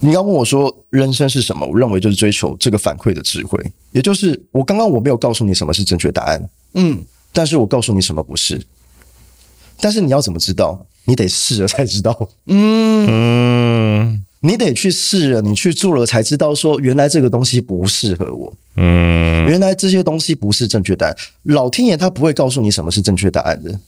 你要问我说人生是什么？我认为就是追求这个反馈的智慧，也就是我刚刚我没有告诉你什么是正确答案，嗯，但是我告诉你什么不是。但是你要怎么知道？你得试了才知道，嗯，你得去试了，你去做了才知道，说原来这个东西不适合我，嗯，原来这些东西不是正确答案。老天爷他不会告诉你什么是正确答案的。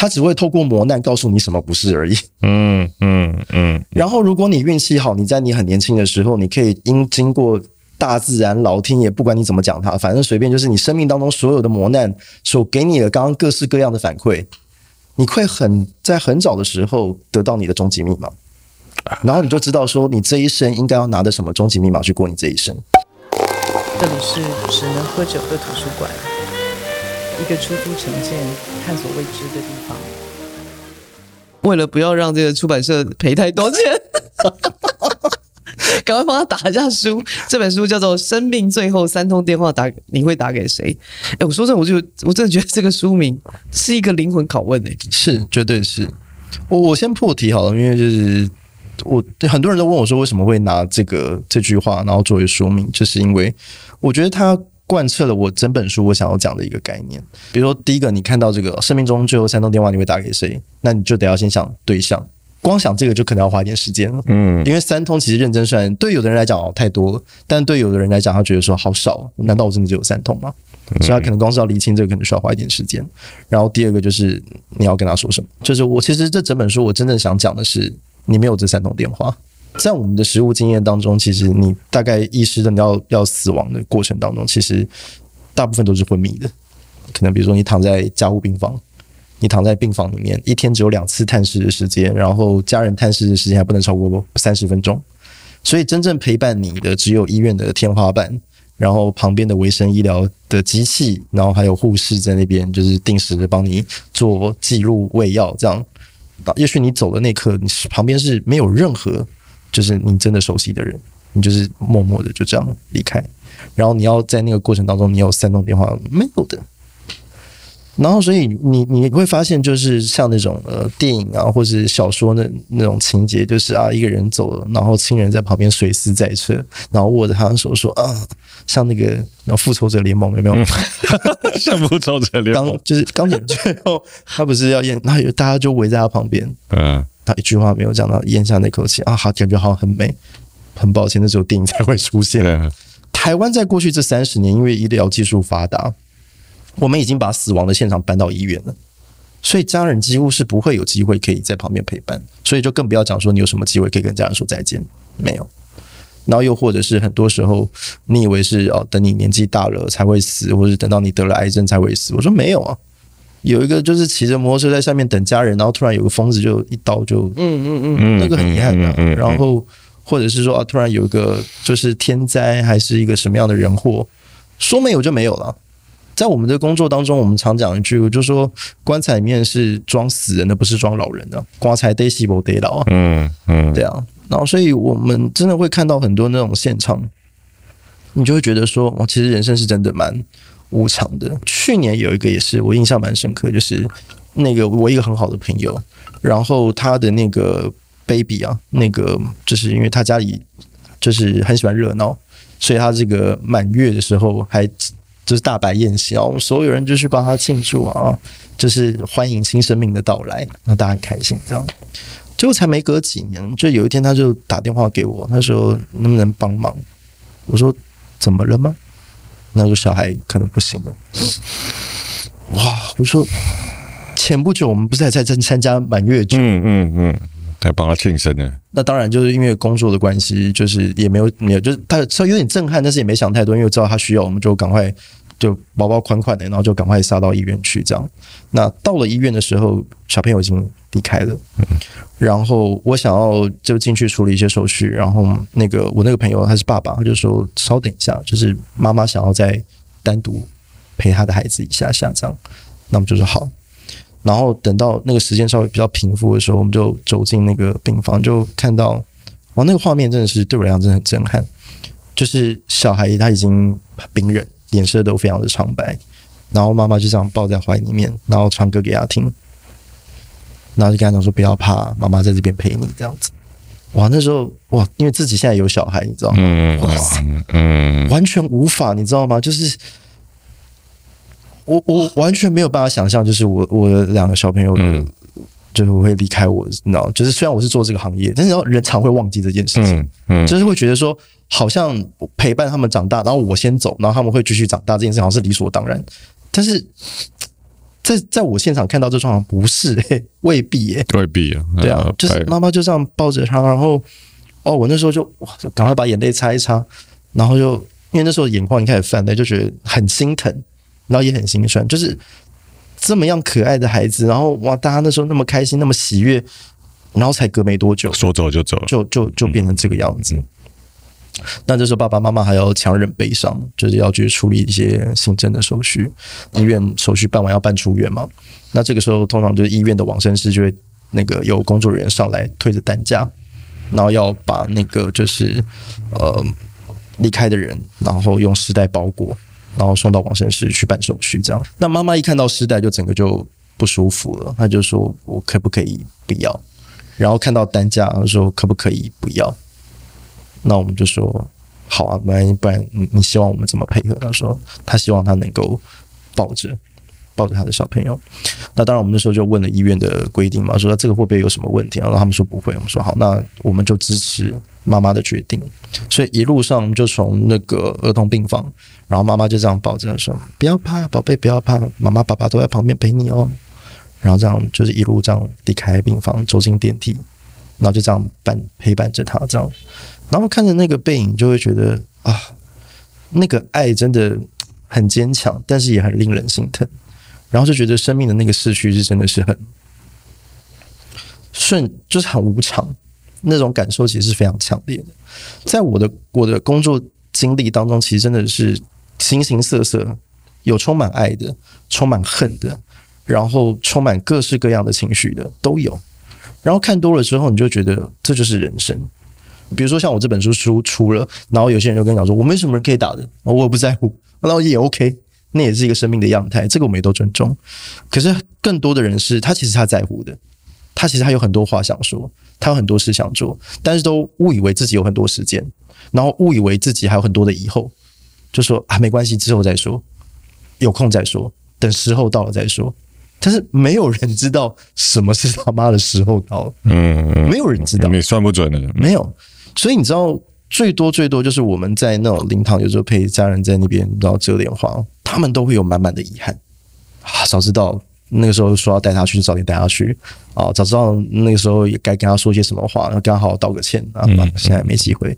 他只会透过磨难告诉你什么不是而已。嗯嗯嗯。然后，如果你运气好，你在你很年轻的时候，你可以因经过大自然、老天爷，不管你怎么讲他，反正随便，就是你生命当中所有的磨难所给你的刚刚各式各样的反馈，你会很在很早的时候得到你的终极密码，然后你就知道说你这一生应该要拿着什么终极密码去过你这一生。这里是只能喝酒的图书馆。一个出租成见、探索未知的地方。为了不要让这个出版社赔太多钱，赶快帮他打一下书。这本书叫做《生命最后三通电话打你会打给谁》？哎，我说真的，我就我真的觉得这个书名是一个灵魂拷问诶、欸，是，绝对是。我我先破题好了，因为就是我很多人都问我说，为什么会拿这个这句话然后作为书名，就是因为我觉得它。贯彻了我整本书我想要讲的一个概念，比如说第一个，你看到这个生命中最后三通电话，你会打给谁？那你就得要先想对象，光想这个就可能要花一点时间了。嗯，因为三通其实认真算，对有的人来讲哦太多了，但对有的人来讲，他觉得说好少，难道我真的只有三通吗？所以他可能光是要厘清这个，可能需要花一点时间。然后第二个就是你要跟他说什么，就是我其实这整本书我真正想讲的是，你没有这三通电话。在我们的实务经验当中，其实你大概意识到你要要死亡的过程当中，其实大部分都是昏迷的。可能比如说你躺在加护病房，你躺在病房里面，一天只有两次探视的时间，然后家人探视的时间还不能超过三十分钟，所以真正陪伴你的只有医院的天花板，然后旁边的维生医疗的机器，然后还有护士在那边，就是定时的帮你做记录、喂药这样。也许你走的那刻，你旁边是没有任何。就是你真的熟悉的人，你就是默默的就这样离开，然后你要在那个过程当中，你有三通电话没有的，然后所以你你会发现，就是像那种呃电影啊，或是小说那那种情节，就是啊一个人走了，然后亲人在旁边随侍在侧，然后握着他的手说啊，像那个然后复仇者联盟有没有？嗯、像复仇者联盟，就是钢铁最后他不是要演，然后大家就围在他旁边，嗯。他一句话没有讲到，咽下那口气啊，好，感觉好像很美。很抱歉，那时候电影才会出现。台湾在过去这三十年，因为医疗技术发达，我们已经把死亡的现场搬到医院了，所以家人几乎是不会有机会可以在旁边陪伴，所以就更不要讲说你有什么机会可以跟家人说再见，没有。然后又或者是很多时候，你以为是哦，等你年纪大了才会死，或者等到你得了癌症才会死，我说没有啊。有一个就是骑着摩托车在下面等家人，然后突然有个疯子就一刀就，嗯嗯嗯，那个很遗憾的。然后或者是说啊，突然有一个就是天灾还是一个什么样的人祸，说没有就没有了。在我们的工作当中，我们常讲一句，我就说棺材里面是装死人的，不是装老人的。棺材得死不得老，嗯嗯，对啊。然后所以我们真的会看到很多那种现场，你就会觉得说，哇，其实人生是真的蛮。无常的。去年有一个也是我印象蛮深刻，就是那个我一个很好的朋友，然后他的那个 baby 啊，那个就是因为他家里就是很喜欢热闹，所以他这个满月的时候还就是大摆宴席，然后所有人就去帮他庆祝啊，就是欢迎新生命的到来，让大家很开心这样。结果才没隔几年，就有一天他就打电话给我，他说能不能帮忙？我说怎么了吗？那个小孩可能不行了，哇！我说前不久我们不是还在参参加满月酒，嗯嗯嗯，还帮他庆生呢。那当然就是因为工作的关系，就是也没有没有，就是他稍微有点震撼，但是也没想太多，因为知道他需要，我们就赶快就包包款款的，然后就赶快杀到医院去。这样，那到了医院的时候，小朋友已经离开了。然后我想要就进去处理一些手续，然后那个我那个朋友他是爸爸，他就说稍等一下，就是妈妈想要再单独陪他的孩子一下下这样，那我就说好。然后等到那个时间稍微比较平复的时候，我们就走进那个病房，就看到哇，那个画面真的是对我来讲真的很震撼，就是小孩他已经冰冷，脸色都非常的苍白，然后妈妈就这样抱在怀里面，然后唱歌给他听。然后就跟他讲说不要怕，妈妈在这边陪你这样子。哇，那时候哇，因为自己现在有小孩，你知道吗？嗯哇塞，嗯，完全无法，你知道吗？就是我我完全没有办法想象，就是我我的两个小朋友，嗯，就是会离开我，你知道？就是虽然我是做这个行业，但是人常会忘记这件事情，嗯，就是会觉得说，好像陪伴他们长大，然后我先走，然后他们会继续长大，这件事好像是理所当然，但是。在在我现场看到这状况不是诶、欸，未必诶、欸，未必啊，对啊，就是妈妈就这样抱着他，然后哦，我那时候就哇，赶快把眼泪擦一擦，然后就因为那时候眼眶已经开始泛泪，就觉得很心疼，然后也很心酸，就是这么样可爱的孩子，然后哇，大家那时候那么开心，那么喜悦，然后才隔没多久，说走就走，就就就变成这个样子。嗯那这时候爸爸妈妈还要强忍悲伤，就是要去处理一些行政的手续，医院手续办完要办出院嘛。那这个时候通常就是医院的往生师就会那个有工作人员上来推着担架，然后要把那个就是呃离开的人，然后用尸袋包裹，然后送到往生室去办手续。这样，那妈妈一看到尸袋就整个就不舒服了，她就说：“我可不可以不要？”然后看到担架，她说：“可不可以不要？”那我们就说好啊，不然不然你你希望我们怎么配合？他说他希望他能够抱着抱着他的小朋友。那当然，我们那时候就问了医院的规定嘛，说这个会不会有什么问题？然后他们说不会。我们说好，那我们就支持妈妈的决定。所以一路上就从那个儿童病房，然后妈妈就这样抱着说：“不要怕，宝贝，不要怕，妈妈爸爸都在旁边陪你哦。”然后这样就是一路这样离开病房，走进电梯，然后就这样伴陪伴着他这样。然后看着那个背影，就会觉得啊，那个爱真的很坚强，但是也很令人心疼。然后就觉得生命的那个逝去是真的是很顺，就是很无常，那种感受其实是非常强烈的。在我的我的工作经历当中，其实真的是形形色色，有充满爱的，充满恨的，然后充满各式各样的情绪的都有。然后看多了之后，你就觉得这就是人生。比如说像我这本书书出了，然后有些人就跟你讲说，我没什么人可以打的，我也不在乎，然后也 OK，那也是一个生命的样态，这个我们也都尊重。可是更多的人是他其实他在乎的，他其实他有很多话想说，他有很多事想做，但是都误以为自己有很多时间，然后误以为自己还有很多的以后，就说啊没关系，之后再说，有空再说，等时候到了再说。但是没有人知道什么是他妈的时候到了，嗯，没有人知道，你算不准的，没有。所以你知道，最多最多就是我们在那种灵堂，有时候陪家人在那边，然后折莲花，他们都会有满满的遗憾啊！早知道那个时候说要带他去，就早点带他去啊！早知道那个时候也该跟他说些什么话，然后跟他好好道个歉啊！现在没机会，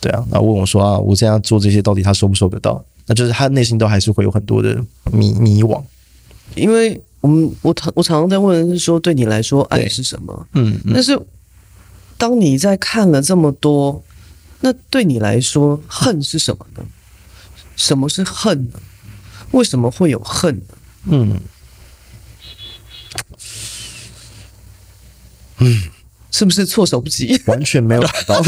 对啊，然后问我说啊，我现在做这些到底他收不收得到？那就是他内心都还是会有很多的迷迷惘，因为我们我常我常常在问的是说，对你来说爱是什么？嗯，但是。当你在看了这么多，那对你来说，恨是什么呢？什么是恨呢？为什么会有恨呢？嗯嗯，是不是措手不及？完全没有想到。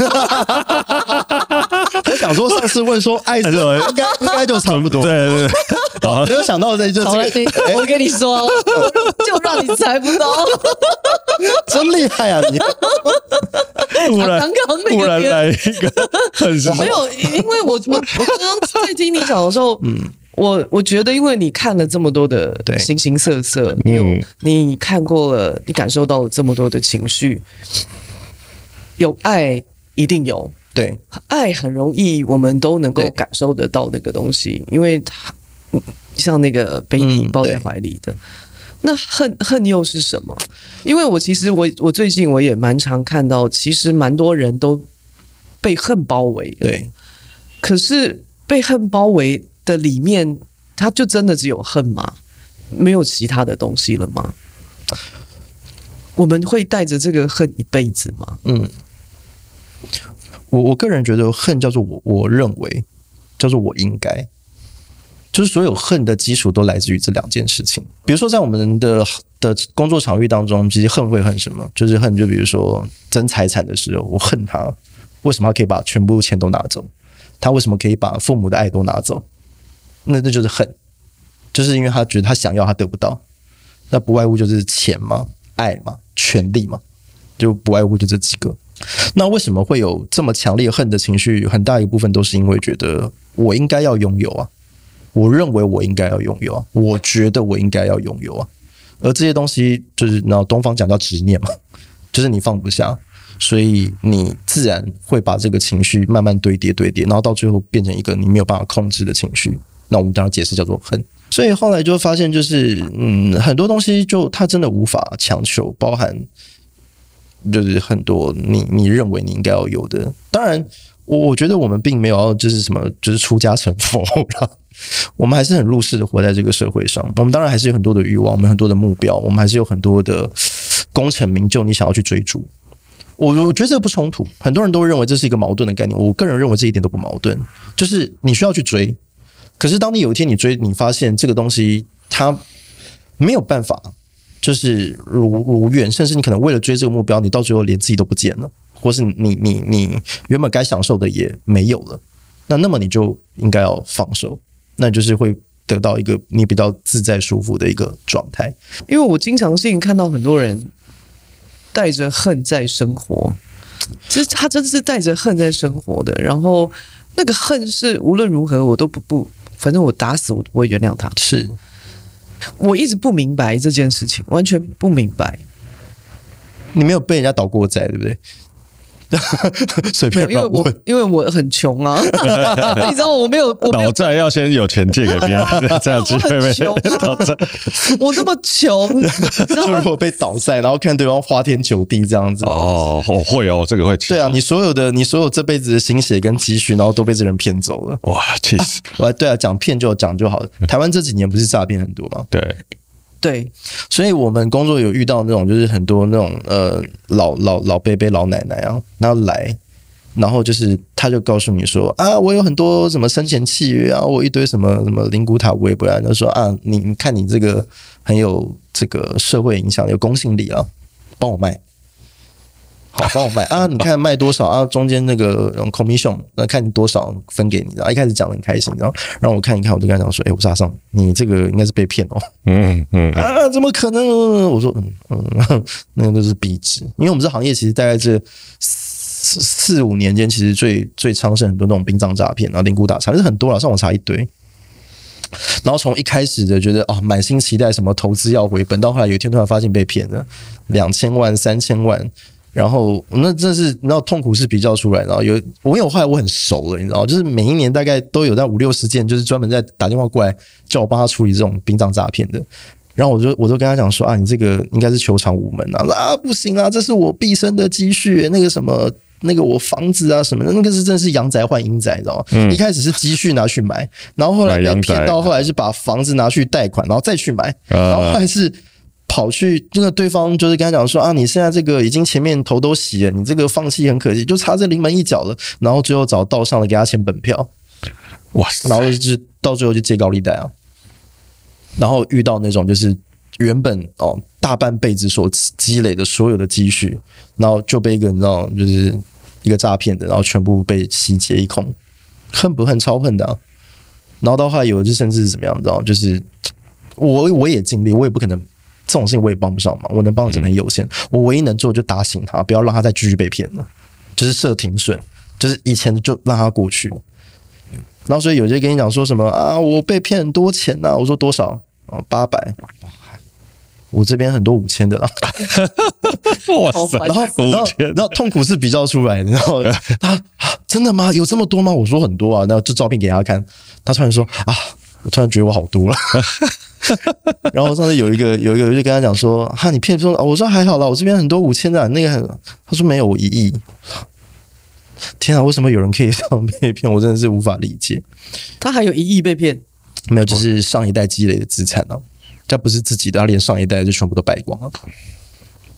我想说，上次问说爱什么，应该应该就差不多。对对对。没有想到的就是，我跟你说，就让你猜不到，真厉害啊你！突然突然来一个很什么？没有，因为我我我刚刚在听你讲的时候，嗯，我我觉得，因为你看了这么多的形形色色，你有你看过了，你感受到了这么多的情绪，有爱一定有，对，爱很容易，我们都能够感受得到那个东西，因为它。像那个被你抱在怀里的，嗯、那恨恨又是什么？因为我其实我我最近我也蛮常看到，其实蛮多人都被恨包围。对，可是被恨包围的里面，他就真的只有恨吗？没有其他的东西了吗？我们会带着这个恨一辈子吗？嗯，我我个人觉得恨叫做我我认为叫做我应该。就是所有恨的基础都来自于这两件事情。比如说，在我们的的工作场域当中，其实恨会恨什么？就是恨，就比如说争财产的时候，我恨他为什么他可以把全部钱都拿走？他为什么可以把父母的爱都拿走？那这就是恨，就是因为他觉得他想要，他得不到。那不外乎就是钱嘛、爱嘛、权力嘛，就不外乎就这几个。那为什么会有这么强烈恨的情绪？很大一部分都是因为觉得我应该要拥有啊，我认为我应该要拥有啊，我觉得我应该要拥有啊。而这些东西就是，然后东方讲叫执念嘛，就是你放不下，所以你自然会把这个情绪慢慢堆叠堆叠，然后到最后变成一个你没有办法控制的情绪。那我们当然解释叫做恨。所以后来就发现，就是嗯，很多东西就它真的无法强求，包含就是很多你你认为你应该要有的。当然，我我觉得我们并没有要就是什么就是出家成佛了，我们还是很入世的活在这个社会上。我们当然还是有很多的欲望，我们很多的目标，我们还是有很多的功成名就，你想要去追逐。我我觉得这不冲突，很多人都认为这是一个矛盾的概念。我个人认为这一点都不矛盾，就是你需要去追。可是，当你有一天你追，你发现这个东西它没有办法，就是如如愿，甚至你可能为了追这个目标，你到最后连自己都不见了，或是你你你原本该享受的也没有了，那那么你就应该要放手，那就是会得到一个你比较自在舒服的一个状态。因为我经常性看到很多人带着恨在生活，其实他真的是带着恨在生活的，然后那个恨是无论如何我都不不。反正我打死我都不会原谅他。是，我一直不明白这件事情，完全不明白。你没有被人家倒过债，对不对？随便因为我因为我很穷啊，你知道我没有我倒债要先有钱借给别人，这样子会不会倒债？我这么穷，就如果被倒债，然后看对方花天酒地这样子哦，我会哦，这个会对啊，你所有的你所有这辈子的心血跟积蓄，然后都被这人骗走了，哇，气死！啊对啊，讲骗就讲就好了。台湾这几年不是诈骗很多吗？对。对，所以我们工作有遇到那种，就是很多那种呃老老老伯伯老奶奶啊，然后来，然后就是他就告诉你说啊，我有很多什么生前契约啊，我一堆什么什么灵骨塔微博啊，就说啊，你你看你这个很有这个社会影响，有公信力啊，帮我卖。好，帮我卖啊！你看卖多少啊？中间那个 commission，那看你多少分给你。然后一开始讲的很开心，然后让我看一看，我就跟他讲说：“哎、欸，我是阿尚，你这个应该是被骗哦。嗯”嗯嗯 啊，怎么可能？我说嗯嗯，那个都是壁纸，因为我们这行业其实大概这四四五年间，其实最最昌盛很多那种殡葬诈骗然后、灵骨塔查，是很多了，上网查一堆。然后从一开始的觉得啊，满心期待什么投资要回本，到后来有一天突然发现被骗了两千万、三千万。然后那真是，你知道痛苦是比较出来，然后有我有后来我很熟了，你知道，就是每一年大概都有在五六十件，就是专门在打电话过来叫我帮他处理这种殡葬诈骗的。然后我就我就跟他讲说啊，你这个应该是球场无门啊，啊不行啊，这是我毕生的积蓄，那个什么那个我房子啊什么的，那个是真的是阳宅换阴宅，你知道吗？嗯。一开始是积蓄拿去买，然后后来被骗到后来是把房子拿去贷款，然后再去买，然后后来是。跑去那个对方就是跟他讲说啊，你现在这个已经前面头都洗了，你这个放弃很可惜，就差这临门一脚了。然后最后找道上的给他签本票，哇塞！然后就到最后就借高利贷啊。然后遇到那种就是原本哦大半辈子所积累的所有的积蓄，然后就被一个你知道就是一个诈骗的，然后全部被洗劫一空，恨不恨超恨的啊。然后到后来有的就甚至是怎么样，你知道就是我我也尽力，我也不可能。这种事情我也帮不上忙，我能帮的只能有限。我唯一能做就打醒他，不要让他再继续被骗了。就是设停损，就是以前就让他过去。然后所以有些跟你讲说什么啊，我被骗很多钱呐、啊，我说多少啊？八百。我这边很多五千的啦。哇塞！然后然后然后痛苦是比较出来的，然后他真的吗？有这么多吗？我说很多啊。然后就照片给他看，他突然说啊，我突然觉得我好多了。然后上次有一个有一个就跟他讲说哈，你骗说，我说还好啦，我这边很多五千的，那个很他说没有，我一亿。天啊，为什么有人可以这样被骗？我真的是无法理解。他还有一亿被骗？没有，就是上一代积累的资产啊，这不是自己的，他连上一代就全部都败光了。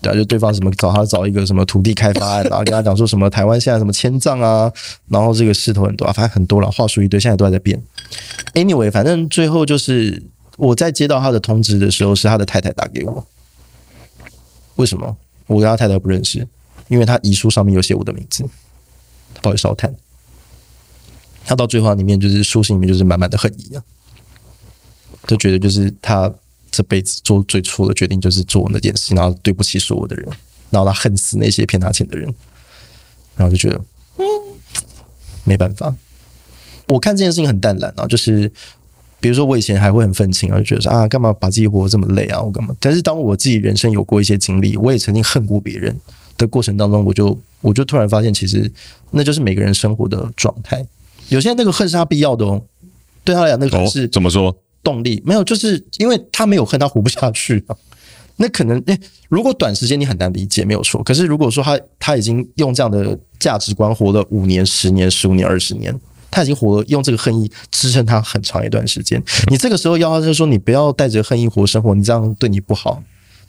对啊，就对方什么找他找一个什么土地开发案，然后跟他讲说什么台湾现在什么迁葬啊，然后这个势头很多啊，反正很多了，话术一堆，现在都还在变。Anyway，反正最后就是。我在接到他的通知的时候，是他的太太打给我。为什么？我跟他太太不认识，因为他遗书上面有写我的名字，不好意思，烧炭。他到最后里面就是书信里面就是满满的恨意啊，就觉得就是他这辈子做最错的决定就是做那件事，然后对不起所有的人，然后他恨死那些骗他钱的人。然后就觉得，嗯，没办法。我看这件事情很淡然啊，就是比如说我以前还会很愤青啊，就觉得说啊，干嘛把自己活得这么累啊，我干嘛？但是当我自己人生有过一些经历，我也曾经恨过别人的过程当中，我就我就突然发现，其实那就是每个人生活的状态。有些人那个恨是他必要的哦，对他来讲，那个是怎么说动力？没有，就是因为他没有恨，他活不下去啊。那可能，诶，如果短时间你很难理解，没有错。可是如果说他他已经用这样的价值观活了五年、十年、十五年、二十年。他已经活，用这个恨意支撑他很长一段时间。你这个时候要他就说，你不要带着恨意活生活，你这样对你不好。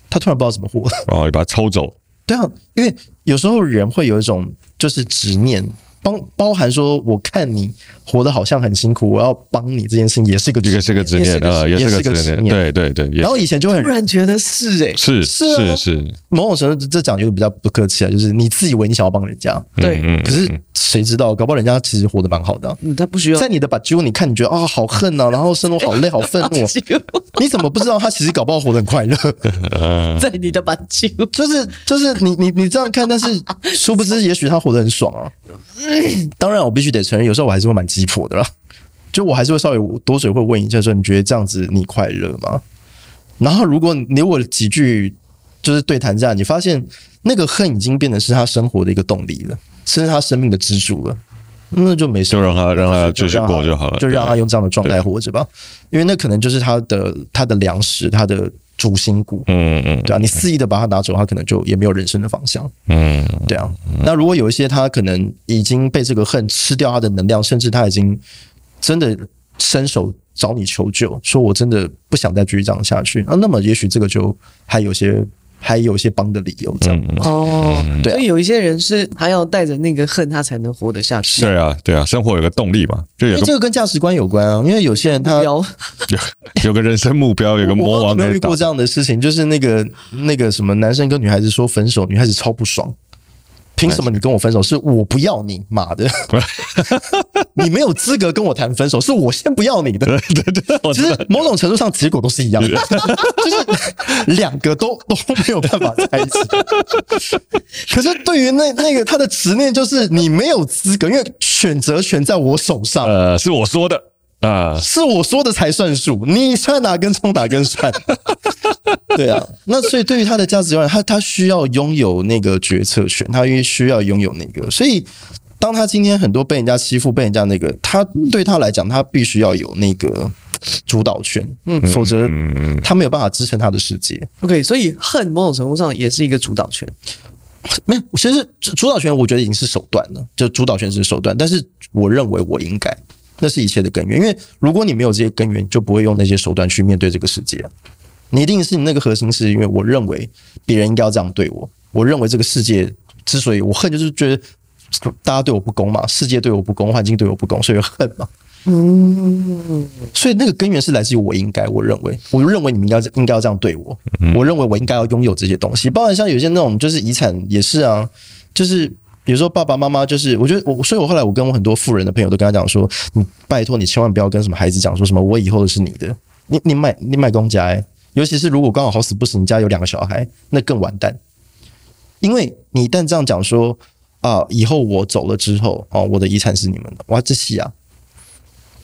他突然不知道怎么活，然后，你把他抽走。对啊，因为有时候人会有一种就是执念。包包含说，我看你活得好像很辛苦，我要帮你这件事情也是一个，也是个执念啊，也是个执念。对对对。然后以前就会突然觉得是哎，是是是，某种程度这讲就比较不客气啊，就是你自以为你想要帮人家，对，可是谁知道，搞不好人家其实活得蛮好的。嗯，他不需要在你的把揪，你看你觉得啊好恨呐，然后生活好累好愤怒，你怎么不知道他其实搞不好活得很快乐？在你的把揪，就是就是你你你这样看，但是殊不知，也许他活得很爽啊。当然，我必须得承认，有时候我还是会蛮急迫的啦。就我还是会稍微多嘴会问一下，说你觉得这样子你快乐吗？然后如果你有我几句就是对谈这样，你发现那个恨已经变成是他生活的一个动力了，甚至他生命的支柱了，那就没事，就让他让他继续过就好了，就让他用这样的状态活着吧。因为那可能就是他的他的粮食，他的。主心骨，嗯嗯，对啊，你肆意的把它拿走，它可能就也没有人生的方向，嗯，对啊。那如果有一些他可能已经被这个恨吃掉他的能量，甚至他已经真的伸手找你求救，说我真的不想再继续这样下去啊，那么也许这个就还有些。还有一些帮的理由，这样哦，对，所以有一些人是他要带着那个恨，他才能活得下去。对啊，对啊，生活有个动力嘛，就有这个跟价值观有关啊。因为有些人他有 有个人生目标，有个魔王。没有遇过这样的事情，就是那个那个什么男生跟女孩子说分手，女孩子超不爽。凭什么你跟我分手？是我不要你，妈的！你没有资格跟我谈分手，是我先不要你的。对对对，其实某种程度上结果都是一样的，就是两个都都没有办法在一起。可是对于那那个他的执念，就是你没有资格，因为选择权在我手上。呃，是我说的。啊，是我说的才算数，你算哪根葱哪根蒜？对啊，那所以对于他的价值观，他他需要拥有那个决策权，他因为需要拥有那个，所以当他今天很多被人家欺负，被人家那个，他对他来讲，他必须要有那个主导权，嗯，否则他没有办法支撑他的世界。OK，所以恨某种程度上也是一个主导权，没有，其实主导权我觉得已经是手段了，就主导权是手段，但是我认为我应该。那是一切的根源，因为如果你没有这些根源，就不会用那些手段去面对这个世界。你一定是你那个核心，是因为我认为别人应该要这样对我。我认为这个世界之所以我恨，就是觉得大家对我不公嘛，世界对我不公，环境对我不公，所以恨嘛。嗯，所以那个根源是来自于我应该。我认为，我认为你们应该应该要这样对我。我认为我应该要拥有这些东西，包含像有些那种就是遗产也是啊，就是。比如说爸爸妈妈就是，我觉得我，所以我后来我跟我很多富人的朋友都跟他讲说，你拜托你千万不要跟什么孩子讲说什么我以后的是你的，你你买你买公家，尤其是如果刚好好死不死你家有两个小孩，那更完蛋，因为你一旦这样讲说啊，以后我走了之后哦，我的遗产是你们的，哇，这戏啊，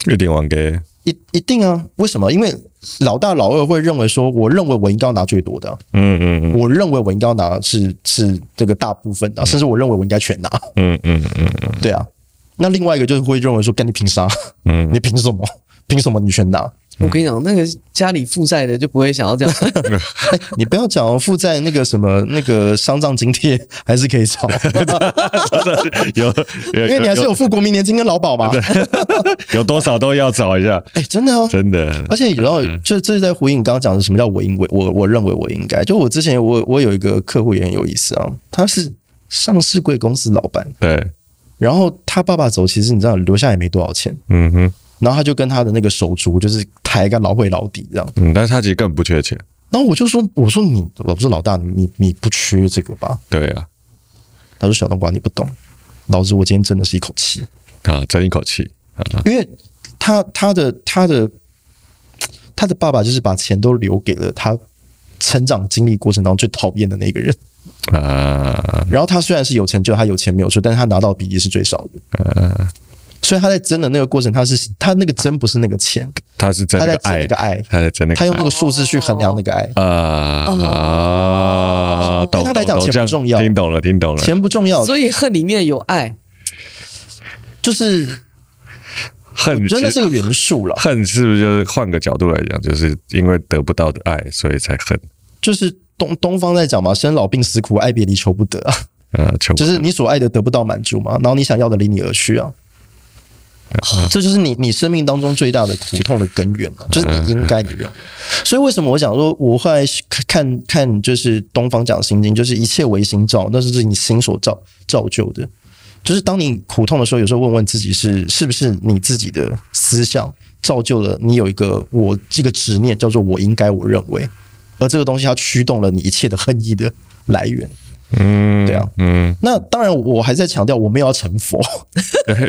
有点玩给。一一定啊？为什么？因为老大老二会认为说，我认为我应该要拿最多的。嗯嗯嗯，我认为我应该要拿的是是这个大部分的，甚至我认为我应该全拿。嗯嗯嗯嗯，对啊。那另外一个就是会认为说，干你凭啥？嗯，你凭什么？凭什么你全拿？我跟你讲，那个家里负债的就不会想要这样。欸、你不要讲负债那个什么那个丧葬津贴还是可以找，有，因为你还是有付国民年金跟劳保嘛，有多少都要找一下。哎、欸，真的哦，真的。而且然后就这是在呼应你刚刚讲的什么叫我应我我我认为我应该。就我之前我我有一个客户也很有意思啊，他是上市贵公司老板，对，然后他爸爸走，其实你知道留下也没多少钱，嗯哼。然后他就跟他的那个手足，就是抬个老会老底这样。嗯，但是他其实根本不缺钱。然后我就说：“我说你，我说老大，你你不缺这个吧？”对啊。他说：“小冬瓜，你不懂，老子我今天真的是一口气啊，争一口气。啊”因为他他的他的他的爸爸就是把钱都留给了他成长经历过程当中最讨厌的那个人。啊。然后他虽然是有成就，他有钱没有错，但是他拿到比例是最少的。啊。所以他在争的那个过程，他是他那个争不是那个钱，他是在他在争那个爱，他在争那个，他用那个数字去衡量那个爱。啊啊！对他来讲钱不重要，听懂了，听懂了，钱不重要，所以恨里面有爱，就是恨真的是个元素了。恨是不是就是换个角度来讲，就是因为得不到的爱，所以才恨？就是东东方在讲嘛，生老病死苦，爱别离求不得啊。呃，就是你所爱的得不到满足嘛，然后你想要的离你而去啊，这就是你你生命当中最大的苦痛的根源嘛，就是你应该你认为。所以为什么我想说，我后来看看就是东方讲心经，就是一切唯心造，那是你心所造造就的。就是当你苦痛的时候，有时候问问自己是是不是你自己的思想造就了你有一个我这个执念叫做我应该我认为，而这个东西它驱动了你一切的恨意的来源。嗯，对啊，嗯，那当然，我还在强调，我没有要成佛。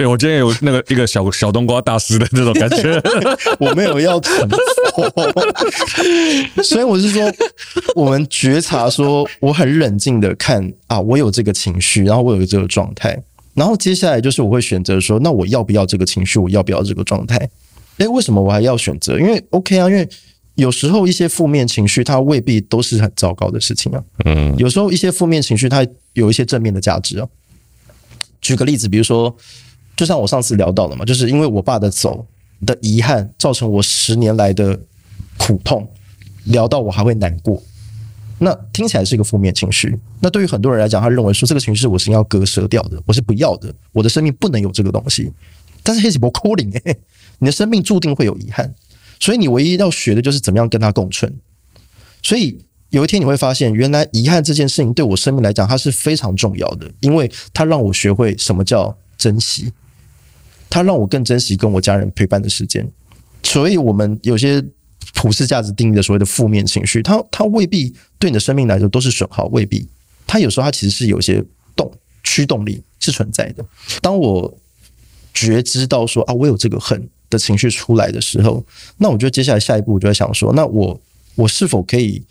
我今天有那个一个小小冬瓜大师的那种感觉，我没有要成佛。所以我是说，我们觉察说，我很冷静的看啊，我有这个情绪，然后我有这个状态，然后接下来就是我会选择说，那我要不要这个情绪？我要不要这个状态？诶，为什么我还要选择？因为 OK 啊，因为。有时候一些负面情绪，它未必都是很糟糕的事情啊。嗯，有时候一些负面情绪，它有一些正面的价值啊。举个例子，比如说，就像我上次聊到的嘛，就是因为我爸的走的遗憾，造成我十年来的苦痛，聊到我还会难过。那听起来是一个负面情绪。那对于很多人来讲，他认为说这个情绪我是要割舍掉的，我是不要的，我的生命不能有这个东西。但是黑起波扣零，哎，你的生命注定会有遗憾。所以你唯一要学的就是怎么样跟他共存。所以有一天你会发现，原来遗憾这件事情对我生命来讲，它是非常重要的，因为它让我学会什么叫珍惜，它让我更珍惜跟我家人陪伴的时间。所以，我们有些普世价值定义的所谓的负面情绪，它它未必对你的生命来说都是损耗，未必。它有时候它其实是有些动驱动力是存在的。当我觉知到说啊，我有这个恨。的情绪出来的时候，那我觉得接下来下一步我就在想说，那我我是否可以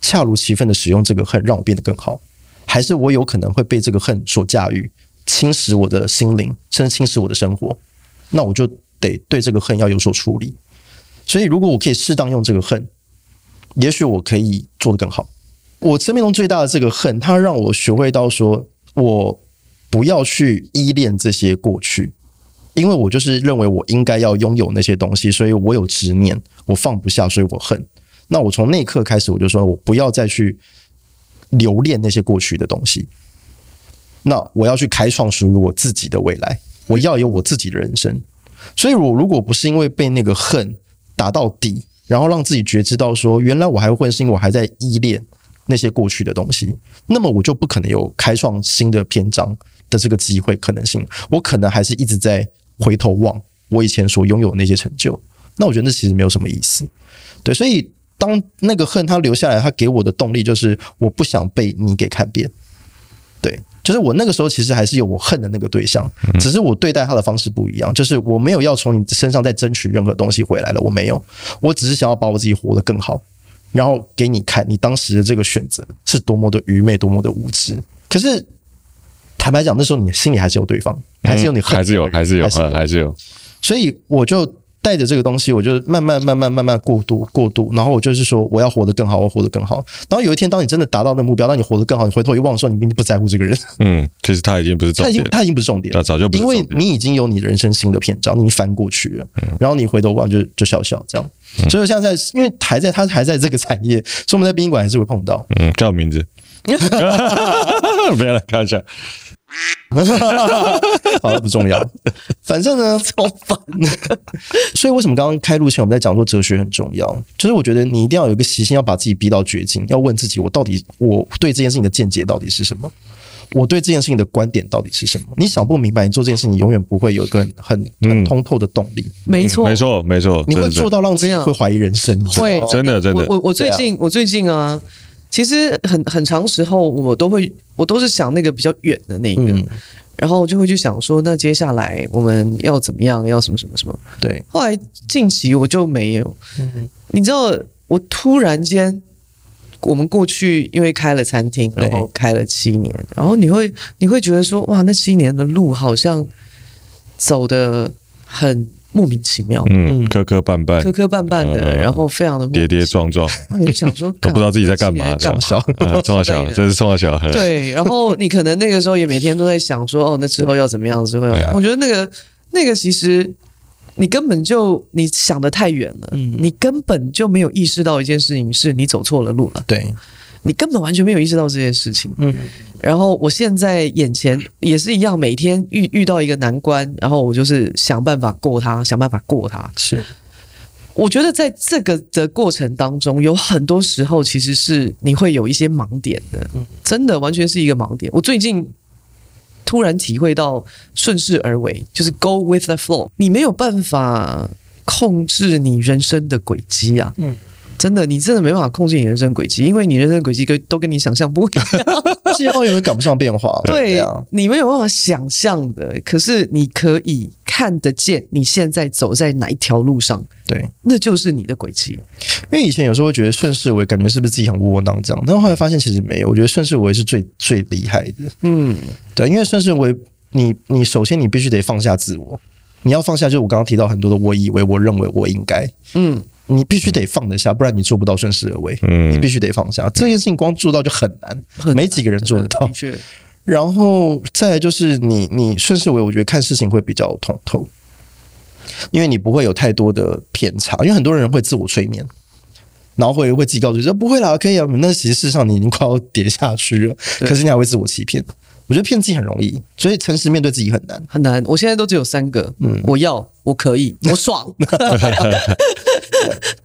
恰如其分的使用这个恨，让我变得更好？还是我有可能会被这个恨所驾驭，侵蚀我的心灵，甚至侵蚀我的生活？那我就得对这个恨要有所处理。所以，如果我可以适当用这个恨，也许我可以做得更好。我生命中最大的这个恨，它让我学会到说，我不要去依恋这些过去。因为我就是认为我应该要拥有那些东西，所以我有执念，我放不下，所以我恨。那我从那一刻开始，我就说我不要再去留恋那些过去的东西。那我要去开创属于我自己的未来，我要有我自己的人生。所以，我如果不是因为被那个恨打到底，然后让自己觉知到说，原来我还会，是因为我还在依恋那些过去的东西，那么我就不可能有开创新的篇章的这个机会可能性。我可能还是一直在。回头望我以前所拥有的那些成就，那我觉得那其实没有什么意思。对，所以当那个恨他留下来，他给我的动力就是我不想被你给看扁。对，就是我那个时候其实还是有我恨的那个对象，只是我对待他的方式不一样。就是我没有要从你身上再争取任何东西回来了，我没有，我只是想要把我自己活得更好，然后给你看你当时的这个选择是多么的愚昧，多么的无知。可是。坦白讲，那时候你心里还是有对方，还是有你恨，还是有，还是有，还是有。所以我就带着这个东西，我就慢慢、慢慢、慢慢过渡、过渡。然后我就是说，我要活得更好，我要活得更好。然后有一天，当你真的达到那目标，当你活得更好，你回头一望的时候，你并不在乎这个人。嗯，其实他已经不是重点，他已经他已经不是重点，他早就不是，因为你已经有你人生新的篇章，你翻过去了。然后你回头望就就笑笑这样。所以现在因为还在他还在这个产业，所以我们在殡仪馆还是会碰到。嗯，叫名字，不要来看一下。好了，不重要。反正呢，超烦。所以为什么刚刚开录前我们在讲说哲学很重要？就是我觉得你一定要有一个习性，要把自己逼到绝境，要问自己：我到底我对这件事情的见解到底是什么？我对这件事情的观点到底是什么？你想不明白，你做这件事情，你永远不会有一个很很通透的动力。没错，没错，没错。你会做到让这样会怀疑人生？会，真的，真的。我我最近我最近啊。其实很很长时候，我都会，我都是想那个比较远的那个，嗯、然后就会去想说，那接下来我们要怎么样，要什么什么什么。对，后来近期我就没有，嗯、你知道，我突然间我们过去因为开了餐厅，然后开了七年，然后你会你会觉得说，哇，那七年的路好像走的很莫名其妙，嗯，磕磕绊绊，磕磕绊绊的，然后非常的跌跌撞撞，你想说 都不知道自己在干嘛，撞小，撞小，这是撞小，对，然后你可能那个时候也每天都在想说，哦，那之后要怎么样？之后要，我觉得那个那个其实。你根本就你想的太远了，嗯，你根本就没有意识到一件事情，是你走错了路了。对，你根本完全没有意识到这件事情。嗯，然后我现在眼前也是一样，每天遇遇到一个难关，然后我就是想办法过它，想办法过它。是，我觉得在这个的过程当中，有很多时候其实是你会有一些盲点的，真的完全是一个盲点。我最近。突然体会到顺势而为，就是 go with the flow。你没有办法控制你人生的轨迹啊，嗯，真的，你真的没办法控制你人生轨迹，因为你人生轨迹跟都跟你想象不一样，气候也会赶不上变化。对啊，你没有办法想象的，可是你可以看得见你现在走在哪一条路上，对，那就是你的轨迹。因为以前有时候会觉得顺势而为，感觉是不是自己很窝囊这样？但后来发现其实没有，我觉得顺势而为是最最厉害的。嗯，对，因为顺势而为，你你首先你必须得放下自我，你要放下就是我刚刚提到很多的我以为、我认为、我应该。嗯，你必须得放得下，不然你做不到顺势而为。嗯，你必须得放下这件事情，光做到就很难，没几个人做得到。的确，然后再来就是你你顺势而为，我觉得看事情会比较通透，因为你不会有太多的偏差，因为很多人会自我催眠。然后会会自己告诉你说不会啦，可以啊。那其实事实上你已经快要跌下去了，可是你还会自我欺骗。我觉得骗自己很容易，所以诚实面对自己很难，很难。我现在都只有三个，嗯，我要，我可以，我爽。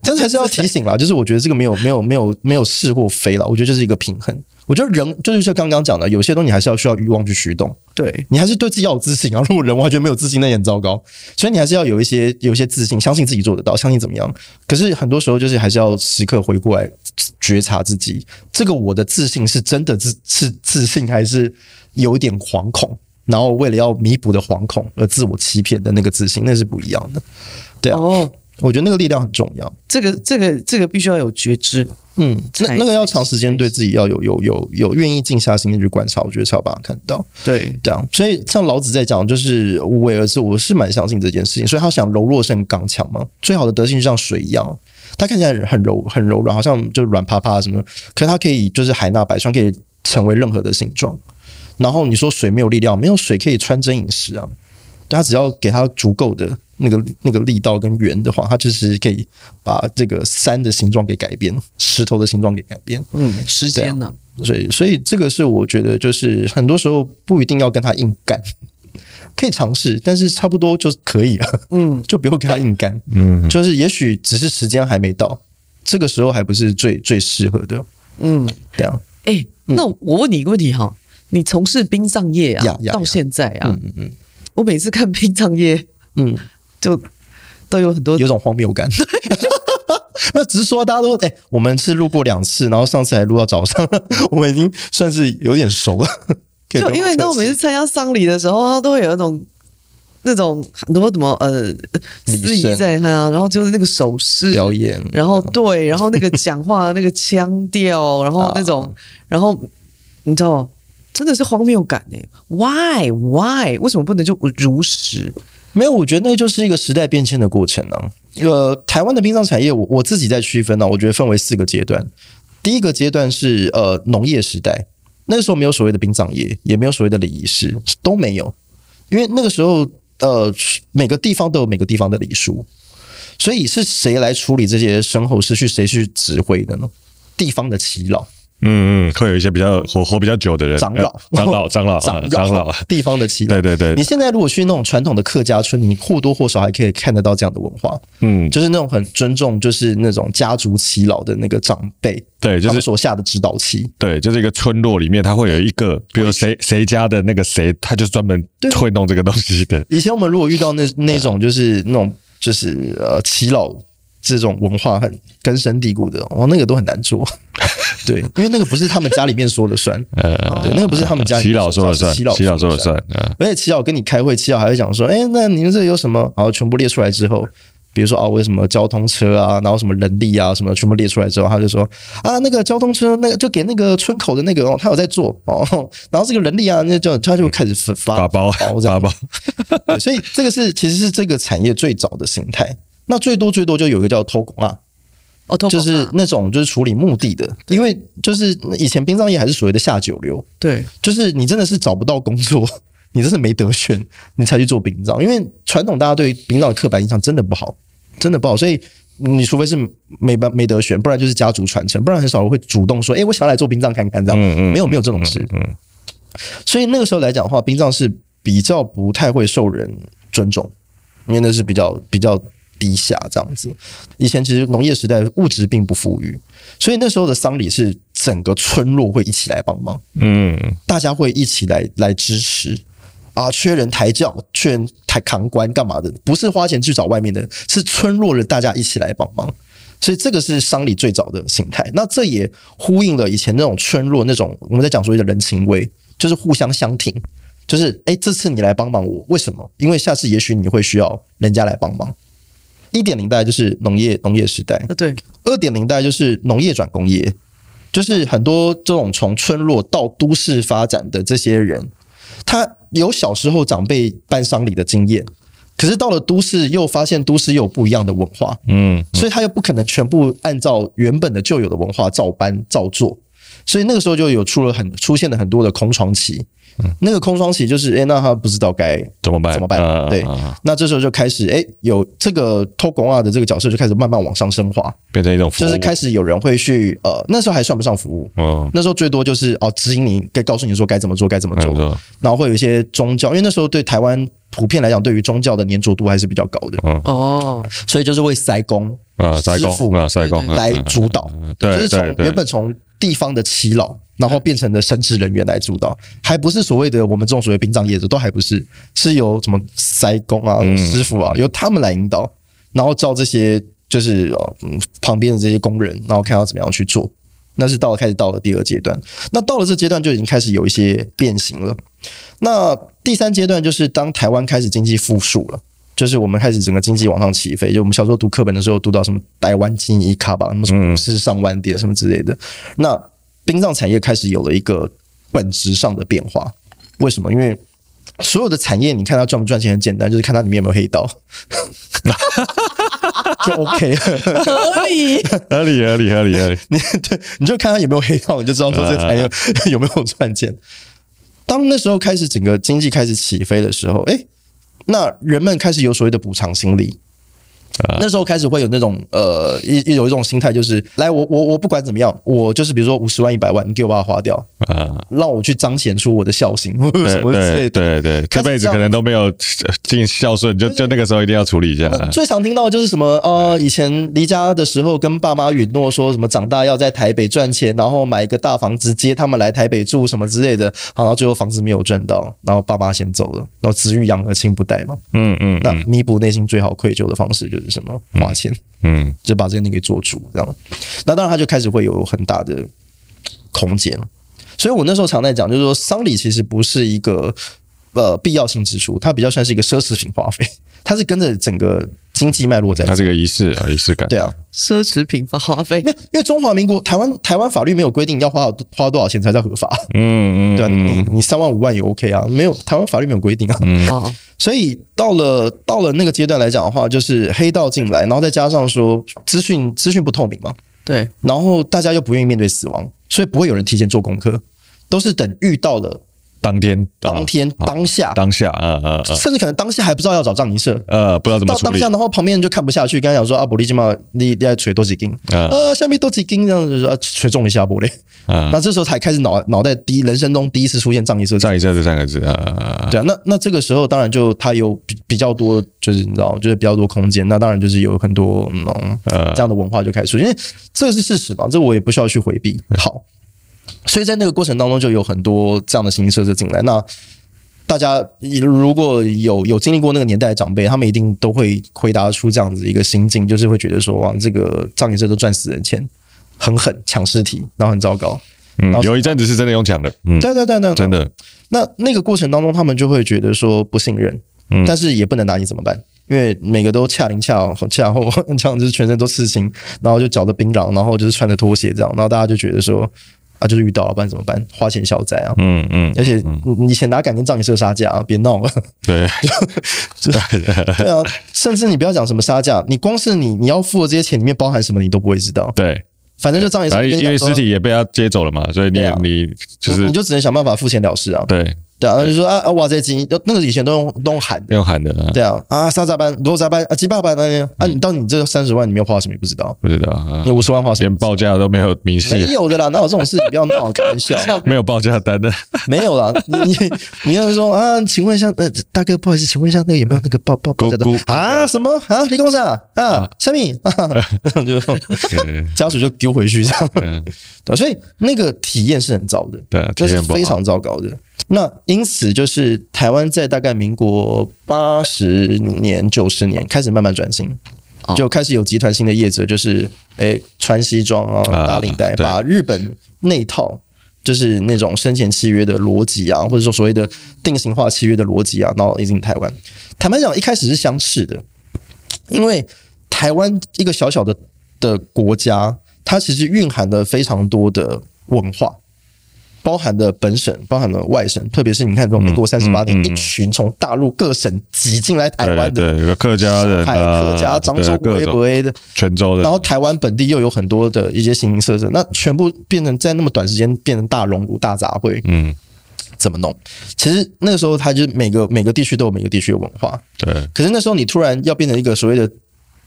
但是还是要提醒啦，就是我觉得这个没有没有没有没有是或非了，我觉得这是一个平衡。我觉得人就是像刚刚讲的，有些东西还是要需要欲望去驱动。对，你还是对自己要有自信啊。如果人完全没有自信，那也很糟糕。所以你还是要有一些有一些自信，相信自己做得到，相信怎么样。可是很多时候就是还是要时刻回过来觉察自己，这个我的自信是真的自是自信，还是有一点惶恐？然后为了要弥补的惶恐而自我欺骗的那个自信，那是不一样的。对啊。哦我觉得那个力量很重要，这个这个这个必须要有觉知，嗯，那那个要长时间对自己要有有有有愿意静下心去观察，我觉得才有办法看到。对，这样，所以像老子在讲，就是无为而治，我是蛮相信这件事情。所以他想柔弱胜刚强嘛，最好的德性就像水一样，它看起来很柔很柔软，好像就软趴趴什么，可是它可以就是海纳百川，可以成为任何的形状。然后你说水没有力量，没有水可以穿针引石啊，它只要给它足够的。那个那个力道跟圆的话，它就是可以把这个山的形状给改变，石头的形状给改变。嗯，时间呢？所以所以这个是我觉得，就是很多时候不一定要跟他硬干，可以尝试，但是差不多就可以了。嗯，就不用跟他硬干。嗯，就是也许只是时间还没到，这个时候还不是最最适合的。嗯，这样。哎，那我问你一个问题哈，你从事殡葬业啊，到现在啊，嗯嗯，我每次看殡葬业，嗯。就都有很多有种荒谬感，那只是说大家都哎、欸，我们是录过两次，然后上次还录到早上，我们已经算是有点熟了。就因为当我每次参加丧礼的时候，都会有一种那种很多什么呃司仪在那，然后就是那个手势表演，然后对，然后那个讲话那个腔调，然后那种，然后你知道吗，真的是荒谬感哎，Why Why 为什么不能就如实？没有，我觉得那就是一个时代变迁的过程呢、呃，台湾的殡葬产业，我我自己在区分呢、我觉得分为四个阶段。第一个阶段是呃农业时代，那个时候没有所谓的殡葬业，也没有所谓的礼仪师，都没有，因为那个时候呃每个地方都有每个地方的礼数，所以是谁来处理这些身后事，去谁去指挥的呢？地方的耆老。嗯嗯，会有一些比较活活比较久的人，长老、长老、长老、长长老，地方的耆老。对对对，你现在如果去那种传统的客家村，你或多或少还可以看得到这样的文化。嗯，就是那种很尊重，就是那种家族耆老的那个长辈，对，就是所下的指导期。对，就是一个村落里面，他会有一个，比如谁谁家的那个谁，他就专门会弄这个东西的。以前我们如果遇到那那种就是那种就是呃耆老这种文化很根深蒂固的，哦，那个都很难做。对，因为那个不是他们家里面说了算，呃，对，那个不是他们家里面耆老说了算，耆老说了算，而且齐老跟你开会，齐老还会讲说，哎，那你们这有什么？然后全部列出来之后，比如说啊，为什么交通车啊，然后什么人力啊，什么全部列出来之后，他就说啊，那个交通车那个就给那个村口的那个哦，他有在做哦，然后这个人力啊，那就他就开始发发包发包，发包，所以这个是其实是这个产业最早的形态。那最多最多就有一个叫偷工啊，哦，就是那种就是处理墓地的，因为就是以前殡葬业还是所谓的下九流，对，就是你真的是找不到工作。你真是没得选，你才去做殡葬，因为传统大家对殡葬的刻板印象真的不好，真的不好。所以你除非是没办没得选，不然就是家族传承，不然很少人会主动说：“哎，我想要来做殡葬看看。”这样，没有没有这种事。嗯所以那个时候来讲的话，殡葬是比较不太会受人尊重，因为那是比较比较低下这样子。以前其实农业时代物质并不富裕，所以那时候的丧礼是整个村落会一起来帮忙，嗯，大家会一起来来支持。啊，缺人抬轿，缺人抬扛棺，干嘛的？不是花钱去找外面的，是村落的大家一起来帮忙。所以这个是丧礼最早的形态。那这也呼应了以前那种村落那种我们在讲所谓的人情味，就是互相相挺。就是哎、欸，这次你来帮忙我，为什么？因为下次也许你会需要人家来帮忙。一点零代就是农业农业时代，对。二点零代就是农业转工业，就是很多这种从村落到都市发展的这些人。他有小时候长辈办丧礼的经验，可是到了都市又发现都市又有不一样的文化，嗯，所以他又不可能全部按照原本的旧有的文化照搬照做，所以那个时候就有出了很出现了很多的空窗期。那个空窗期就是，哎、欸，那他不知道该怎么办？怎么办？对，那这时候就开始，哎、欸，有这个托拱啊的这个角色就开始慢慢往上升华，变成一种服务，就是开始有人会去，呃，那时候还算不上服务，哦，那时候最多就是哦，指引你，该告诉你说该怎么做，该怎么做，然后会有一些宗教，因为那时候对台湾普遍来讲，对于宗教的粘着度还是比较高的，哦，所以就是会塞工啊，塞工啊，塞工来主导，对，就是从原本从地方的祈老。然后变成了神职人员来主导，还不是所谓的我们这种所谓殡葬业者，都还不是，是由什么塞工啊、师傅啊，由他们来引导，然后照这些就是呃旁边的这些工人，然后看要怎么样去做。那是到了开始到了第二阶段，那到了这阶段就已经开始有一些变形了。那第三阶段就是当台湾开始经济复苏了，就是我们开始整个经济往上起飞。就我们小时候读课本的时候读到什么台湾经济卡吧，什么股市上万点什么之类的，那。殡葬产业开始有了一个本质上的变化，为什么？因为所有的产业，你看它赚不赚钱很简单，就是看它里面有没有黑道，就 OK 了，合理，合理，合理，合理，合理。你对，你就看它有没有黑道，你就知道说这个产业有没有赚钱。当那时候开始整个经济开始起飞的时候，哎，那人们开始有所谓的补偿心理。那时候开始会有那种呃，一有一种心态，就是来我我我不管怎么样，我就是比如说五十万一百万，你给我把它花掉啊，让我去彰显出我的孝心，对对对对，这辈子可能都没有尽孝顺，就就那个时候一定要处理一下。最常听到的就是什么呃，以前离家的时候跟爸妈允诺说什么长大要在台北赚钱，然后买一个大房子接他们来台北住什么之类的，好，然后最后房子没有赚到，然后爸妈先走了，然后子欲养而亲不待嘛，嗯嗯，那弥补内心最好愧疚的方式就是。什么花钱？嗯，就把这个东西给做主，这样。那当然，他就开始会有很大的空间。所以我那时候常在讲，就是说，丧礼其实不是一个呃必要性支出，它比较算是一个奢侈品花费。它是跟着整个经济脉络在，它这个仪式啊，仪式感，对啊，奢侈品花费。因为中华民国台湾台湾法律没有规定要花花多少钱才叫合法，嗯嗯，对啊，你你三万五万也 OK 啊，没有台湾法律没有规定啊，嗯，所以到了到了那个阶段来讲的话，就是黑道进来，然后再加上说资讯资讯不透明嘛，对，然后大家又不愿意面对死亡，所以不会有人提前做功课，都是等遇到了。当天，当天，当下，当下，嗯嗯，甚至可能当下还不知道要找葬仪社，呃，不知道怎么处理。到当下，然后旁边人就看不下去，跟他讲说：“啊，玻璃金嘛，你你要锤多几斤？呃，下面多几斤这样子说，锤中一下玻璃。啊，那这时候才开始脑脑袋第一人生中第一次出现葬仪社，葬仪社这三个字啊。对啊，那那这个时候当然就他有比比较多，就是你知道，就是比较多空间。那当然就是有很多嗯这样的文化就开始出现，因为这是事实嘛，这我也不需要去回避。好。所以在那个过程当中，就有很多这样的形形色色进来。那大家如果有有经历过那个年代的长辈，他们一定都会回答出这样子一个心境，就是会觉得说，哇，这个葬仪社都赚死人钱，很狠，抢尸体，然后很糟糕。嗯，有一阵子是真的用抢的。嗯，对对对对，真的。那那个过程当中，他们就会觉得说不信任，嗯，但是也不能拿你怎么办。因为每个都恰灵恰恰后，这样就是全身都刺青，然后就脚着冰冷，然后就是穿着拖鞋这样，然后大家就觉得说啊，就是遇到了，不然怎么办？花钱消灾啊！嗯嗯，而且你以前哪敢跟葬仪社杀价啊？别闹了。对，就 对啊，甚至你不要讲什么杀价，你光是你你要付的这些钱里面包含什么，你都不会知道。对。反正就葬仪社，因为尸体也被他接走了嘛，所以你、啊、你就是你就只能想办法付钱了事啊。对。对啊，就说啊啊哇，塞金那个以前都用都用喊的，用喊的。对啊啊，三十班多少班啊，几百班啊？啊，你到你这三十万，你没有花什么也不知道，不知道啊。你五十万花什么？连报价都没有明细。没有的啦，哪有这种事？不要闹，开玩笑。没有报价单的，没有啦。你你你要说啊，请问一下，呃，大哥，不好意思，请问一下，那个有没有那个报报报价单啊？什么啊？李公啥啊？小米啊 就 家属就丢回去这样。对，所以那个体验是很糟的，对，这是非常糟糕的。那因此就是台湾在大概民国八十年、九十年开始慢慢转型，就开始有集团性的业者，就是诶、欸、穿西装啊、打领带，把日本那套就是那种生前契约的逻辑啊，或者说所谓的定型化契约的逻辑啊，然后引进台湾。坦白讲，一开始是相似的，因为台湾一个小小的的国家，它其实蕴含了非常多的文化。包含的本省，包含了外省，特别是你看这种民国三十八年，一群从大陆各省挤进来台湾的，对，对客家人、客家、漳州、维吾的、泉州的，然后台湾本地又有很多的一些形形色色，那全部变成在那么短时间变成大熔炉、大杂烩，嗯，怎么弄？其实那个时候，它就是每个每个地区都有每个地区的文化，对。可是那时候你突然要变成一个所谓的。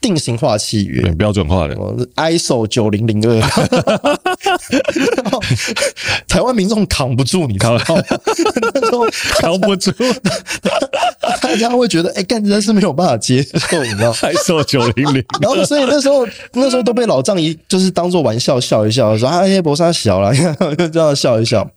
定型化契约，标准化的，ISO 九零零二，台湾民众扛不住，你知道吗？那时候扛不住，大家会觉得，哎、欸，干真是没有办法接受，你知道？ISO 九零零，然后所以那时候那时候都被老丈一就是当做玩笑笑一笑，说啊，哎，博沙小了，就这样笑一笑。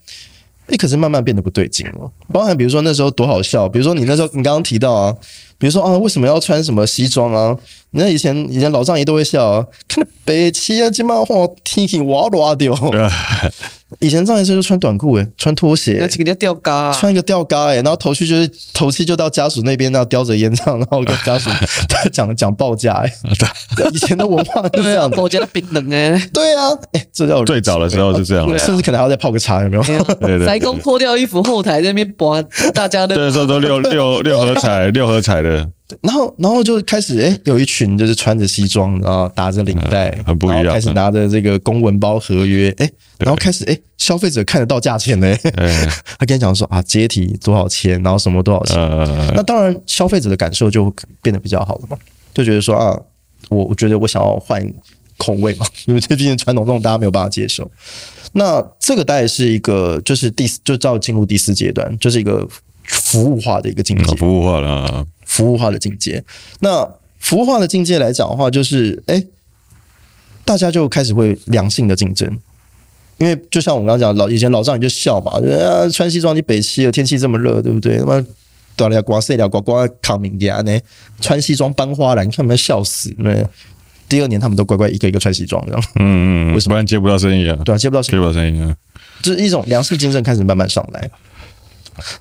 哎、可是慢慢变得不对劲了，包含比如说那时候多好笑，比如说你那时候你刚刚提到啊。比如说啊，为什么要穿什么西装啊？你看以前以前老丈爷都会笑啊，看北七啊，今晚我天气哇哇掉。以前上一次就穿短裤诶，穿拖鞋，那几个吊嘎，穿一个吊嘎诶，然后头去就是头去就到家属那边，然后叼着烟这样，然后跟家属 讲讲报价诶。以前的文化就 是这样的，报价的冰冷诶。对啊，诶，这叫最早的时候是这样，甚至可能还要再泡个茶，有没有？对对。塞工脱掉衣服，后台在那边播，大家的。对，时候都六六六合彩，六合彩的。然后，然后就开始，哎，有一群就是穿着西装，然后打着领带，嗯、很不一样，开始拿着这个公文包合约，哎，然后开始，哎，消费者看得到价钱嘞，他跟你讲说啊，阶梯多少钱，然后什么多少钱，嗯、那当然消费者的感受就变得比较好了嘛，就觉得说啊，我我觉得我想要换口味嘛，因为这毕竟传统这种大家没有办法接受。那这个大概是一个，就是第四，就照进入第四阶段，就是一个服务化的一个境界，服务化了。服务化的境界，那服务化的境界来讲的话，就是哎、欸，大家就开始会良性的竞争，因为就像我刚刚讲，老以前老丈人就笑嘛，啊，穿西装你北西了，天气这么热，对不对？那么短了刮碎了刮刮扛明的呢，穿西装搬花篮，你看他们笑死，对不对？第二年他们都乖乖一个一个穿西装，这样，嗯嗯，为什么接不到生意啊？对啊，接不到生意，接不到生意啊，就是一种良性竞争开始慢慢上来，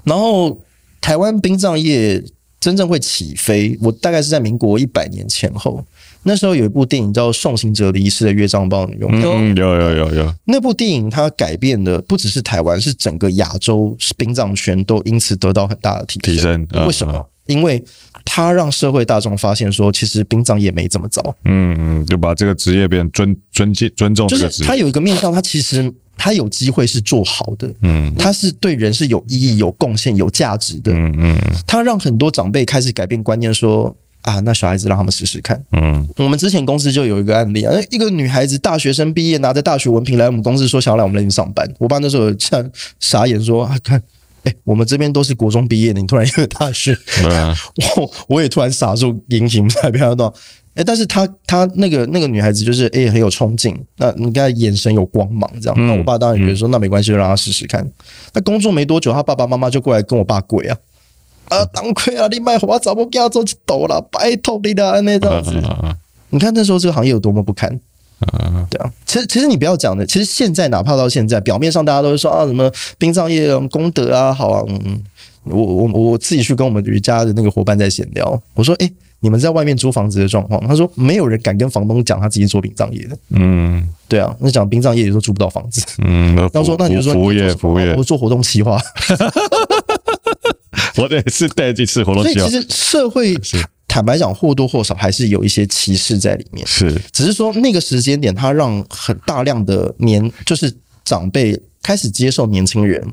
然后台湾殡葬业。真正会起飞，我大概是在民国一百年前后。那时候有一部电影叫《送行者离世的约帐报》，有没有？有有有有。那部电影它改变的不只是台湾，是整个亚洲殡葬圈都因此得到很大的提升。提升。为什么？因为他让社会大众发现说，其实殡葬业没这么糟。嗯嗯，就把这个职业变尊尊敬尊重这个职业。就是他有一个面向，他其实。他有机会是做好的，嗯，他是对人是有意义、有贡献、有价值的，嗯嗯，他让很多长辈开始改变观念，说啊，那小孩子让他们试试看，嗯，我们之前公司就有一个案例啊，一个女孩子大学生毕业，拿着大学文凭来我们公司说想要来我们那边上班，我爸那时候像傻眼说啊，看，哎，我们这边都是国中毕业的，你突然一个大学，对啊，我我也突然傻住，引起不太漂亮。哎，但是她她那个那个女孩子就是哎很有冲劲，那你看眼神有光芒这样，那我爸当然觉得说那没关系，就让她试试看。那工作没多久，她爸爸妈妈就过来跟我爸跪啊，啊，当亏啊，你卖我早不给他做一斗了，拜托你了那这样子。你看那时候这个行业有多么不堪，对啊。其实其实你不要讲的，其实现在哪怕到现在，表面上大家都是说啊什么殡葬业功德啊好啊，嗯，我我我自己去跟我们瑜伽的那个伙伴在闲聊，我说哎。你们在外面租房子的状况。他说没有人敢跟房东讲他自己做殡葬业的。嗯，对啊，那讲殡葬业也说租不到房子。嗯，他说那你就说服务业，服务业，我做活动企划。我得是带这次活动。所以其实社会坦白讲或多或少还是有一些歧视在里面。是，只是说那个时间点，它让很大量的年就是长辈。开始接受年轻人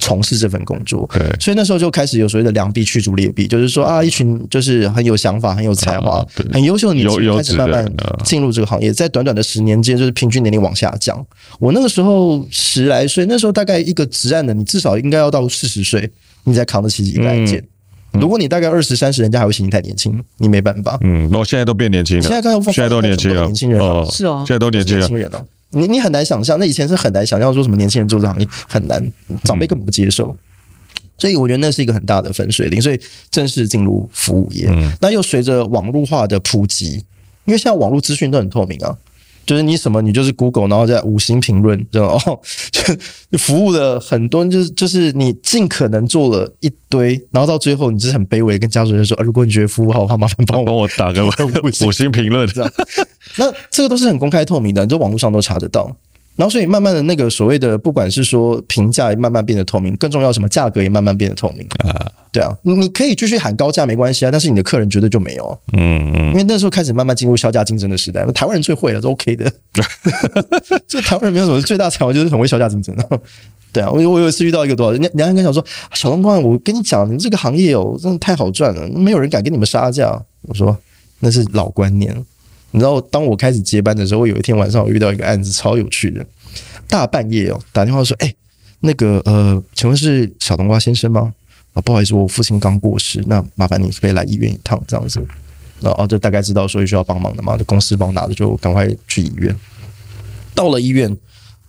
从事这份工作，对，所以那时候就开始有所谓的良币驱逐劣币，就是说啊，一群就是很有想法、很有才华、很优秀的年轻人开始慢慢进入这个行业，在短短的十年间，就是平均年龄往下降。我那个时候十来岁，那时候大概一个职案的，你至少应该要到四十岁，你才扛得起一个案件。如果你大概二十三十，人家还会嫌你太年轻，你没办法。嗯，我现在都变年轻了，现在看现在都年轻了，年轻人是哦，现在都年轻人了。你你很难想象，那以前是很难想象说什么年轻人做这行业很难，长辈根本不接受，所以我觉得那是一个很大的分水岭，所以正式进入服务业。那又随着网络化的普及，因为现在网络资讯都很透明啊。就是你什么，你就是 Google，然后在五星评论，这种哦，就服务了很多，就是就是你尽可能做了一堆，然后到最后你就是很卑微，跟家属人说，如果你觉得服务好的话，麻烦帮我帮我打个 五星评论，这样。那这个都是很公开透明的，你在网络上都查得到。然后，所以慢慢的那个所谓的，不管是说评价也慢慢变得透明，更重要什么，价格也慢慢变得透明啊。对啊，你可以继续喊高价没关系啊，但是你的客人绝对就没有。嗯嗯，因为那时候开始慢慢进入销价竞争的时代，台湾人最会了，都 OK 的。这台湾人没有什么最大才华，就是很会销价竞争。对啊，我我有一次遇到一个多少人家，人家跟我讲说，小东光，我跟你讲，你这个行业哦，真的太好赚了，没有人敢跟你们杀价。我说那是老观念。你知道，当我开始接班的时候，我有一天晚上我遇到一个案子，超有趣的。大半夜哦，打电话说：“哎，那个呃，请问是小冬瓜先生吗？啊，不好意思，我父亲刚过世，那麻烦你可以来医院一趟，这样子。然后就大概知道说需要帮忙的嘛，就公司帮我拿着，就赶快去医院。到了医院，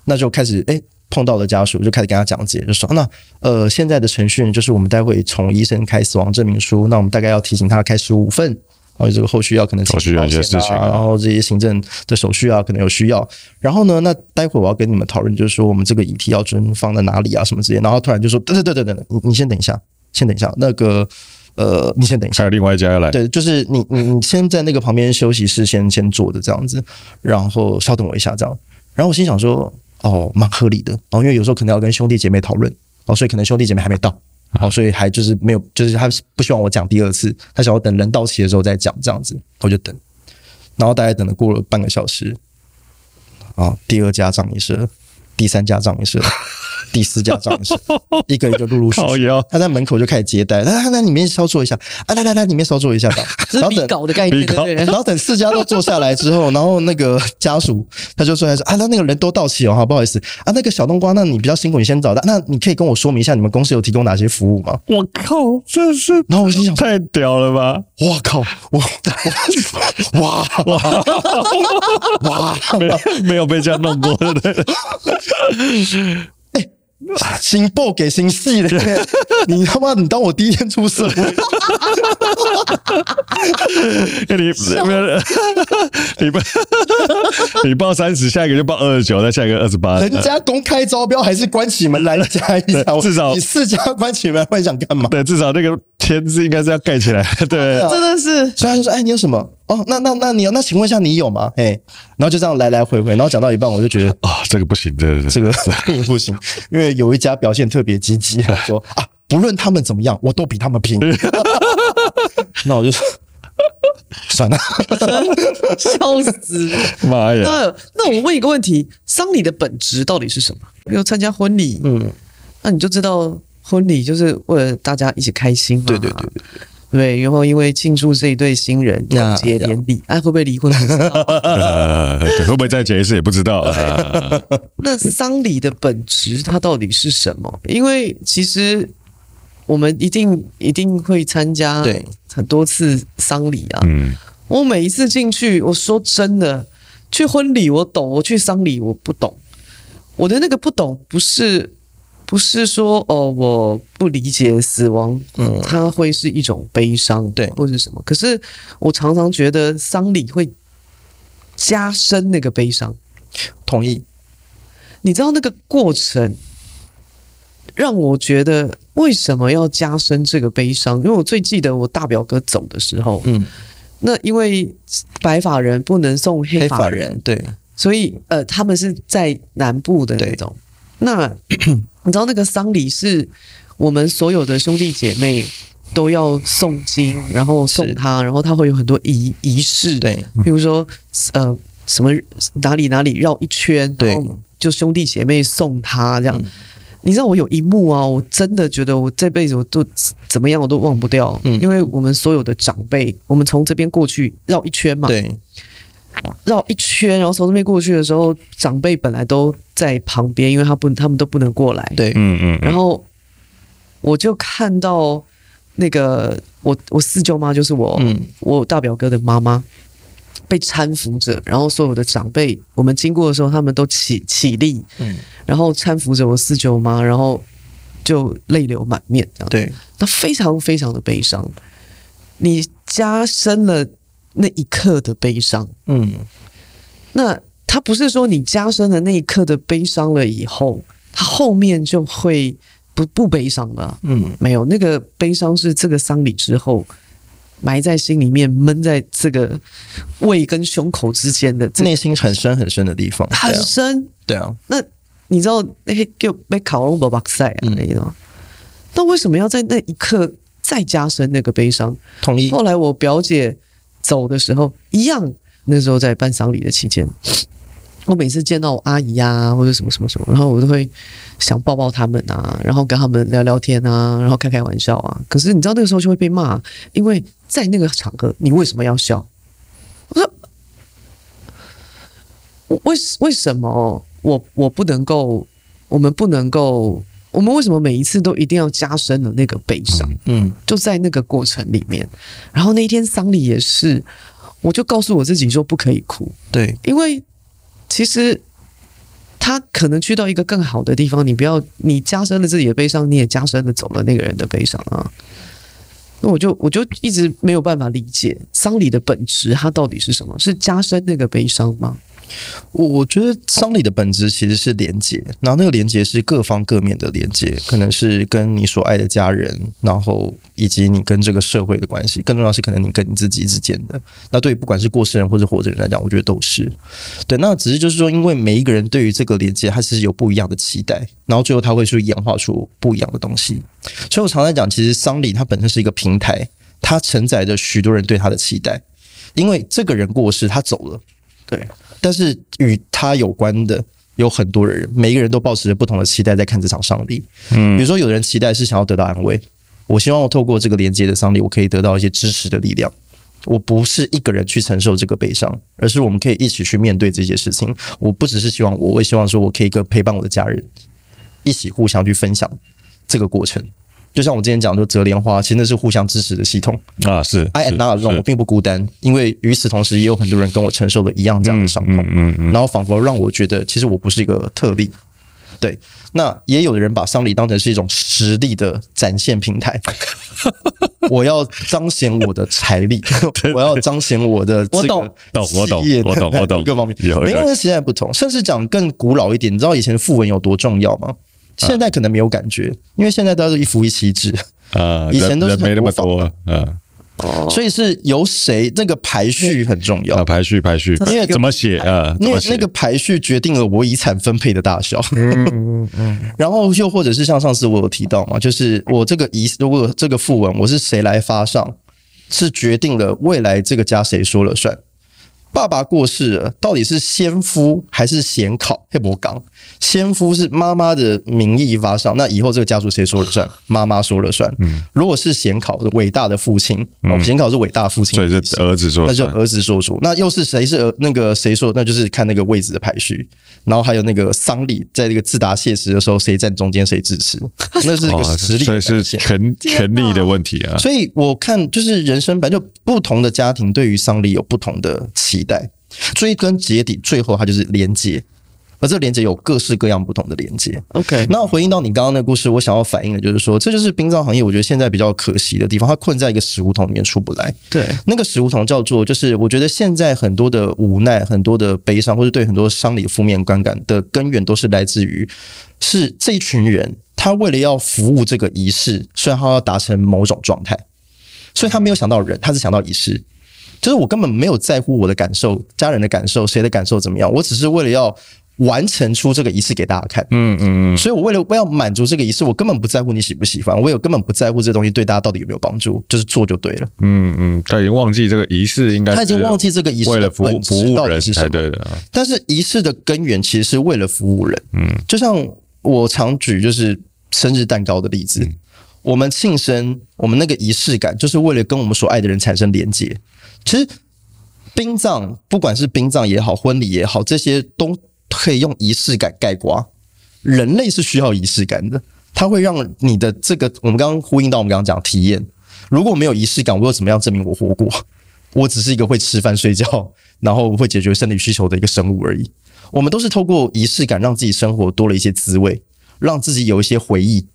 那就开始哎，碰到了家属，就开始跟他讲解，就说：那呃，现在的程序就是我们待会从医生开死亡证明书，那我们大概要提醒他开十五份。”然后这个后续要可能请保险啊，然后这些行政的手续啊，可能有需要。然后呢，那待会我要跟你们讨论，就是说我们这个遗体要存放在哪里啊，什么之类。然后突然就说，对对对对对，你你先等一下，先等一下。那个呃，你先等一下，还有另外一家要来。对，就是你你你先在那个旁边休息室先先坐着这样子，然后稍等我一下这样。然后我心想说，哦，蛮合理的。然后因为有时候可能要跟兄弟姐妹讨论，哦，所以可能兄弟姐妹还没到。哦，所以还就是没有，就是他不希望我讲第二次，他想要等人到齐的时候再讲这样子，我就等，然后大概等了过了半个小时，啊，第二家葬仪社，第三家葬仪社。第四家葬仪社，一个一个陆陆续续，他在门口就开始接待，来来来，里面稍坐一下，啊，来来来，里面稍坐一下吧。然后等搞的概念，然后等四家都坐下来之后，然后那个家属他就说来说啊，那那个人都到齐了，哈，不好意思。啊，那个小冬瓜，那你比较辛苦，你先找他，那你可以跟我说明一下你们公司有提供哪些服务吗？我靠，这是，然后我心想太屌了吧，我靠，我哇哇哇，没有没有被这样弄过的。新报给新戏的，你他妈，你当我第一天出社会？你没有，你报你报三十，下一个就报二十九，再下一个二十八。人家公开招标还是关起门来加一下，至少你四家关起门，会想干嘛？对，至少那个签字应该是要盖起来。对，真的是。所以他就说：“哎，你有什么？哦，那那那你有？那请问一下，你有吗？”哎，然后就这样来来回回，然后讲到一半，我就觉得啊，这个不行，对对对，这个 不行，因为有一家表现特别积极，说 啊，不论他们怎么样，我都比他们拼。那我就说。算了，笑死！妈呀！那那我问一个问题：丧礼的本质到底是什么？比如参加婚礼，嗯，那你就知道婚礼就是为了大家一起开心嘛。对对对对对，然后因为庆祝这一对新人要结典礼，哎，会不会离婚？会不会再结一次也不知道。那丧礼的本质它到底是什么？因为其实。我们一定一定会参加对很多次丧礼啊。嗯，我每一次进去，我说真的，去婚礼我懂，我去丧礼我不懂。我的那个不懂，不是不是说哦，我不理解死亡，嗯，它会是一种悲伤，对，或者什么。可是我常常觉得丧礼会加深那个悲伤。同意。你知道那个过程？让我觉得为什么要加深这个悲伤？因为我最记得我大表哥走的时候，嗯，那因为白发人不能送黑发人，人，对，所以呃，他们是在南部的那种。那你知道那个丧礼是我们所有的兄弟姐妹都要诵经，然后送他，然后他会有很多仪仪式，对，比如说呃什么哪里哪里绕一圈，对，就兄弟姐妹送他这样。你知道我有一幕啊，我真的觉得我这辈子我都怎么样我都忘不掉，嗯，因为我们所有的长辈，我们从这边过去绕一圈嘛，对，绕一圈，然后从这边过去的时候，长辈本来都在旁边，因为他不，他们都不能过来，对，嗯嗯，然后我就看到那个我我四舅妈就是我，嗯，我大表哥的妈妈。被搀扶着，然后所有的长辈，我们经过的时候，他们都起起立，嗯，然后搀扶着我四舅妈，然后就泪流满面，这样。对，他非常非常的悲伤，你加深了那一刻的悲伤，嗯，那他不是说你加深了那一刻的悲伤了以后，他后面就会不不悲伤了，嗯，没有，那个悲伤是这个丧礼之后。埋在心里面，闷在这个胃跟胸口之间的内心很深很深的地方，很深。对啊，那你知道那些就被烤龙伯巴塞啊，你知道？那为什么要在那一刻再加深那个悲伤？同意。后来我表姐走的时候，一样。那时候在办丧礼的期间。我每次见到我阿姨、啊，或者什么什么什么，然后我都会想抱抱他们啊，然后跟他们聊聊天啊，然后开开玩笑啊。可是你知道那个时候就会被骂，因为在那个场合，你为什么要笑？我说，为为什么我我不能够，我们不能够，我们为什么每一次都一定要加深了那个悲伤？嗯，就在那个过程里面。然后那一天丧礼也是，我就告诉我自己说不可以哭，对，因为。其实他可能去到一个更好的地方，你不要，你加深了自己的悲伤，你也加深了走了那个人的悲伤啊。那我就我就一直没有办法理解丧礼的本质，它到底是什么？是加深那个悲伤吗？我我觉得丧礼的本质其实是连接，然后那个连接是各方各面的连接，可能是跟你所爱的家人，然后以及你跟这个社会的关系，更重要是可能你跟你自己之间的。那对于不管是过世人或者活着人来讲，我觉得都是对。那只是就是说，因为每一个人对于这个连接，他其实有不一样的期待，然后最后他会去演化出不一样的东西。所以我常常讲，其实丧礼它本身是一个平台，它承载着许多人对他的期待，因为这个人过世，他走了，对。但是与他有关的有很多人，每一个人都抱持着不同的期待在看这场丧礼。嗯，比如说有人期待是想要得到安慰，我希望我透过这个连接的丧礼，我可以得到一些支持的力量。我不是一个人去承受这个悲伤，而是我们可以一起去面对这些事情。我不只是希望我，我也希望说我可以跟陪伴我的家人一起互相去分享这个过程。就像我之前讲的，折莲花其实那是互相支持的系统啊。是，I am not alone，我并不孤单，因为与此同时也有很多人跟我承受了一样这样的伤痛。嗯嗯，嗯，然后仿佛让我觉得，其实我不是一个特例。对，那也有的人把丧礼当成是一种实力的展现平台。我要彰显我的财力，我要彰显我的我懂，我懂，我懂，我懂，各方面，每个人时代不同，甚至讲更古老一点，你知道以前的讣文有多重要吗？现在可能没有感觉，因为现在都是一夫一妻制啊，以前都是没那么多，嗯，所以是由谁那个排序很重要啊，排序排序，因为怎么写啊？因为那个排序决定了我遗产分配的大小，嗯嗯，然后又或者是像上次我有提到嘛，就是我这个遗如果这个讣文我是谁来发上，是决定了未来这个家谁说了算。爸爸过世了，到底是先夫还是先考？黑伯刚，先夫是妈妈的名义发上，那以后这个家族谁说了算？妈妈说了算。嗯，如果是先考的伟大的父亲，哦，先考是伟大的父亲，所以是儿子说，那就儿子说主。那又是谁是儿那个谁说？那就是看那个位置的排序，然后还有那个丧礼，在这个自答谢词的时候，谁站中间谁支持，那是一个实力，所以是权权力的问题啊。所以我看就是人生本来就不同的家庭对于丧礼有不同的期待。追根结底，最后它就是连接，而这个连接有各式各样不同的连接。OK，那回应到你刚刚那个故事，我想要反映的就是说，这就是殡葬行业，我觉得现在比较可惜的地方，它困在一个死胡同里面出不来。对，那个死胡同叫做，就是我觉得现在很多的无奈、很多的悲伤，或者对很多丧礼负面观感的根源，都是来自于是这一群人，他为了要服务这个仪式，虽然他要达成某种状态，所以他没有想到人，他是想到仪式。就是我根本没有在乎我的感受、家人的感受、谁的感受怎么样，我只是为了要。完成出这个仪式给大家看，嗯嗯嗯，所以我为了我要满足这个仪式，我根本不在乎你喜不喜欢，我也根本不在乎这东西对大家到底有没有帮助，就是做就对了。嗯嗯，他已经忘记这个仪式应该，他已经忘记这个仪式为了服务服务人才对的。但是仪式的根源其实是为了服务人。嗯，就像我常举就是生日蛋糕的例子，我们庆生，我们那个仪式感就是为了跟我们所爱的人产生连接。其实殡葬，不管是殡葬也好，婚礼也好，这些都。可以用仪式感概括，人类是需要仪式感的，它会让你的这个，我们刚刚呼应到我们刚刚讲体验，如果没有仪式感，我又怎么样证明我活过？我只是一个会吃饭睡觉，然后会解决生理需求的一个生物而已。我们都是透过仪式感，让自己生活多了一些滋味，让自己有一些回忆。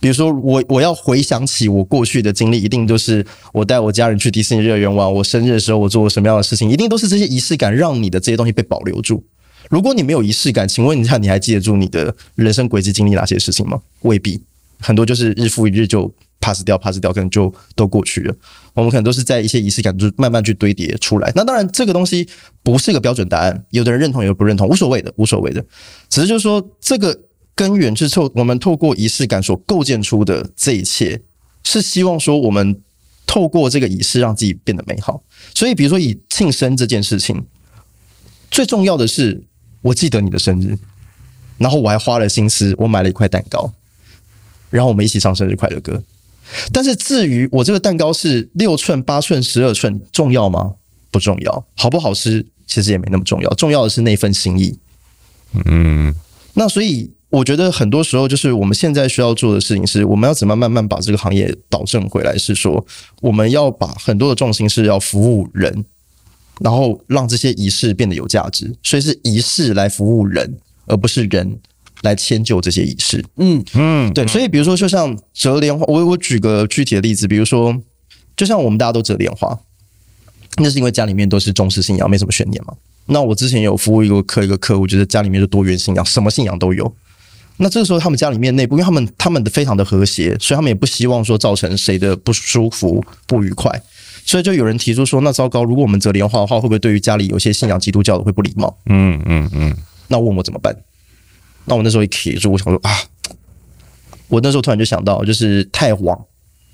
比如说，我我要回想起我过去的经历，一定都是我带我家人去迪士尼乐园玩，我生日的时候我做过什么样的事情，一定都是这些仪式感让你的这些东西被保留住。如果你没有仪式感，请问一下，你还记得住你的人生轨迹经历哪些事情吗？未必，很多就是日复一日就 pass 掉，pass 掉，可能就都过去了。我们可能都是在一些仪式感，就慢慢去堆叠出来。那当然，这个东西不是一个标准答案，有的人认同，有的不认同，无所谓的，无所谓的。只是就是说，这个根源是透我们透过仪式感所构建出的这一切，是希望说我们透过这个仪式让自己变得美好。所以，比如说以庆生这件事情，最重要的是。我记得你的生日，然后我还花了心思，我买了一块蛋糕，然后我们一起唱生日快乐歌。但是至于我这个蛋糕是六寸、八寸、十二寸，重要吗？不重要。好不好吃，其实也没那么重要。重要的是那份心意。嗯，那所以我觉得很多时候，就是我们现在需要做的事情是，我们要怎么慢慢把这个行业导正回来？是说，我们要把很多的重心是要服务人。然后让这些仪式变得有价值，所以是仪式来服务人，而不是人来迁就这些仪式。嗯嗯，对。所以比如说，就像折莲花，我我举个具体的例子，比如说，就像我们大家都折莲花，那是因为家里面都是中式信仰，没什么悬念嘛。那我之前有服务一个客一个客户，觉得家里面是多元信仰，什么信仰都有。那这个时候，他们家里面内部，因为他们他们的非常的和谐，所以他们也不希望说造成谁的不舒服、不愉快。所以就有人提出说，那糟糕，如果我们折莲花的话，会不会对于家里有些信仰基督教的会不礼貌？嗯嗯嗯。那问我怎么办？那我那时候一提出，我想说啊，我那时候突然就想到，就是泰皇、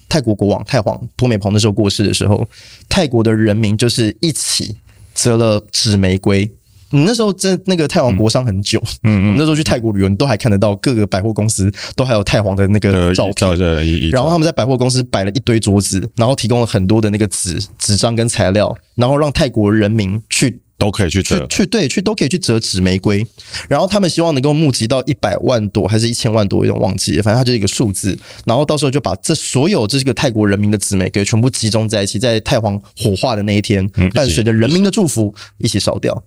泰国国王泰皇普美蓬那时候过世的时候，泰国的人民就是一起折了纸玫瑰。你那时候在那个泰皇国商很久，嗯嗯，那时候去泰国旅游，你都还看得到各个百货公司都还有泰皇的那个照片，然后他们在百货公司摆了一堆桌子，然后提供了很多的那个纸纸张跟材料，然后让泰国人民去都可以去折，去对去都可以去折纸玫瑰，然后他们希望能够募集到一百万朵还是一千万朵，有点忘记了，反正它就是一个数字，然后到时候就把这所有这个泰国人民的纸玫瑰全部集中在一起，在泰皇火化的那一天，伴随着人民的祝福一起烧掉。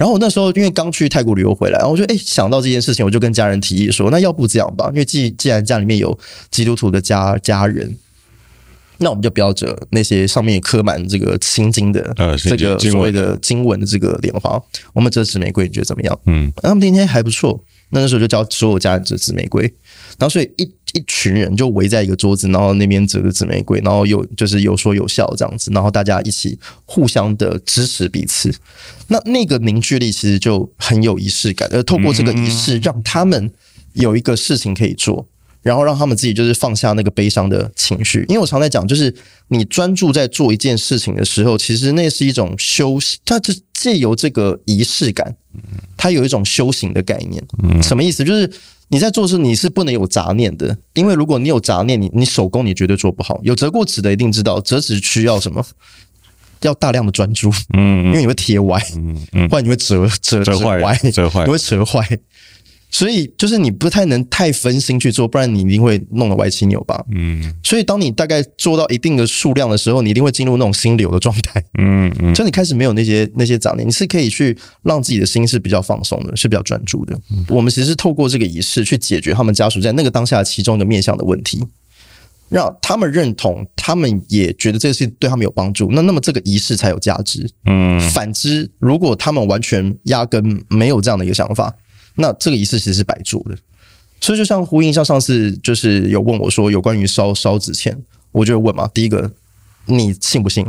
然后我那时候因为刚去泰国旅游回来，然后我就哎想到这件事情，我就跟家人提议说，那要不这样吧，因为既既然家里面有基督徒的家家人，那我们就不要折那些上面刻满这个青金的这个所谓的经文的这个莲花，我们折纸玫瑰，你觉得怎么样？嗯，他们今天还不错。那那时候就教所有家人折纸玫瑰，然后所以一一群人就围在一个桌子，然后那边折着纸玫瑰，然后有就是有说有笑这样子，然后大家一起互相的支持彼此，那那个凝聚力其实就很有仪式感，而透过这个仪式让他们有一个事情可以做。然后让他们自己就是放下那个悲伤的情绪，因为我常在讲，就是你专注在做一件事情的时候，其实那是一种修行，它就借由这个仪式感，它有一种修行的概念。什么意思？就是你在做事，你是不能有杂念的，因为如果你有杂念，你你手工你绝对做不好。有折过纸的一定知道，折纸需要什么？要大量的专注，嗯，因为你会贴歪，嗯嗯，不然你会折折折坏，折坏，你会折坏。所以就是你不太能太分心去做，不然你一定会弄得歪七扭八。嗯，所以当你大概做到一定的数量的时候，你一定会进入那种心流的状态。嗯嗯，就你开始没有那些那些杂念，你是可以去让自己的心是比较放松的，是比较专注的。我们其实是透过这个仪式去解决他们家属在那个当下其中一个面向的问题，让他们认同，他们也觉得这个事对他们有帮助。那那么这个仪式才有价值。嗯，反之，如果他们完全压根没有这样的一个想法。那这个仪式其实是白做的，所以就像呼应，像上次就是有问我说有关于烧烧纸钱，我就问嘛，第一个你信不信？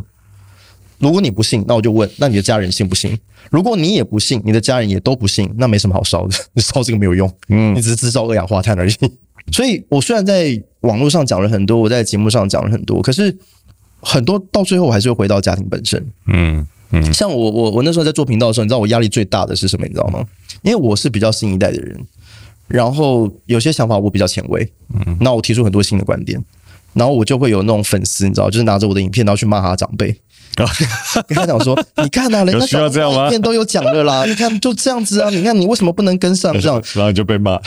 如果你不信，那我就问，那你的家人信不信？如果你也不信，你的家人也都不信，那没什么好烧的，你烧这个没有用，嗯，你只是制造二氧化碳而已。所以我虽然在网络上讲了很多，我在节目上讲了很多，可是很多到最后我还是会回到家庭本身。嗯嗯，像我我我那时候在做频道的时候，你知道我压力最大的是什么？你知道吗？因为我是比较新一代的人，然后有些想法我比较前卫，嗯，那我提出很多新的观点，然后我就会有那种粉丝，你知道，就是拿着我的影片然后去骂他长辈。跟他讲说，你看啊，人家小影片都有讲的啦，你看就这样子啊，你看你为什么不能跟上这样？然后就被骂，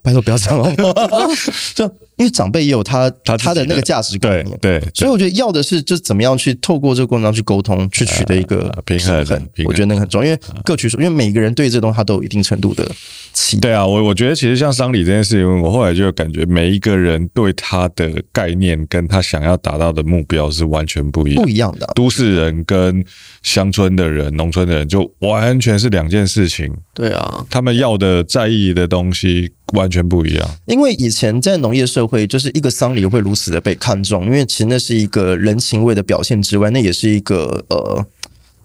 拜托不要这样好好？就。因为长辈也有他他他的那个价值观念，对，所以我觉得要的是就是怎么样去透过这个过程当中去沟通，去取得一个平衡。我觉得那个很重要，因为各取所，因为每个人对这个东西他都有一定程度的期待。对啊，我我觉得其实像丧礼这件事情，我后来就感觉每一个人对他的概念跟他想要达到的目标是完全不一样，不一样的。都市人跟乡村的人、农村的人就完全是两件事情。对啊，他们要的在意的东西。完全不一样，因为以前在农业社会，就是一个丧礼会如此的被看重，因为其实那是一个人情味的表现之外，那也是一个呃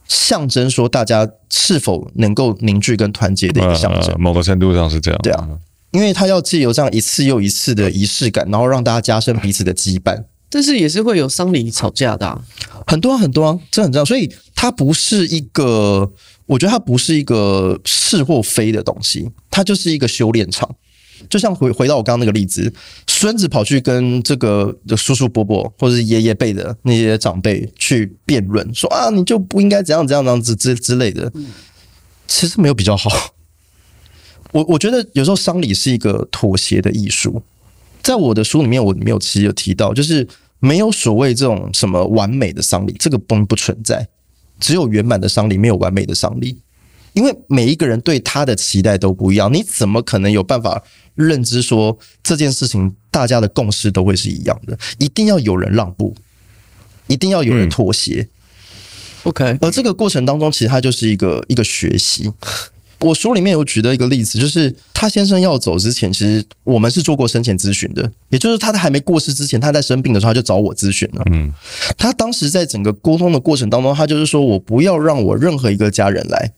象征，说大家是否能够凝聚跟团结的一个象征。某个程度上是这样，对啊，因为他要借由这样一次又一次的仪式感，然后让大家加深彼此的羁绊。但是也是会有丧礼吵架的，啊，很多很多，啊这很重要，所以它不是一个，我觉得它不是一个是或非的东西，它就是一个修炼场。就像回回到我刚刚那个例子，孙子跑去跟这个叔叔伯伯或者是爷爷辈的那些长辈去辩论，说啊，你就不应该怎样怎样怎样子之之类的。其实没有比较好。我我觉得有时候丧礼是一个妥协的艺术。在我的书里面，我没有其实有提到，就是没有所谓这种什么完美的丧礼，这个不不存在。只有圆满的丧礼，没有完美的丧礼。因为每一个人对他的期待都不一样，你怎么可能有办法？认知说这件事情，大家的共识都会是一样的，一定要有人让步，一定要有人妥协。嗯、OK，而这个过程当中，其实它就是一个一个学习。我书里面有举的一个例子，就是他先生要走之前，其实我们是做过生前咨询的，也就是他在还没过世之前，他在生病的时候他就找我咨询了。嗯，他当时在整个沟通的过程当中，他就是说我不要让我任何一个家人来，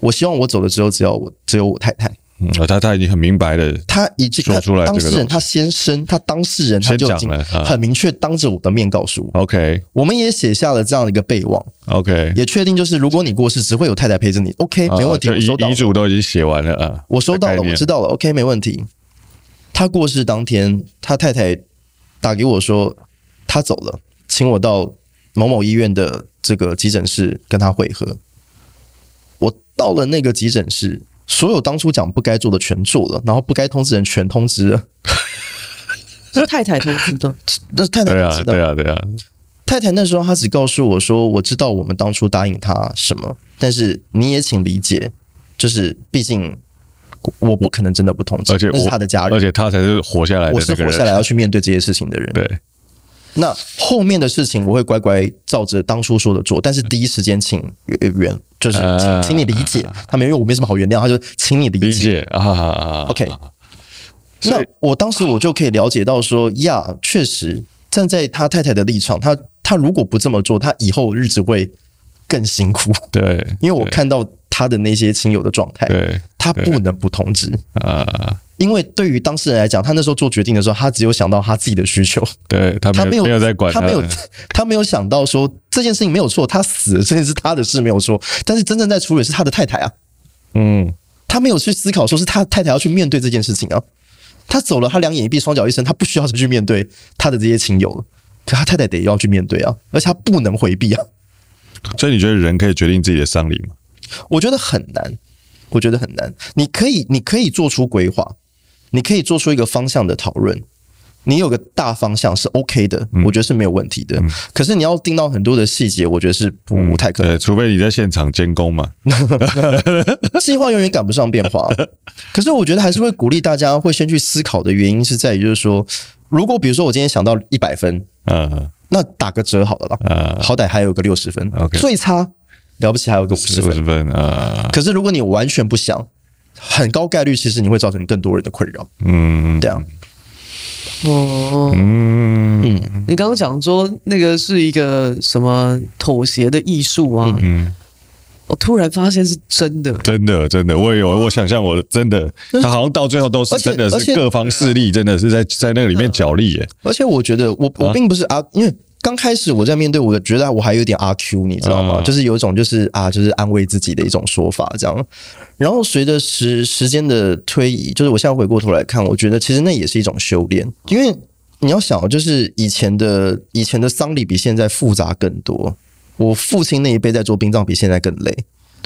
我希望我走了之后，只要我只有我太太。嗯，他他已经很明白的，他已经说出来，当事人他先生，他当事人他就已经很明确当着我的面告诉我，OK，我们也写下了这样的一个备忘，OK，也确定就是如果你过世，只会有太太陪着你，OK，没问题，我收到，遗嘱都已经写完了啊，我收到了，我知道了，OK，没问题。他过世当天，他太太打给我说他走了，请我到某某医院的这个急诊室跟他会合。我到了那个急诊室。所有当初讲不该做的全做了，然后不该通知人全通知了。是太太通知的，那太太对啊，对啊，对啊。太太那时候她只告诉我说：“我知道我们当初答应她什么，但是你也请理解，就是毕竟我不可能真的不通知，而且那是他的家人，而且他才是活下来的，我是活下来要去面对这些事情的人。”对。那后面的事情我会乖乖照着当初说的做，但是第一时间请原就是请请你理解他们，因为我没什么好原谅，他就请你理解啊。OK，那我当时我就可以了解到说呀，确实站在他太太的立场，他他如果不这么做，他以后日子会更辛苦。对，因为我看到他的那些亲友的状态，对，他不能不通知啊。因为对于当事人来讲，他那时候做决定的时候，他只有想到他自己的需求，对，他没有没有在管他，他没有 他没有想到说这件事情没有错，他死了这件事他的事没有错，但是真正在处理是他的太太啊，嗯，他没有去思考说是他太太要去面对这件事情啊，他走了，他两眼一闭，双脚一伸，他不需要去面对他的这些亲友了，可他太太得要去面对啊，而且他不能回避啊，所以你觉得人可以决定自己的丧礼吗？我觉得很难，我觉得很难，你可以你可以做出规划。你可以做出一个方向的讨论，你有个大方向是 OK 的，我觉得是没有问题的。可是你要盯到很多的细节，我觉得是不太可能。除非你在现场监工嘛。计划永远赶不上变化。可是我觉得还是会鼓励大家会先去思考的原因是在于，就是说，如果比如说我今天想到一百分，嗯，那打个折好了啦，好歹还有个六十分，OK，最差了不起还有个五十分啊。可是如果你完全不想。很高概率，其实你会造成更多人的困扰。嗯，这样。哦，嗯嗯，你刚刚讲说那个是一个什么妥协的艺术啊？嗯，我突然发现是真的，真的，真的，我也有，我想象我真的，他好像到最后都是真的是各方势力，真的是在在那个里面角力耶。而且我觉得我我并不是啊，因为。刚开始我在面对，我觉得我还有点阿 Q，你知道吗？就是有一种就是啊，就是安慰自己的一种说法这样。然后随着时时间的推移，就是我现在回过头来看，我觉得其实那也是一种修炼，因为你要想，就是以前的以前的丧礼比现在复杂更多。我父亲那一辈在做殡葬比现在更累。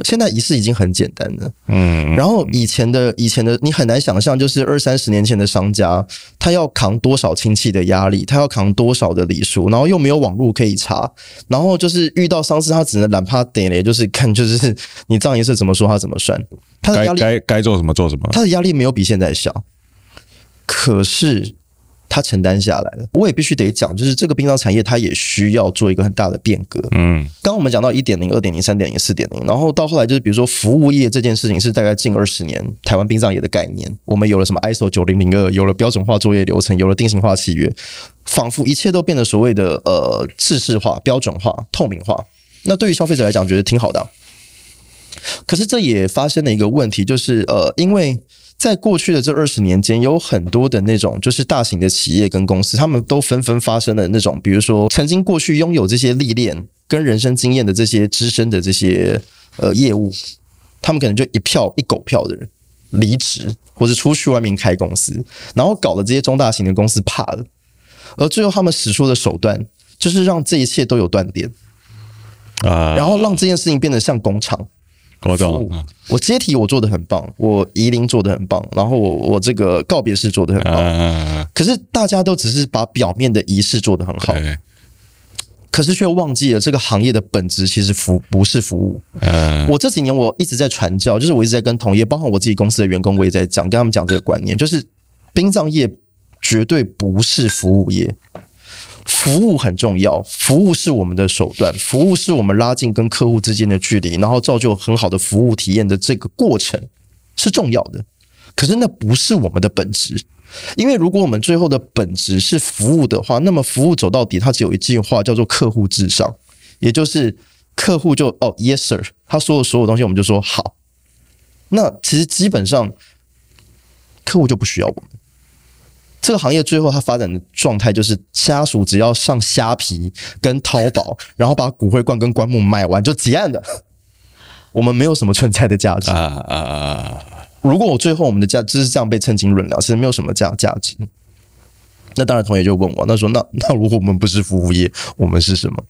现在仪式已经很简单了，嗯，然后以前的以前的你很难想象，就是二三十年前的商家，他要扛多少亲戚的压力，他要扛多少的礼数，然后又没有网络可以查，然后就是遇到丧事，他只能懒趴点嘞，就是看就是你葬仪社怎么说，他怎么算，他的压力该该做什么做什么，他的压力没有比现在小，可是。他承担下来了，我也必须得讲，就是这个殡葬产业，它也需要做一个很大的变革。嗯，刚刚我们讲到一点零、二点零、三点零、四点零，然后到后来就是比如说服务业这件事情，是大概近二十年台湾殡葬业的概念。我们有了什么 ISO 九零零二，有了标准化作业流程，有了定型化契约，仿佛一切都变得所谓的呃制式化、标准化、透明化。那对于消费者来讲，觉得挺好的啊。可是这也发生了一个问题，就是呃，因为。在过去的这二十年间，有很多的那种就是大型的企业跟公司，他们都纷纷发生了那种，比如说曾经过去拥有这些历练跟人生经验的这些资深的这些呃业务，他们可能就一票一狗票的人离职，或者出去外面开公司，然后搞得这些中大型的公司怕了，而最后他们使出的手段就是让这一切都有断点。啊，然后让这件事情变得像工厂。我懂，我接体我做的很棒，我移灵做的很棒，然后我我这个告别式做的很棒，可是大家都只是把表面的仪式做得很好，可是却忘记了这个行业的本质其实服不是服务。我这几年我一直在传教，就是我一直在跟同业，包括我自己公司的员工，我也在讲，跟他们讲这个观念，就是殡葬业绝对不是服务业。服务很重要，服务是我们的手段，服务是我们拉近跟客户之间的距离，然后造就很好的服务体验的这个过程是重要的。可是那不是我们的本质，因为如果我们最后的本质是服务的话，那么服务走到底，它只有一句话叫做客户至上，也就是客户就哦，yes sir，他说的所有东西我们就说好。那其实基本上客户就不需要我们。这个行业最后它发展的状态就是，家属只要上虾皮跟淘宝，然后把骨灰罐跟棺木卖完就结案的。我们没有什么存在的价值啊啊啊！如果我最后我们的价就是这样被称斤论两，其实没有什么价价值。那当然，同学就问我，那说那那如果我们不是服务业，我们是什么？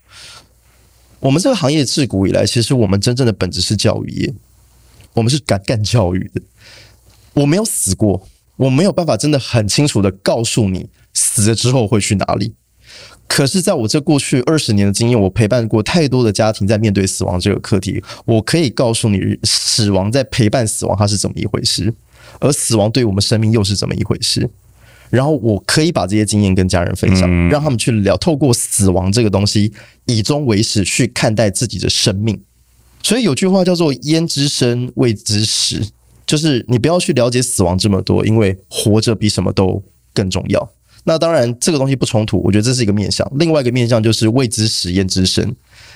我们这个行业自古以来，其实我们真正的本质是教育业，我们是敢干教育的。我没有死过。我没有办法真的很清楚的告诉你死了之后会去哪里，可是在我这过去二十年的经验，我陪伴过太多的家庭在面对死亡这个课题，我可以告诉你，死亡在陪伴死亡它是怎么一回事，而死亡对我们生命又是怎么一回事。然后我可以把这些经验跟家人分享，让他们去聊，透过死亡这个东西以终为始去看待自己的生命。所以有句话叫做“焉知生，未知死”。就是你不要去了解死亡这么多，因为活着比什么都更重要。那当然，这个东西不冲突，我觉得这是一个面向。另外一个面向就是谓之死，焉知生。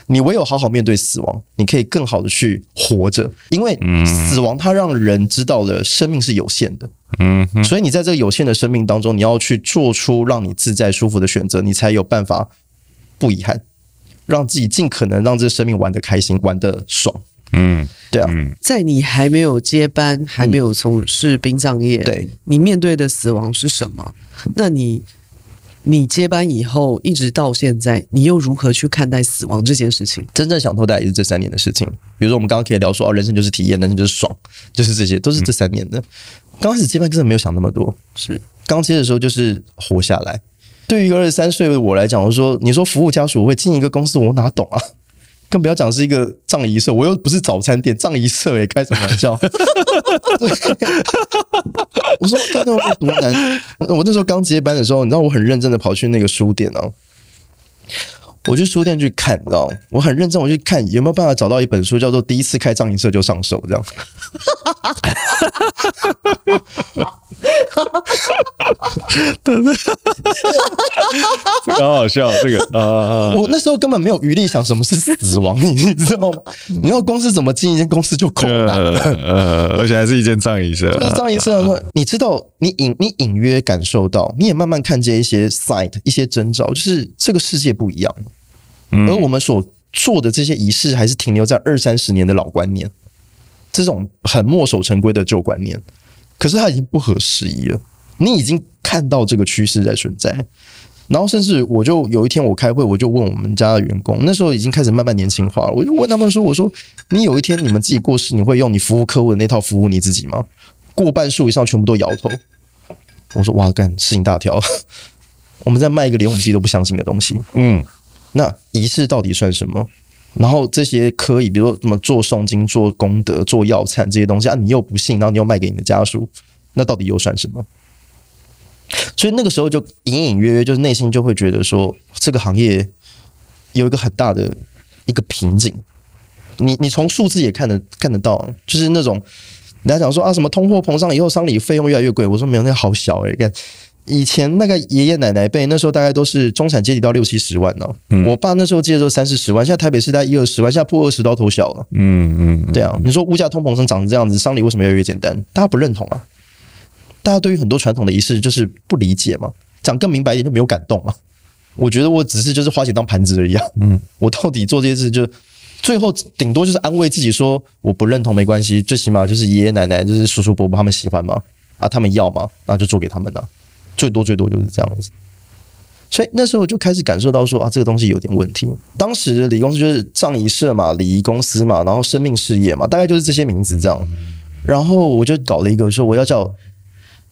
你唯有好好面对死亡，你可以更好的去活着。因为死亡它让人知道了生命是有限的。嗯，所以你在这个有限的生命当中，你要去做出让你自在舒服的选择，你才有办法不遗憾，让自己尽可能让这个生命玩得开心，玩得爽。嗯，对啊，在你还没有接班，还没有从事殡葬业，对，你面对的死亡是什么？那你你接班以后，一直到现在，你又如何去看待死亡这件事情？真正想透的也是这三年的事情。比如说，我们刚刚可以聊说，哦，人生就是体验，人生就是爽，就是这些，都是这三年的。刚开始接班，真的没有想那么多，是刚接的时候就是活下来。对于一个二十三岁的我来讲，我说，你说服务家属，我会进一个公司，我哪懂啊？更不要讲是一个藏仪社，我又不是早餐店，藏仪社也开什么玩笑？我说真的有多难？我那时候刚接班的时候，你知道我很认真的跑去那个书店啊，我去书店去看，你知道我很认真，我去看有没有办法找到一本书，叫做《第一次开藏仪社就上手》这样。对对，好好笑，这个啊，我那时候根本没有余力想什么是死亡，你你知道吗？你要公司怎么经营一间公司就困难了，呃，而且还是一间葬仪社。葬仪社，你知道，你隐你隐约感受到，你也慢慢看见一些 sign，一些征兆，就是这个世界不一样，而我们所做的这些仪式，还是停留在二三十年的老观念，这种很墨守成规的旧观念，可是它已经不合时宜了。你已经看到这个趋势在存在，然后甚至我就有一天我开会，我就问我们家的员工，那时候已经开始慢慢年轻化了，我就问他们说：“我说你有一天你们自己过世，你会用你服务客户的那套服务你自己吗？”过半数以上全部都摇头。我说：“哇，干事情大条，我们在卖一个连我们自己都不相信的东西。”嗯，那仪式到底算什么？然后这些可以，比如说什么做诵经、做功德、做药忏这些东西啊，你又不信，然后你又卖给你的家属，那到底又算什么？所以那个时候就隐隐约约，就是内心就会觉得说，这个行业有一个很大的一个瓶颈。你你从数字也看得看得到，就是那种人家讲说啊，什么通货膨胀以后丧礼费用越来越贵。我说没有，那好小诶、欸。看以前那个爷爷奶奶辈那时候大概都是中产阶级到六七十万呢、喔。嗯、我爸那时候借的时候三四十万，现在台北市大概一二十万，现在破二十都头小了。嗯嗯，对啊。你说物价通膨成长成这样子，丧礼为什么越来越简单？大家不认同啊。大家对于很多传统的仪式就是不理解嘛，讲更明白一点就没有感动嘛。我觉得我只是就是花钱当盘子而已啊。嗯，我到底做这些事就最后顶多就是安慰自己说我不认同没关系，最起码就是爷爷奶奶就是叔叔伯伯他们喜欢嘛，啊他们要嘛，那就做给他们了。最多最多就是这样子。所以那时候我就开始感受到说啊这个东西有点问题。当时礼仪公司就是葬仪社嘛，礼仪公司嘛，然后生命事业嘛，大概就是这些名字这样。然后我就搞了一个说我要叫。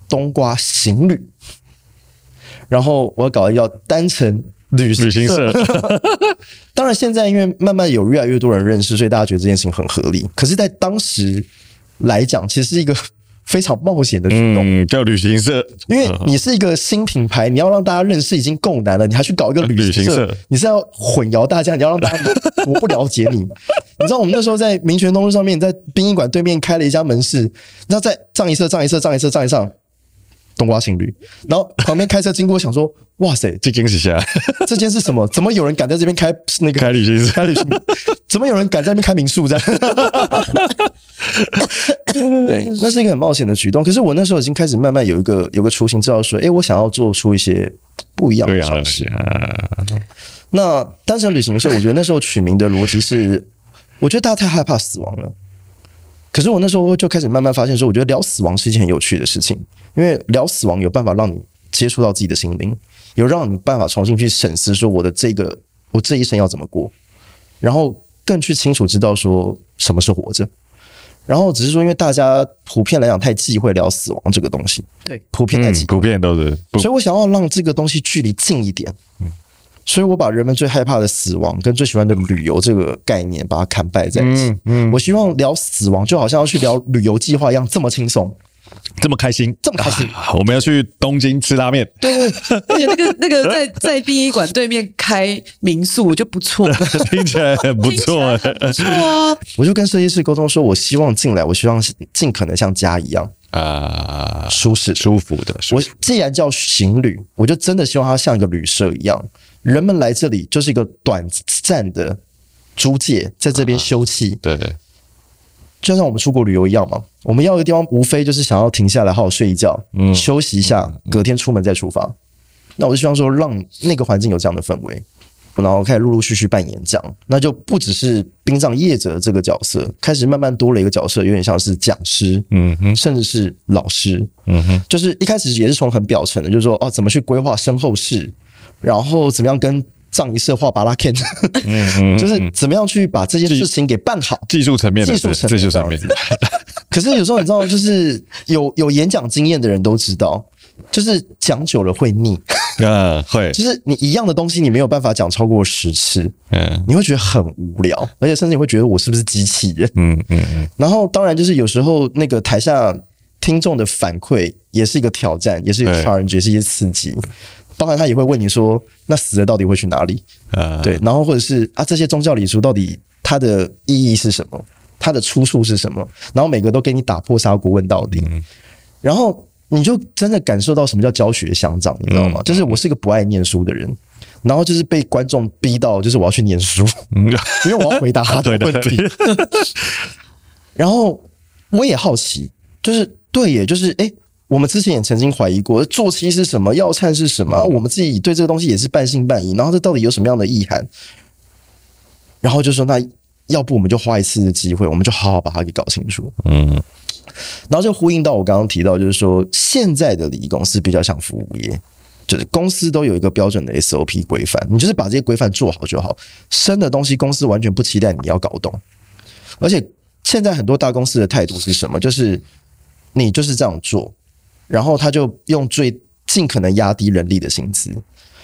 冬瓜行旅，然后我要搞一个叫单程旅旅行社。当然，现在因为慢慢有越来越多人认识，所以大家觉得这件事情很合理。可是，在当时来讲，其实是一个非常冒险的举动。嗯，叫旅行社，因为你是一个新品牌，你要让大家认识已经够难了，你还去搞一个 旅行社，你是要混淆大家，你要让大家我不了解你。你知道我们那时候在民权东路上面，在殡仪馆对面开了一家门市，你知道在葬仪社、葬仪社、葬仪社、葬仪上。冬瓜情侣，然后旁边开车经过，想说：“哇塞，这惊喜下，这间是什么？怎么有人敢在这边开那个开旅行社？开旅行？怎么有人敢在那边开民宿？这样？对，那是一个很冒险的举动。可是我那时候已经开始慢慢有一个有个雏形，知道说：哎，我想要做出一些不一样的尝试。那单程旅行社，我觉得那时候取名的逻辑是，我觉得大家太害怕死亡了。可是我那时候就开始慢慢发现说，我觉得聊死亡是一件很有趣的事情。因为聊死亡有办法让你接触到自己的心灵，有让你办法重新去审视说我的这个我这一生要怎么过，然后更去清楚知道说什么是活着。然后只是说，因为大家普遍来讲太忌讳聊死亡这个东西，对，普遍太忌讳，普遍都是。所以我想要让这个东西距离近一点，嗯，所以我把人们最害怕的死亡跟最喜欢的旅游这个概念把它砍败在一起。嗯，嗯，我希望聊死亡就好像要去聊旅游计划一样这么轻松。这么开心，这么开心，啊！我们要去东京吃拉面。对对，而且那个那个在在殡仪馆对面开民宿我觉得不错，听起来很不错，不错啊！我就跟设计师沟通说，我希望进来，我希望尽可能像家一样啊，舒适舒服的。我既然叫行旅，我就真的希望它像一个旅社一样，人们来这里就是一个短暂的租借，在这边休憩。对对。就像我们出国旅游一样嘛，我们要的地方无非就是想要停下来好好睡一觉，嗯，休息一下，隔天出门再出发。那我就希望说，让那个环境有这样的氛围，然后开始陆陆续续办演讲，那就不只是殡葬业者这个角色，开始慢慢多了一个角色，有点像是讲师，嗯哼，甚至是老师，嗯哼，就是一开始也是从很表层的，就是说哦，怎么去规划身后事，然后怎么样跟。葬仪社画巴拉 Ken，就是怎么样去把这件事情给办好，技术层面的，技术层面，技术层面。可是有时候你知道，就是有有演讲经验的人都知道，就是讲久了会腻，嗯，会，就是你一样的东西，你没有办法讲超过十次，嗯，你会觉得很无聊，而且甚至你会觉得我是不是机器人，嗯嗯。然后当然就是有时候那个台下听众的反馈也是一个挑战，也是一个 challenge，也是一些刺激。当然，他也会问你说：“那死了到底会去哪里？”啊，对，然后或者是啊，这些宗教礼俗到底它的意义是什么？它的出处是什么？然后每个都给你打破砂锅问到底。然后你就真的感受到什么叫教学相长，你知道吗？嗯、就是我是一个不爱念书的人，然后就是被观众逼到，就是我要去念书，嗯、因为我要回答他的 问题。然后我也好奇，就是对耶，就是哎、欸，我们之前也曾经怀疑过，做七是什么，药膳是什么，我们自己对这个东西也是半信半疑。然后这到底有什么样的意涵？然后就说，那要不我们就花一次的机会，我们就好好把它给搞清楚。嗯。然后就呼应到我刚刚提到，就是说现在的礼仪公司比较像服务业，就是公司都有一个标准的 SOP 规范，你就是把这些规范做好就好。深的东西公司完全不期待你要搞懂。而且现在很多大公司的态度是什么？就是你就是这样做，然后他就用最尽可能压低人力的薪资，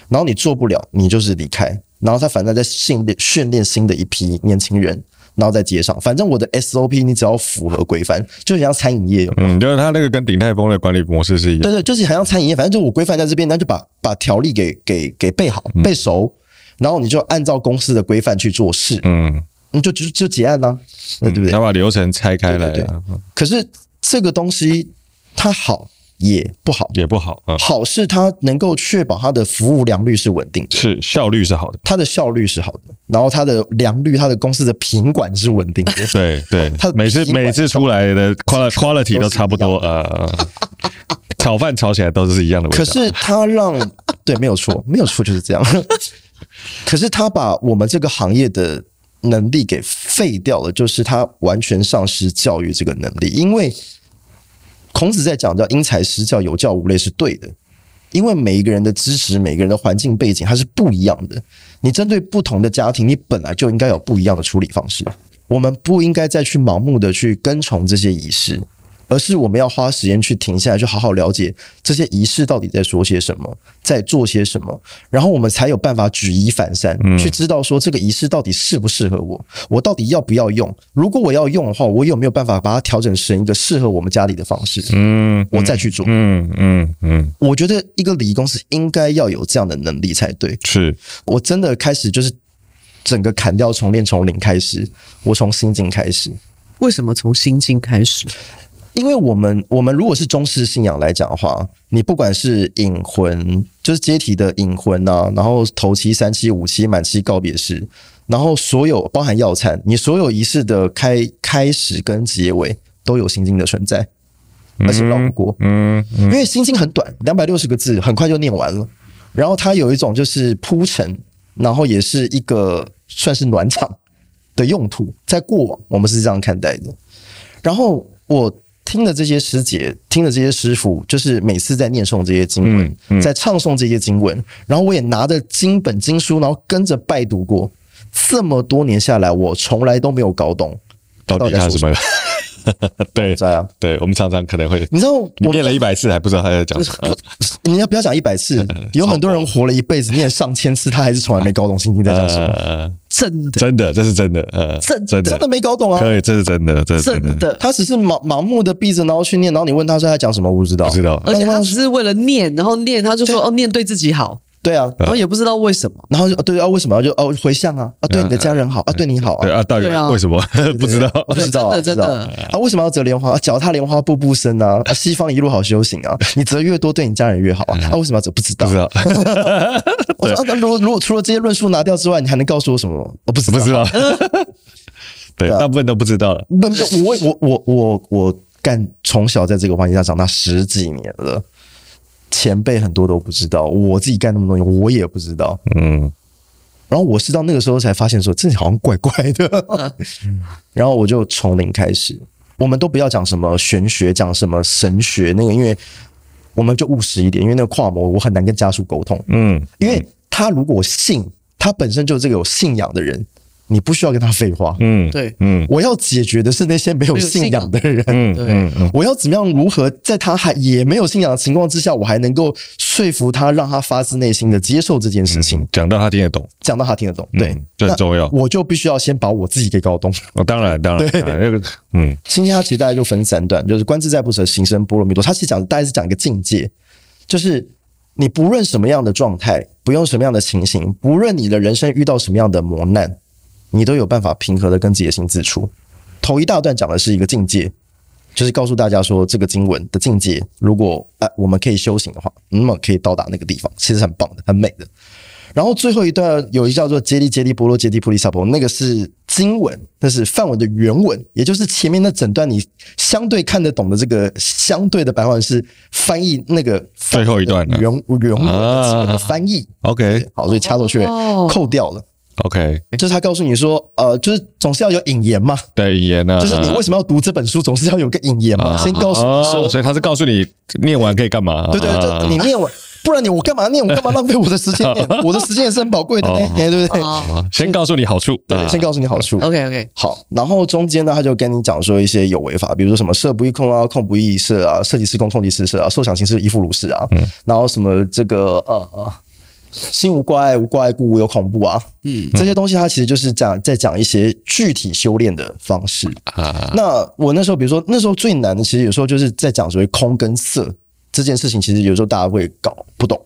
然后你做不了，你就是离开，然后他反正在训练训练新的一批年轻人。然后在街上，反正我的 SOP 你只要符合规范，就像餐饮业有有，嗯，就是他那个跟鼎泰丰的管理模式是一样。对对，就是很像餐饮业，反正就我规范在这边，那就把把条例给给给背好背熟，然后你就按照公司的规范去做事，嗯，你就就就结案了，对不对？他把流程拆开来。对，可是这个东西它好。也不好，也不好。嗯，好是它能够确保它的服务良率是稳定的，是效率是好的，它的效率是好的，然后它的良率，它的公司的品管是稳定的。对对，它每次每次出来的 quality 都差不多。呃，炒饭炒起来都是一样的味道。可是它让对，没有错，没有错，就是这样。可是它把我们这个行业的能力给废掉了，就是他完全丧失教育这个能力，因为。孔子在讲叫因材施教，有教无类是对的，因为每一个人的知识、每个人的环境背景它是不一样的。你针对不同的家庭，你本来就应该有不一样的处理方式。我们不应该再去盲目的去跟从这些仪式。而是我们要花时间去停下来，去好好了解这些仪式到底在说些什么，在做些什么，然后我们才有办法举一反三，去知道说这个仪式到底适不适合我，我到底要不要用？如果我要用的话，我有没有办法把它调整成一个适合我们家里的方式？嗯，我再去做。嗯嗯嗯，我觉得一个礼仪公司应该要有这样的能力才对。是我真的开始就是整个砍掉重练，从零开始，我从心境开始。为什么从心境开始？因为我们我们如果是中式信仰来讲的话，你不管是引魂，就是接体的引魂啊，然后头七、三七、五七、满七告别式，然后所有包含药餐，你所有仪式的开开始跟结尾都有心经的存在，而且绕不过，嗯，因为心经很短，两百六十个字，很快就念完了。然后它有一种就是铺陈，然后也是一个算是暖场的用途，在过往我们是这样看待的。然后我。听了这些师姐，听了这些师傅，就是每次在念诵这些经文，嗯嗯、在唱诵这些经文，然后我也拿着经本经书，然后跟着拜读过。这么多年下来，我从来都没有搞懂到底他什么。对，在啊，对，我们常常可能会，你知道，我念了一百次还不知道他在讲什么。你要不要讲一百次？有很多人活了一辈子，念上千次，他还是从来没搞懂心经在讲什么。真的，真的，这是真的，呃，真真的没搞懂啊。可以，这是真的，这是真的。他只是盲盲目的闭着，然后去念，然后你问他说他讲什么，我不知道，不知道。而且他只是为了念，然后念，他就说哦，念对自己好。对啊，然后也不知道为什么，然后就对啊，为什么？就哦回向啊。啊，对你的家人好啊，对你好啊，对啊，到底为什么？不知道？不知道。啊，真的。啊，为什么要折莲花？脚踏莲花步步生啊，西方一路好修行啊，你折越多，对你家人越好啊，啊，为什么要折？不知道，不知道。我说啊，如果如果除了这些论述拿掉之外，你还能告诉我什么？我不知，不知道。对，大部分都不知道了。那，我我我我我干从小在这个环境下长大十几年了。前辈很多都不知道，我自己干那么多年，我也不知道。嗯，然后我是到那个时候才发现说，这好像怪怪的。然后我就从零开始，我们都不要讲什么玄学，讲什么神学，那个，因为我们就务实一点，因为那个跨模，我很难跟家属沟通。嗯，因为他如果信，他本身就是这个有信仰的人。你不需要跟他废话，嗯，对，嗯，我要解决的是那些没有信仰的人，嗯，对，我要怎么样如何在他还也没有信仰的情况之下，我还能够说服他，让他发自内心的接受这件事情，讲到他听得懂，讲到他听得懂，对，这很重要。我就必须要先把我自己给搞懂。哦，当然，当然，对，那个，嗯，今天他其实大概就分三段，就是观自在不舍，行深般若蜜多。他其实讲大概是讲一个境界，就是你不论什么样的状态，不用什么样的情形，不论你的人生遇到什么样的磨难。你都有办法平和的跟自己的心自处。头一大段讲的是一个境界，就是告诉大家说，这个经文的境界，如果呃我们可以修行的话，那么可以到达那个地方，其实很棒的，很美的。然后最后一段有一叫做“揭利揭利波罗揭利菩提萨婆”，那个是经文，那是梵文的原文，也就是前面那整段你相对看得懂的这个相对的白话文是翻译那个最后一段原原文的翻译。OK，好，所以掐头去尾扣掉了。OK，就是他告诉你说，呃，就是总是要有引言嘛。对，引言呢，就是你为什么要读这本书，总是要有个引言嘛，先告诉你说，所以他是告诉你念完可以干嘛？对对对，你念完。不然你我干嘛念？我干嘛浪费我的时间念？我的时间也是很宝贵的，对不对？先告诉你好处，对，先告诉你好处。OK OK，好。然后中间呢，他就跟你讲说一些有违法，比如说什么色不异控啊，控不异色啊，色即是空，空即是色啊，受想行识亦复如是啊。嗯。然后什么这个呃呃，心无挂碍，无挂碍故无有恐怖啊。嗯。这些东西它其实就是讲在讲一些具体修炼的方式啊。那我那时候，比如说那时候最难的，其实有时候就是在讲所谓空跟色。这件事情其实有时候大家会搞不懂，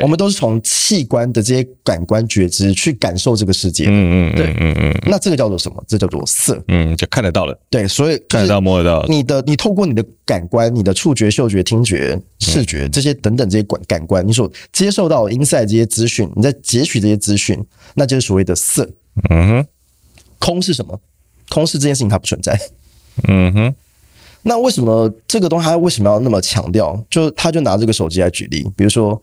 我们都是从器官的这些感官觉知去感受这个世界。嗯嗯，对，嗯嗯。那这个叫做什么？这叫做色。嗯，就看得到了。对，所以看得到、摸得到。你的，你透过你的感官，你的触觉、嗅觉、听觉、视觉这些等等这些感感官，你所接受到 inside 这些资讯，你在截取这些资讯，那就是所谓的色。嗯哼。空是什么？空是这件事情它不存在。嗯哼。那为什么这个东西他为什么要那么强调？就他就拿这个手机来举例，比如说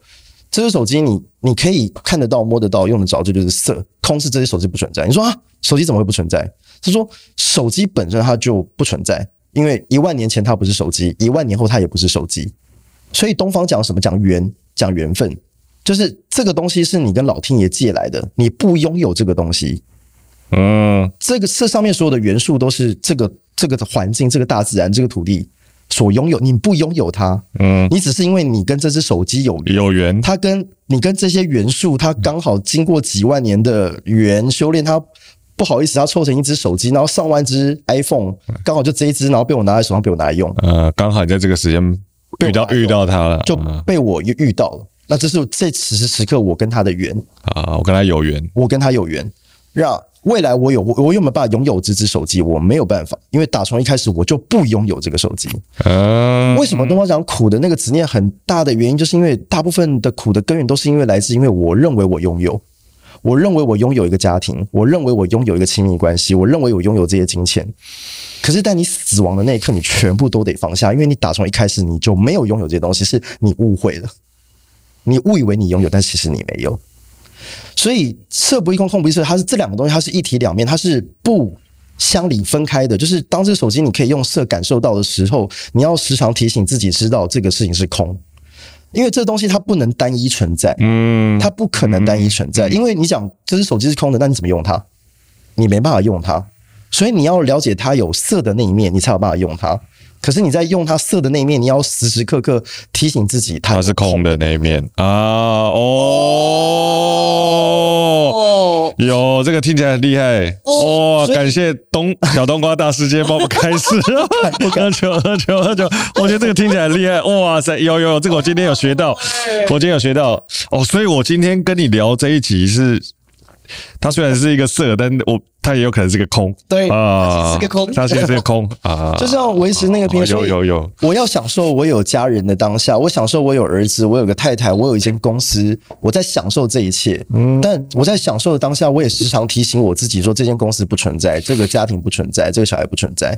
这个手机你你可以看得到、摸得到、用得着，这就是色。空是这些手机不存在。你说啊，手机怎么会不存在？他说手机本身它就不存在，因为一万年前它不是手机，一万年后它也不是手机。所以东方讲什么？讲缘，讲缘分，就是这个东西是你跟老天爷借来的，你不拥有这个东西。嗯，这个这上面所有的元素都是这个。这个环境，这个大自然，这个土地所拥有，你不拥有它，嗯，你只是因为你跟这只手机有有缘，它跟你跟这些元素，它刚好经过几万年的缘修炼，它不好意思，它凑成一只手机，然后上万只 iPhone，刚好就这一只，然后被我拿在手上，被我拿来用，呃，刚好在这个时间遇到遇到它了，就被我遇遇到了，那这是这此时此刻我跟他的缘。啊，我跟他有缘，我跟他有缘，让。未来我有我我有没有办法拥有这只手机？我没有办法，因为打从一开始我就不拥有这个手机。嗯，为什么东方讲苦的那个执念很大的原因，就是因为大部分的苦的根源都是因为来自因为我认为我拥有，我认为我拥有一个家庭，我认为我拥有一个亲密关系，我认为我拥有这些金钱。可是，在你死亡的那一刻，你全部都得放下，因为你打从一开始你就没有拥有这些东西，是你误会了，你误以为你拥有，但其实你没有。所以色不异空，空不异色，它是这两个东西，它是一体两面，它是不相离分开的。就是当这个手机你可以用色感受到的时候，你要时常提醒自己，知道这个事情是空，因为这个东西它不能单一存在，嗯，它不可能单一存在，因为你想这只手机是空的，那你怎么用它？你没办法用它，所以你要了解它有色的那一面，你才有办法用它。可是你在用它色的那一面，你要时时刻刻提醒自己它，是空的那一面啊！哦，有这个听起来很厉害哦！感谢冬 小冬瓜大师今天帮我们开始，喝酒喝酒喝酒，我觉得这个听起来很厉害哇塞！有有有，这个我今天有学到，我今天有学到哦，所以我今天跟你聊这一集是。它虽然是一个色，但我它也有可能是个空，对啊，是个空，它现在是个空 啊，就是要维持那个平衡。有有有，我要享受我有家人的当下，我享受我有儿子，我有个太太，我有一间公司，我在享受这一切。嗯，但我在享受的当下，我也时常提醒我自己说，这间公司不存在，这个家庭不存在，这个小孩不存在，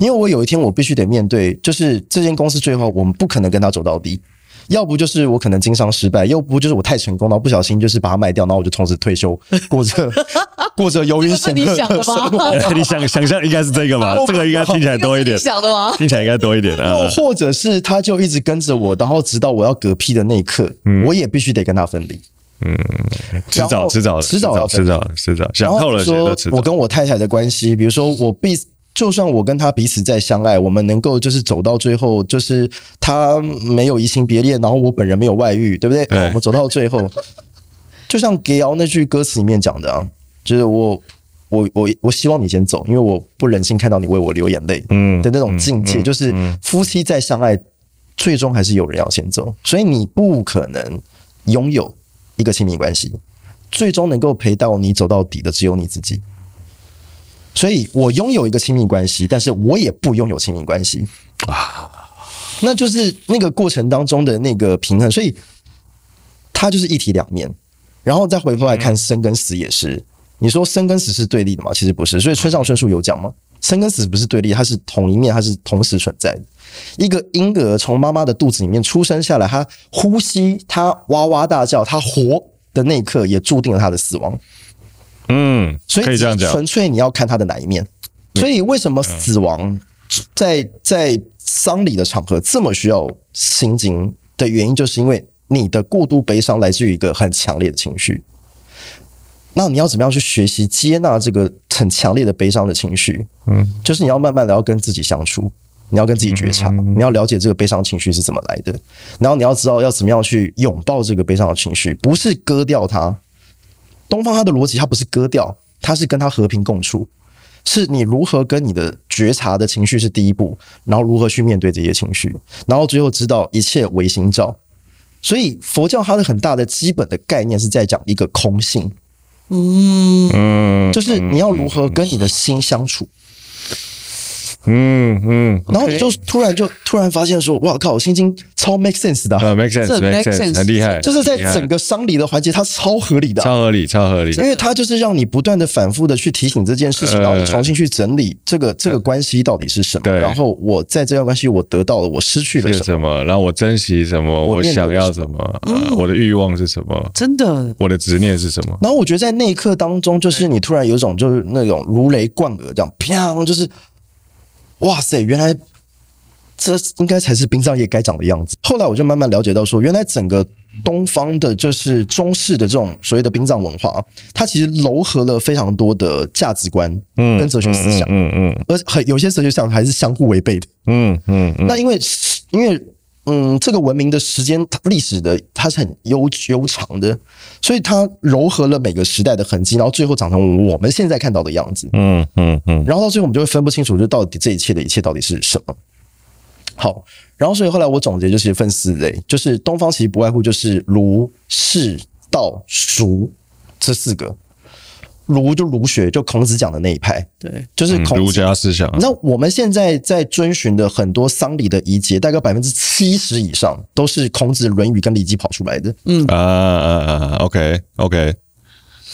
因为我有一天我必须得面对，就是这间公司最后我们不可能跟他走到底。要不就是我可能经商失败，要不就是我太成功了，不小心就是把它卖掉，然后我就从此退休，过着 过着游云显赫的生活。你想想象应该是这个吧？这个应该听起来多一点。想的吗？听起来应该多一点啊。或者是他就一直跟着我，然后直到我要嗝屁的那一刻，嗯、我也必须得跟他分离。嗯，迟早迟早迟早迟早迟早想透了，说我跟我太太的关系，比如说我必。就算我跟他彼此再相爱，我们能够就是走到最后，就是他没有移情别恋，然后我本人没有外遇，对不对？对，我们走到最后，就像歌谣那句歌词里面讲的啊，就是我我我我希望你先走，因为我不忍心看到你为我流眼泪，嗯的那种境界，就是夫妻再相爱，最终还是有人要先走，所以你不可能拥有一个亲密关系，最终能够陪到你走到底的只有你自己。所以我拥有一个亲密关系，但是我也不拥有亲密关系。啊，那就是那个过程当中的那个平衡，所以它就是一体两面。然后再回过来看生跟死也是，你说生跟死是对立的吗？其实不是。所以村上春树有讲吗？生跟死不是对立，它是同一面，它是同时存在的。一个婴儿从妈妈的肚子里面出生下来，他呼吸，他哇哇大叫，他活的那一刻也注定了他的死亡。嗯，所以可以这样讲，纯粹你要看他的哪一面。所以为什么死亡在在丧礼的场合这么需要心经的原因，就是因为你的过度悲伤来自于一个很强烈的情绪。那你要怎么样去学习接纳这个很强烈的悲伤的情绪？嗯，就是你要慢慢的要跟自己相处，你要跟自己觉察，你要了解这个悲伤情绪是怎么来的，然后你要知道要怎么样去拥抱这个悲伤的情绪，不是割掉它。东方它的逻辑，它不是割掉，它是跟它和平共处，是你如何跟你的觉察的情绪是第一步，然后如何去面对这些情绪，然后最后知道一切唯心造。所以佛教它的很大的基本的概念是在讲一个空性。嗯，就是你要如何跟你的心相处。嗯嗯，然后你就突然就突然发现说，哇靠，心经超 make sense 的，make sense，make sense，很厉害，就是在整个丧礼的环节，它超合理的，超合理，超合理，因为它就是让你不断的反复的去提醒这件事情，然后你重新去整理这个这个关系到底是什么，对，然后我在这段关系我得到了，我失去了什么，然后我珍惜什么，我想要什么，我的欲望是什么，真的，我的执念是什么，然后我觉得在那一刻当中，就是你突然有一种就是那种如雷贯耳这样，啪，就是。哇塞！原来这应该才是殡葬业该长的样子。后来我就慢慢了解到，说原来整个东方的，就是中式的这种所谓的殡葬文化，它其实糅合了非常多的价值观，嗯，跟哲学思想，嗯嗯，而很有些哲学思想还是相互违背的，嗯嗯。那因为因为嗯，这个文明的时间历史的它是很悠悠长的，所以它糅合了每个时代的痕迹，然后最后长成我们现在看到的样子。嗯嗯嗯。然后到最后我们就会分不清楚，就到底这一切的一切到底是什么。好，然后所以后来我总结就是分四类，就是东方其实不外乎就是儒、释、道、儒这四个。儒就儒学，就孔子讲的那一派，对，就是孔子、嗯、儒家思想。那我们现在在遵循的很多丧礼的仪节，大概百分之七十以上都是孔子、论语跟礼记跑出来的。嗯啊啊啊，OK OK。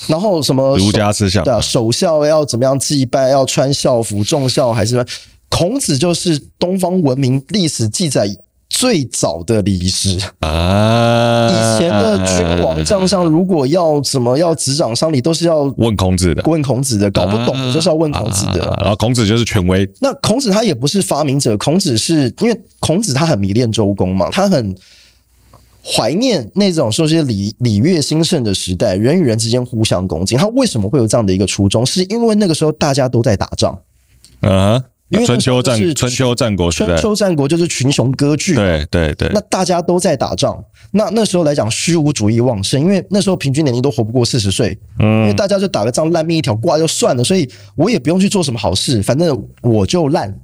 然后什么儒家思想？对啊，守孝要怎么样祭拜？要穿孝服，重孝还是什么？孔子就是东方文明历史记载。最早的礼仪师啊，以前的君王将相如果要怎么要执掌丧礼，都是要问孔子的，问孔子的，搞不懂的就是要问孔子的。然后孔子就是权威。那孔子他也不是发明者，孔子是因为孔子他很迷恋周公嘛，他很怀念那种说些礼礼乐兴盛的时代，人与人之间互相恭敬。他为什么会有这样的一个初衷？是因为那个时候大家都在打仗。啊。因为春秋战春秋战国时代，春秋战国就是群雄割据，对对对。那大家都在打仗，那那时候来讲虚无主义旺盛，因为那时候平均年龄都活不过四十岁，嗯，因为大家就打个仗烂命一条挂就算了，所以我也不用去做什么好事，反正我就烂，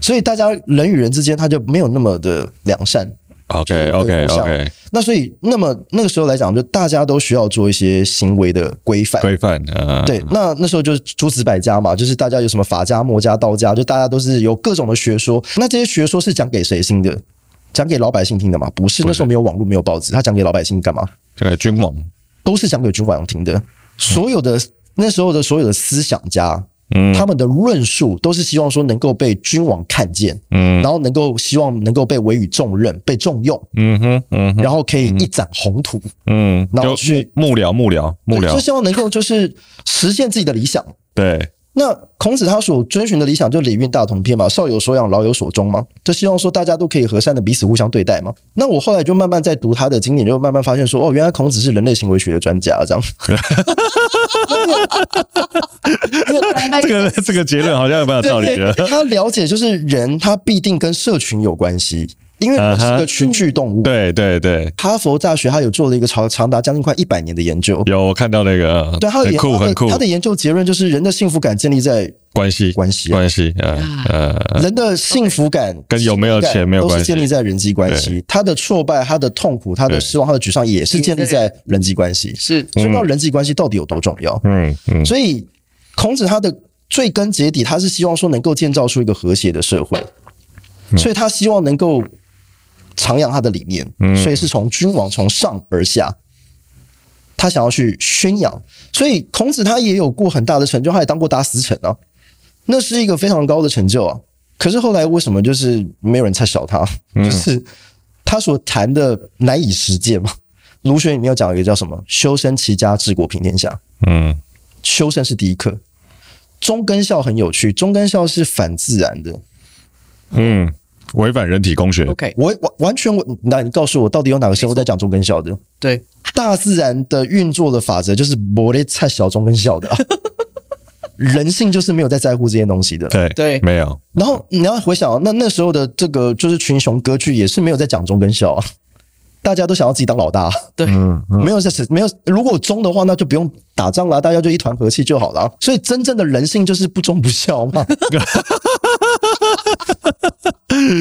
所以大家人与人之间他就没有那么的良善。OK OK OK，那所以那么那个时候来讲，就大家都需要做一些行为的规范。规范啊，对，那那时候就是诸子百家嘛，就是大家有什么法家、墨家、道家，就大家都是有各种的学说。那这些学说是讲给谁听的？讲给老百姓听的嘛？不是，那时候没有网络，没有报纸，他讲给老百姓干嘛？讲给君王，都是讲给君王听的。所有的那时候的所有的思想家。嗯，他们的论述都是希望说能够被君王看见，嗯，然后能够希望能够被委以重任、被重用，嗯哼，嗯哼，然后可以一展宏图，嗯，然后去幕僚、幕僚、幕僚，就希望能够就是实现自己的理想，对。那孔子他所遵循的理想就礼运大同篇嘛，少有所养，老有所终嘛，就希望说大家都可以和善的彼此互相对待嘛。那我后来就慢慢在读他的经典，就慢慢发现说，哦，原来孔子是人类行为学的专家，这样。这个 这个结论好像蛮有道理的。他了解就是人，他必定跟社群有关系。因为我是个群居动物，对对对。哈佛大学他有做了一个长长达将近快一百年的研究，有我看到那个，对，他的很酷很酷。他的研究结论就是人的幸福感建立在关系关系关系，呃呃，人的幸福感跟有没有钱没有关系，都是建立在人际关系。他的挫败、他的痛苦、他的失望、他的沮丧，也是建立在人际关系。是，所以知道人际关系到底有多重要。嗯嗯。所以孔子他的追根结底，他是希望说能够建造出一个和谐的社会。所以他希望能够徜徉他的理念，所以是从君王从上而下，他想要去宣扬。所以孔子他也有过很大的成就，他也当过大司臣啊，那是一个非常高的成就啊。可是后来为什么就是没有人太小他？就是他所谈的难以实践嘛。儒学里面有讲一个叫什么“修身齐家治国平天下”。嗯，修身是第一课。忠跟校很有趣，中跟校是反自然的。嗯，违反人体工学。OK，我完完全我，那你告诉我，到底有哪个生物在讲中跟校的？对，大自然的运作的法则就是没在太小忠跟孝的，啊，人性就是没有在在乎这些东西的。对对，没有。然后你要回想，那那时候的这个就是群雄割据，也是没有在讲中跟孝啊。大家都想要自己当老大，对，没有是没有。如果忠的话，那就不用打仗了，大家就一团和气就好了。所以真正的人性就是不忠不孝嘛。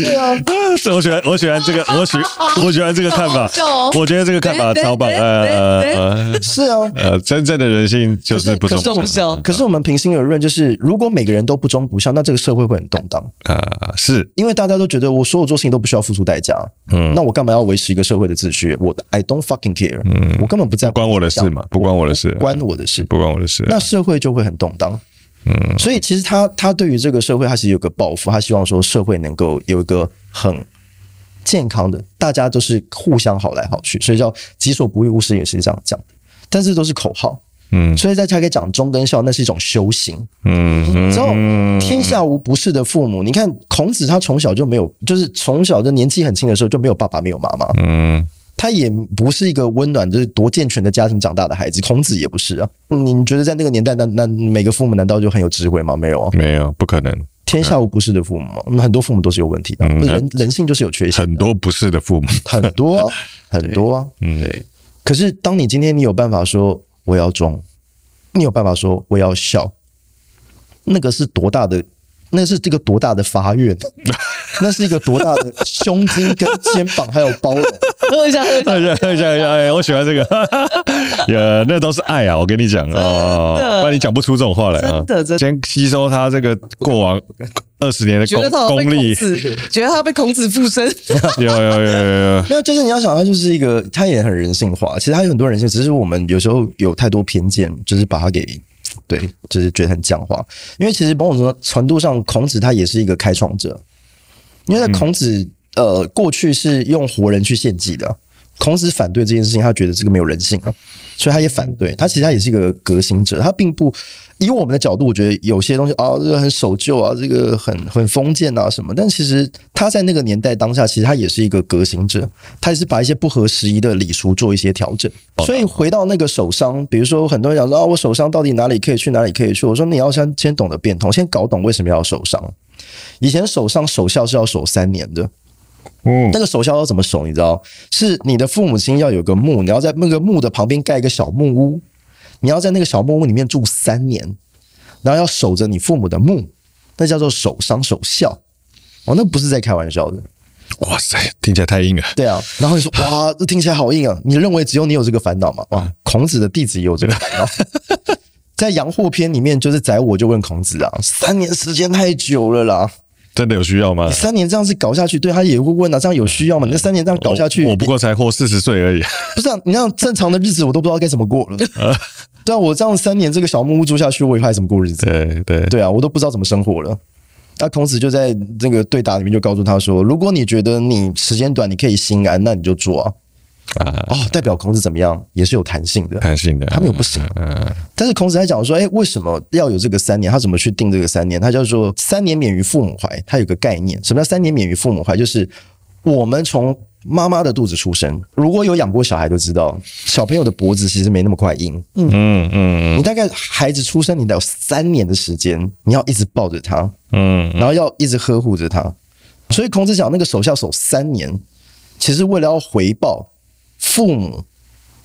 对啊，是我喜欢，我喜欢这个，我喜我喜欢这个看法。我觉得这个看法超棒。呃呃，是啊，呃，真正的人性就是不忠不孝。可是我们平心而论，就是如果每个人都不忠不孝，那这个社会会很动荡。啊，是因为大家都觉得我所有做事情都不需要付出代价。嗯，那我干嘛要维持一个社会的秩序？我 I don't fucking care。嗯，我根本不在乎，关我的事嘛，不关我的事，关我的事，不关我的事。那社会就会很动荡。嗯，所以其实他他对于这个社会，他其实有个抱负，他希望说社会能够有一个很健康的，大家都是互相好来好去，所以叫己所不欲，勿施也是这样讲。的。但是都是口号，嗯，所以在才可以讲忠跟孝，那是一种修行，嗯，之后天下无不是的父母，你看孔子他从小就没有，就是从小就年纪很轻的时候就没有爸爸没有妈妈，嗯。他也不是一个温暖，就是多健全的家庭长大的孩子。孔子也不是啊。你觉得在那个年代，那那每个父母难道就很有智慧吗？没有啊，没有，不可能。天下无不是的父母嘛，那很多父母都是有问题的。人人性就是有缺陷。很多不是的父母，很多很多啊。嗯，对。可是当你今天你有办法说我要装，你有办法说我要笑，那个是多大的？那是这个多大的发愿？那是一个多大的胸襟跟肩膀，还有包容。喝一下，喝一下，喝一下，哎，我喜欢这个。呀，那都是爱啊！我跟你讲哦，不然你讲不出这种话来啊。真的，先吸收他这个过往二十年的功功力，觉得他被孔子附身。有有有有有，没有，就是你要想，他就是一个，他也很人性化。其实他有很多人性，只是我们有时候有太多偏见，就是把他给。对，就是觉得很僵化，因为其实某种程度上，孔子他也是一个开创者，因为孔子呃过去是用活人去献祭的，孔子反对这件事情，他觉得这个没有人性啊，所以他也反对。他其实他也是一个革新者，他并不。以我们的角度，我觉得有些东西啊，这个很守旧啊，这个很很封建啊什么。但其实他在那个年代当下，其实他也是一个革新者，他也是把一些不合时宜的礼俗做一些调整。所以回到那个守丧，比如说很多人讲说啊，我守丧到底哪里可以去，哪里可以去？我说你要先先懂得变通，先搞懂为什么要守丧。以前守丧守孝是要守三年的，嗯，那个守孝要怎么守？你知道，是你的父母亲要有个墓，你要在那个墓的旁边盖一个小木屋。你要在那个小木屋里面住三年，然后要守着你父母的墓，那叫做守丧守孝。哦，那不是在开玩笑的。哇塞，听起来太硬了。对啊，然后你说哇，这听起来好硬啊！你认为只有你有这个烦恼吗？哇，孔子的弟子也有这个烦恼。在《阳货篇》里面，就是宰我就问孔子啊，三年时间太久了啦。真的有需要吗？你三年这样子搞下去，对他也会问啊，这样有需要吗？你这三年这样搞下去，我，我不过才活四十岁而已。不是啊，你让正常的日子我都不知道该怎么过了。对啊，我这样三年这个小木屋住下去，我以后还怎么过日子？对对对啊，我都不知道怎么生活了。那孔子就在这个对答里面就告诉他说：“如果你觉得你时间短，你可以心安，那你就做啊。”啊哦，代表孔子怎么样？也是有弹性的，弹性的，他们有不行。嗯，但是孔子还讲说：“哎，为什么要有这个三年？他怎么去定这个三年？他叫做三年免于父母怀。他有个概念，什么叫三年免于父母怀？就是我们从妈妈的肚子出生，如果有养过小孩都知道，小朋友的脖子其实没那么快硬。嗯嗯嗯，你大概孩子出生，你得有三年的时间，你要一直抱着他，嗯，然后要一直呵护着他。所以孔子讲那个守孝守三年，其实为了要回报。”父母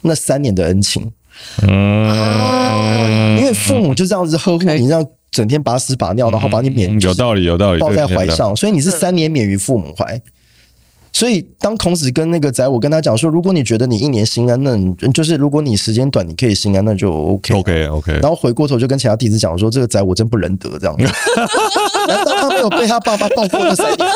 那三年的恩情，嗯，因为父母就这样子呵护你，这样整天把屎把尿，然后把你免有道理有道理抱在怀上，所以你是三年免于父母怀。所以当孔子跟那个宰我跟他讲说，如果你觉得你一年心安，那你就是如果你时间短，你可以心安，那就 OK OK OK。然后回过头就跟其他弟子讲说，这个宰我真不仁德这样 子。难道他没有被他爸爸抱过的三年？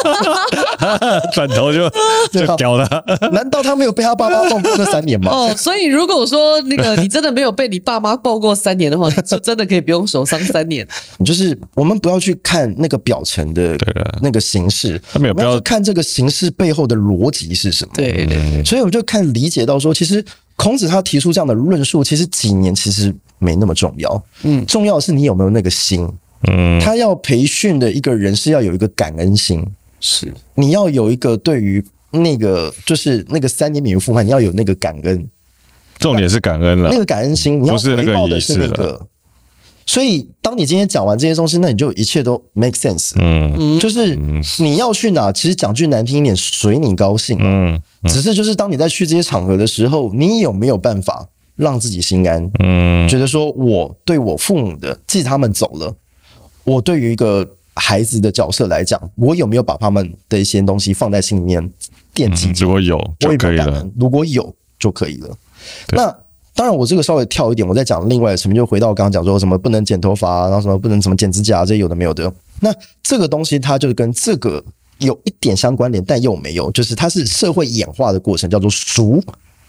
转头就就屌了。难道他没有被他爸爸抱过那三年吗？哦，所以如果说那个你真的没有被你爸妈抱过三年的话，就真的可以不用守丧三年。就是我们不要去看那个表层的那个形式，他没有不要看这个形式背后的逻辑是什么。对对对，所以我就看理解到说，其实孔子他提出这样的论述，其实几年其实没那么重要。嗯，重要的是你有没有那个心。嗯，他要培训的一个人是要有一个感恩心，是你要有一个对于那个就是那个三年免于负债，你要有那个感恩。重点是感恩了，那个感恩心，你要回报的是那个。所以，当你今天讲完这些东西，那你就一切都 make sense。嗯，就是你要去哪，其实讲句难听一点，随你高兴。嗯，只是就是当你在去这些场合的时候，你有没有办法让自己心安？嗯，觉得说我对我父母的，即使他们走了。我对于一个孩子的角色来讲，我有没有把他们的一些东西放在心里面惦记？如果有就可以了。如果有就可以了。那当然，我这个稍微跳一点，我再讲另外什么，就回到我刚刚讲说什么不能剪头发，然后什么不能什么剪指甲，这些有的没有的。那这个东西它就跟这个有一点相关联，但又没有，就是它是社会演化的过程，叫做俗。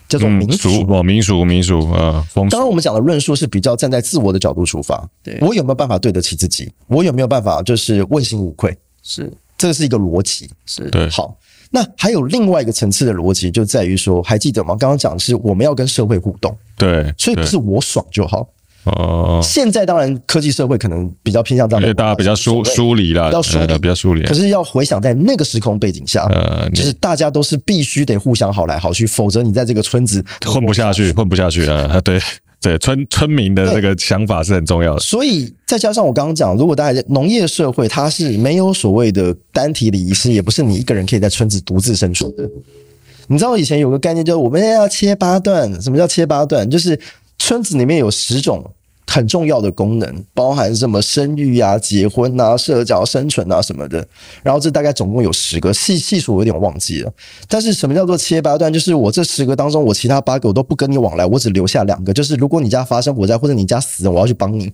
叫做民俗哦，民俗民俗啊。刚刚我们讲的论述是比较站在自我的角度出发。对，我有没有办法对得起自己？我有没有办法就是问心无愧？是，这个是一个逻辑。是对。好，那还有另外一个层次的逻辑，就在于说，还记得吗？刚刚讲的是我们要跟社会互动。对，所以不是我爽就好。哦，现在当然科技社会可能比较偏向这样，因为大家比较疏疏离了，比较疏离，比较疏离。可是要回想在那个时空背景下，呃，就是大家都是必须得互相好来好去，否则你在这个村子混不下去，混不下去啊！对对，村村民的这个想法是很重要的。所以再加上我刚刚讲，如果大家农业社会，它是没有所谓的单体礼仪师，也不是你一个人可以在村子独自生存的。你知道以前有个概念，就是我们要切八段。什么叫切八段？就是村子里面有十种。很重要的功能，包含什么生育啊、结婚啊、社交生存啊什么的。然后这大概总共有十个，细细数我有点忘记了。但是什么叫做切八段？就是我这十个当中，我其他八个我都不跟你往来，我只留下两个。就是如果你家发生火灾或者你家死人，我要去帮你。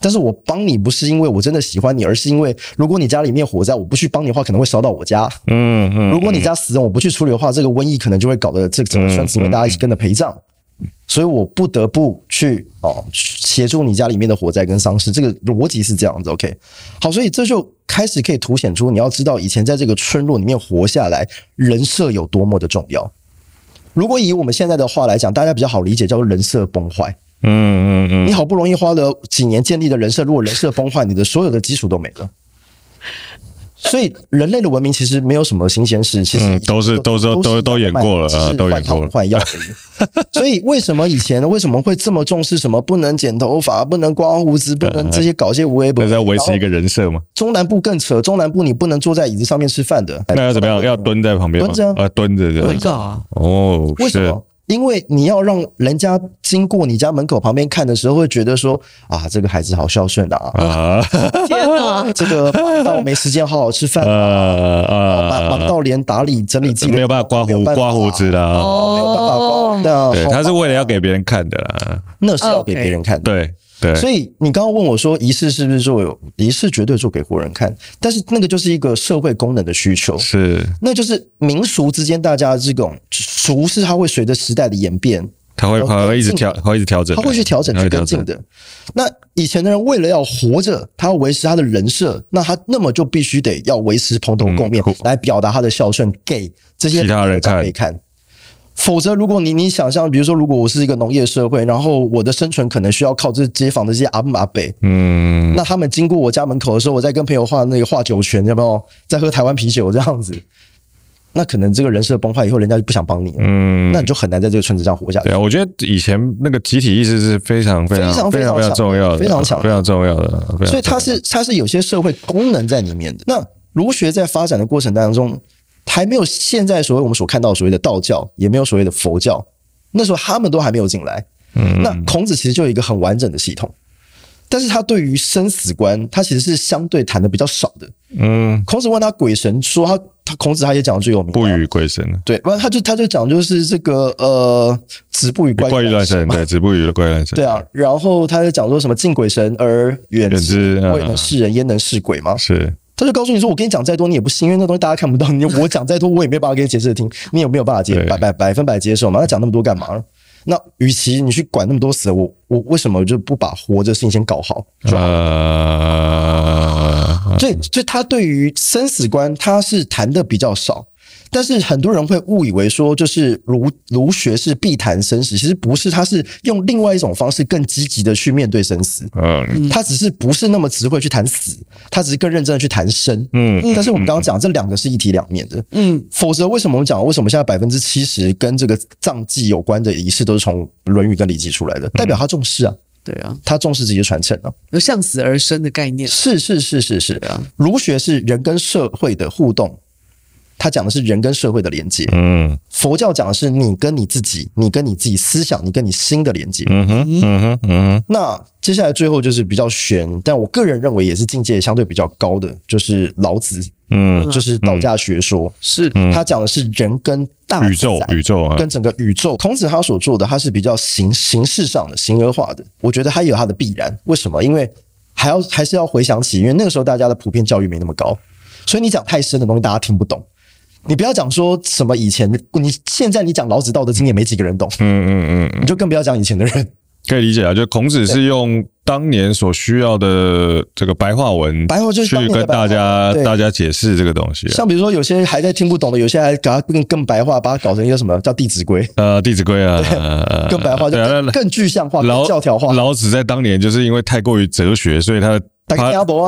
但是我帮你不是因为我真的喜欢你，而是因为如果你家里面火灾，我不去帮你的话，可能会烧到我家。嗯嗯。如果你家死人，我不去处理的话，这个瘟疫可能就会搞得这整个村子大家一起跟着陪葬。所以我不得不去哦协助你家里面的火灾跟丧事，这个逻辑是这样子。OK，好，所以这就开始可以凸显出你要知道以前在这个村落里面活下来，人设有多么的重要。如果以我们现在的话来讲，大家比较好理解，叫做人设崩坏。嗯嗯嗯，你好不容易花了几年建立的人设，如果人设崩坏，你的所有的基础都没了。所以人类的文明其实没有什么新鲜事，其实都是都是都都演过了啊，都演过了换药而已。所以为什么以前为什么会这么重视什么不能剪头发、不能刮胡子、不能 这些搞些无微不为？在维持一个人设吗？中南部更扯，中南部你不能坐在椅子上面吃饭的，那要怎么样？要蹲在旁边蹲着啊，蹲着对。对啊，哦，为什么？因为你要让人家经过你家门口旁边看的时候，会觉得说啊，这个孩子好孝顺啊！啊，天哪，这个忙到没时间好好吃饭啊啊，忙忙到连打理整理自己没有办法刮胡刮胡子啦，哦，没有办法刮。对，他是为了要给别人看的啦，那是要给别人看的。对。对，所以你刚刚问我说，仪式是不是做有仪式绝对做给活人看，但是那个就是一个社会功能的需求，是，那就是民俗之间大家这种俗是它会随着时代的演变，它会它会一直调，会一直调整，它会去调整去跟进的。那以前的人为了要活着，他要维持他的人设，那他那么就必须得要维持蓬头垢面来表达他的孝顺给这些其他人看。否则，如果你你想象，比如说，如果我是一个农业社会，然后我的生存可能需要靠这街坊的这些阿姆阿伯，嗯，那他们经过我家门口的时候，我在跟朋友画那个画酒泉，有没有在喝台湾啤酒这样子？那可能这个人设崩坏以后，人家就不想帮你，嗯，那你就很难在这个村子上活下去。对啊，我觉得以前那个集体意识是非常非常非常非常重要的，非常强，非常重要的。所以它是它是有些社会功能在里面的。那儒学在发展的过程当中。还没有现在所谓我们所看到所谓的道教，也没有所谓的佛教，那时候他们都还没有进来。嗯，那孔子其实就有一个很完整的系统，但是他对于生死观，他其实是相对谈的比较少的。嗯，孔子问他鬼神，说他他孔子他也讲最有名，不与鬼神。对，不然他就他就讲就是这个呃，子不与怪异乱神，对，子不与怪异乱神。对啊，然后他就讲说什么敬鬼神而远之，未能是人焉能是鬼吗？是。他就告诉你说：“我跟你讲再多，你也不信，因为那东西大家看不到。你我讲再多，我也没有办法给你解释的听，你有没有办法接百百百分百接受嘛？那讲那么多干嘛？那与其你去管那么多死，我我为什么就不把活着事情先搞好？好呃，所以所以他对于生死观，他是谈的比较少。”但是很多人会误以为说，就是儒儒学是必谈生死，其实不是，他是用另外一种方式更积极的去面对生死。嗯，他只是不是那么只会去谈死，他只是更认真的去谈生。嗯，但是我们刚刚讲这两个是一体两面的。嗯，否则为什么我们讲为什么现在百分之七十跟这个葬祭有关的仪式都是从《论语》跟《礼记》出来的？代表他重视啊。对啊，他重视这些传承啊，有向死而生的概念。是是是是是啊，儒学是人跟社会的互动。他讲的是人跟社会的连接，嗯，佛教讲的是你跟你自己，你跟你自己思想，你跟你心的连接，嗯哼，嗯哼，嗯哼。那接下来最后就是比较玄，但我个人认为也是境界相对比较高的，就是老子，嗯，就是道家学说，是。他讲的是人跟大宇宙，宇宙啊，跟整个宇宙。孔子他所做的，他是比较形形式上的、形而化的，我觉得他有他的必然。为什么？因为还要还是要回想起，因为那个时候大家的普遍教育没那么高，所以你讲太深的东西，大家听不懂。你不要讲说什么以前，你现在你讲老子《道德经》也没几个人懂，嗯嗯嗯，你就更不要讲以前的人。可以理解啊，就孔子是用当年所需要的这个白话文，白话就去跟大家大家解释这个东西。像比如说有些还在听不懂的，有些还给它更更白话，把它搞成一个什么叫《弟子规》呃，《弟子规》啊，更白话就更更具象化、更教条化。老子在当年就是因为太过于哲学，所以他他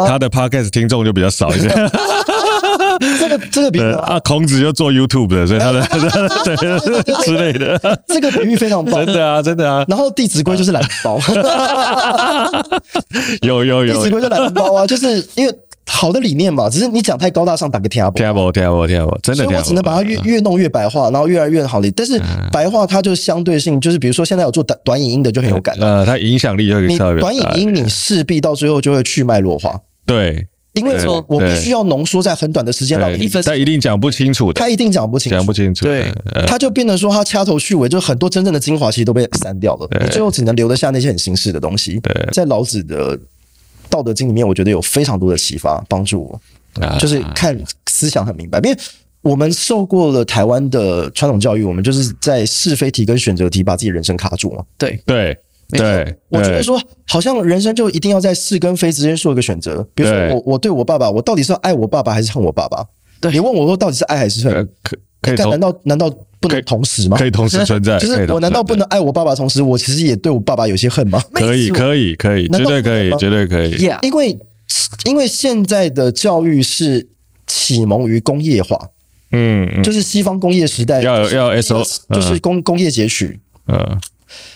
他的 podcast 听众就比较少一点。这个这个比喻啊，孔子就做 YouTube 的，所以他的 对之类的，这个比喻非常棒，真的啊，真的啊。然后《弟子规》就是懒人包，有有有，《弟子规》就懒人包啊，就是因为好的理念嘛，只是你讲太高大上，打个听不听不听不听不，真的。所以我只能把它越越弄越白话，然后越来越好理。但是白话它就相对性，就是比如说现在有做短短影音的就很有感，呃，它影响力就你短影音，你势必到最后就会去脉弱化，对。因为说我必须要浓缩在很短的时间内，他一定讲不清楚的，他一定讲不清楚，讲不清楚，对，他就变成说他掐头去尾，就很多真正的精华其实都被删掉了，你最后只能留得下那些很形式的东西。对，在老子的《道德经》里面，我觉得有非常多的启发，帮助我，就是看思想很明白。因为我们受过了台湾的传统教育，我们就是在是非题跟选择题把自己人生卡住嘛。对。对。对，我觉得说好像人生就一定要在是跟非之间做一个选择。比如说我我对我爸爸，我到底是要爱我爸爸还是恨我爸爸？对，你问我说到底是爱还是恨？可可以？难道难道不能同时吗？可以同时存在。就是我难道不能爱我爸爸，同时我其实也对我爸爸有些恨吗？可以可以可以，绝对可以绝对可以。因为因为现在的教育是启蒙于工业化，嗯，就是西方工业时代要要 S O，就是工工业截取，嗯。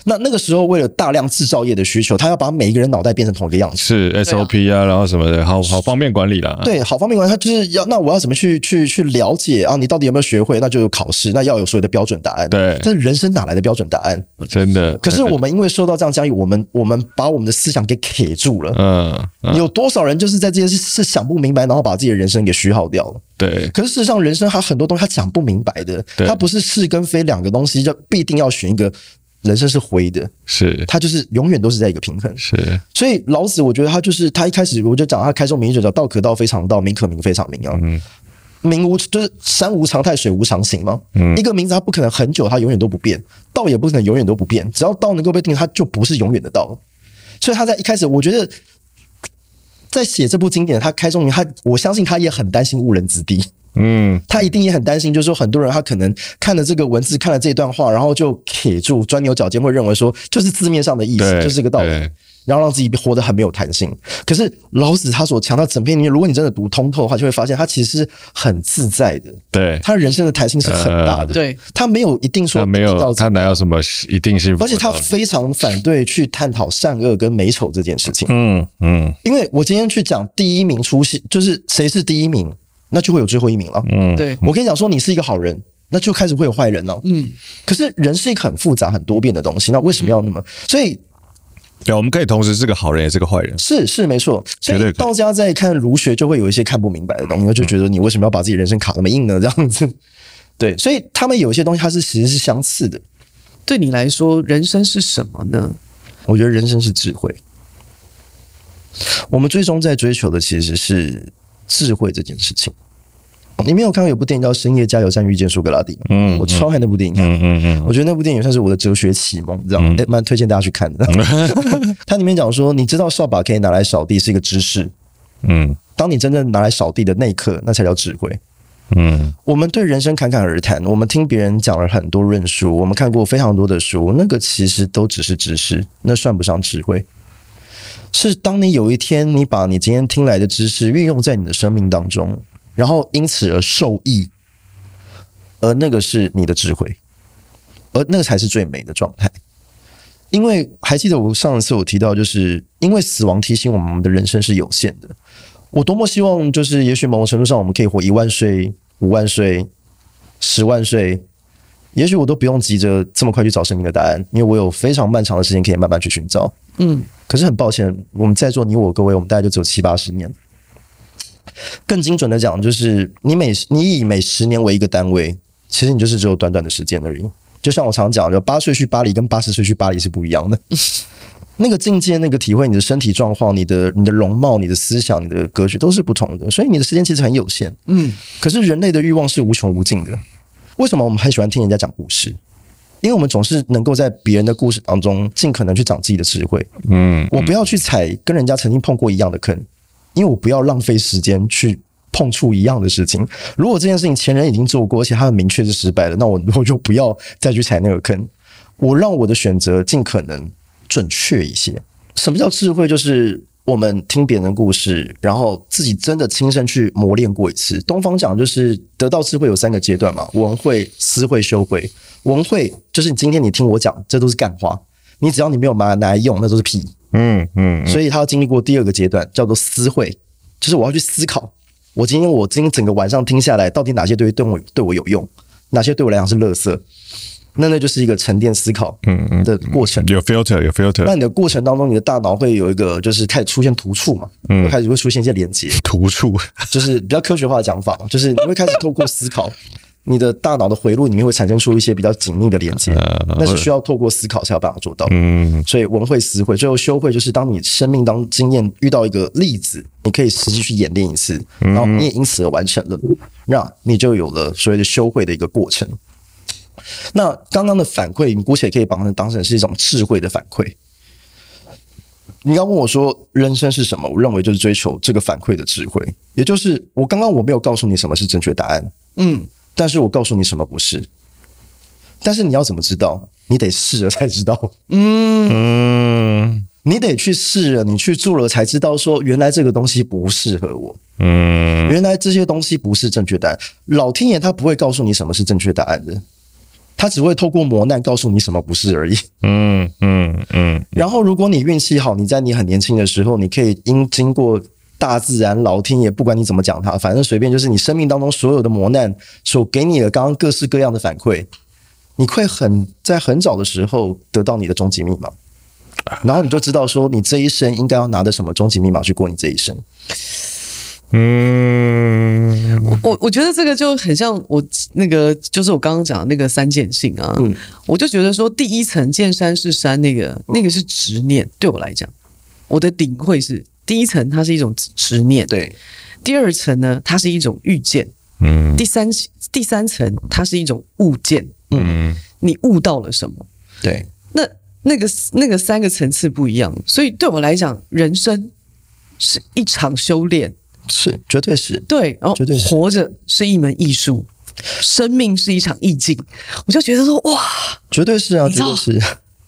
那那个时候，为了大量制造业的需求，他要把每一个人脑袋变成同一个样子，是 SOP 啊，然后什么的，好好方便管理啦。对，好方便管理，他就是要那我要怎么去去去了解啊？你到底有没有学会？那就有考试，那要有所有的标准答案。对，但是人生哪来的标准答案？真的。可是我们因为受到这样教育，我们我们把我们的思想给卡住了。嗯，有多少人就是在这件事是想不明白，然后把自己的人生给虚耗掉了？对。可是事实上，人生它很多东西他讲不明白的，他不是是跟非两个东西，就必定要选一个。人生是灰的，是他就是永远都是在一个平衡，是。所以老子，我觉得他就是他一开始我就讲他开宗明义就叫“道可道，非常道；名可名，非常名”啊。嗯，名无就是山无常态，水无常形嘛。嗯，一个名字它不可能很久，它永远都不变；道也不可能永远都不变。只要道能够被定，它就不是永远的道。所以他在一开始，我觉得在写这部经典，他开宗明义，他我相信他也很担心误人子弟。嗯，他一定也很担心，就是说很多人他可能看了这个文字，看了这段话，然后就卡住，钻牛角尖，会认为说就是字面上的意思，就是这个道理，然后让自己活得很没有弹性。可是老子他所强调整篇里面，如果你真的读通透的话，就会发现他其实是很自在的。对，他人生的弹性是很大的。对，他没有一定说没有，他哪有什么一定是？而且他非常反对去探讨善恶跟美丑这件事情。嗯嗯，因为我今天去讲第一名出现，就是谁是第一名。那就会有最后一名了。嗯，对，我跟你讲说，你是一个好人，那就开始会有坏人了。嗯，可是人是一个很复杂、很多变的东西，那为什么要那么？所以，对，我们可以同时是个好人，也是个坏人。是是没错。所以道家在看儒学，就会有一些看不明白的东西，就觉得你为什么要把自己人生卡那么硬呢？这样子。对，所以他们有一些东西，它是其实是相似的。对你来说，人生是什么呢？我觉得人生是智慧。我们最终在追求的其实是。智慧这件事情。你没有看过有部电影叫《深夜加油站遇见苏格拉底》？嗯，我超爱那部电影。嗯嗯嗯，我觉得那部电影算是我的哲学启蒙，你知道吗？蛮推荐大家去看的。它里面讲说，你知道扫把可以拿来扫地是一个知识。嗯，当你真正拿来扫地的那一刻，那才叫智慧。嗯，我们对人生侃侃而谈，我们听别人讲了很多论述，我们看过非常多的书，那个其实都只是知识，那算不上智慧。是当你有一天你把你今天听来的知识运用在你的生命当中。然后因此而受益，而那个是你的智慧，而那个才是最美的状态。因为还记得我上一次我提到，就是因为死亡提醒我们，我们的人生是有限的。我多么希望，就是也许某种程度上，我们可以活一万岁、五万岁、十万岁，也许我都不用急着这么快去找生命的答案，因为我有非常漫长的时间可以慢慢去寻找。嗯，可是很抱歉，我们在座你我各位，我们大概就只有七八十年。更精准的讲，就是你每你以每十年为一个单位，其实你就是只有短短的时间而已。就像我常讲，就八岁去巴黎跟八十岁去巴黎是不一样的。那个境界、那个体会，你的身体状况、你的你的容貌、你的思想、你的格局都是不同的，所以你的时间其实很有限。嗯，可是人类的欲望是无穷无尽的。为什么我们很喜欢听人家讲故事？因为我们总是能够在别人的故事当中尽可能去长自己的智慧。嗯，我不要去踩跟人家曾经碰过一样的坑。因为我不要浪费时间去碰触一样的事情。如果这件事情前人已经做过，而且他很明确是失败的，那我 我就不要再去踩那个坑。我让我的选择尽可能准确一些。什么叫智慧？就是我们听别人的故事，然后自己真的亲身去磨练过一次。东方讲就是得到智慧有三个阶段嘛：我们会、思慧、修慧。闻慧就是今天你听我讲，这都是干话。你只要你没有拿拿来用，那都是屁。嗯嗯，所以他要经历过第二个阶段，叫做思会，就是我要去思考，我今天我今天整个晚上听下来，到底哪些对对我对我有用，哪些对我来讲是垃圾，那那就是一个沉淀思考嗯嗯的过程。有 filter 有 filter，那你的过程当中，你的大脑会有一个就是开始出现突触嘛，嗯，开始会出现一些连接，突触就是比较科学化的讲法，就是你会开始透过思考。你的大脑的回路里面会产生出一些比较紧密的连接，那是需要透过思考才有办法做到。嗯，所以文会、思慧，最后修会，就是当你生命当中经验遇到一个例子，你可以实际去演练一次，然后你也因此而完成了，那你就有了所谓的修会的一个过程。那刚刚的反馈，你姑且可以把它当成是一种智慧的反馈。你要问我说人生是什么？我认为就是追求这个反馈的智慧，也就是我刚刚我没有告诉你什么是正确答案。嗯。但是我告诉你什么不是，但是你要怎么知道？你得试了才知道。嗯，你得去试了，你去做了才知道，说原来这个东西不适合我。嗯，原来这些东西不是正确答案。老天爷他不会告诉你什么是正确答案的，他只会透过磨难告诉你什么不是而已。嗯嗯嗯。然后如果你运气好，你在你很年轻的时候，你可以因经过。大自然、老天爷，不管你怎么讲它，反正随便，就是你生命当中所有的磨难所给你的刚刚各式各样的反馈，你会很在很早的时候得到你的终极密码，然后你就知道说你这一生应该要拿着什么终极密码去过你这一生。嗯，我我觉得这个就很像我那个，就是我刚刚讲的那个三件性啊。嗯，我就觉得说第一层见山是山，那个那个是执念，对我来讲，我的领会是。第一层，它是一种执念；对，第二层呢，它是一种遇见；嗯，第三第三层，它是一种悟见。嗯，你悟到了什么？对，那那个那个三个层次不一样，所以对我来讲，人生是一场修炼，是绝对是对，然后绝对是活着是一门艺术，生命是一场意境。我就觉得说，哇，绝对是啊，绝对是。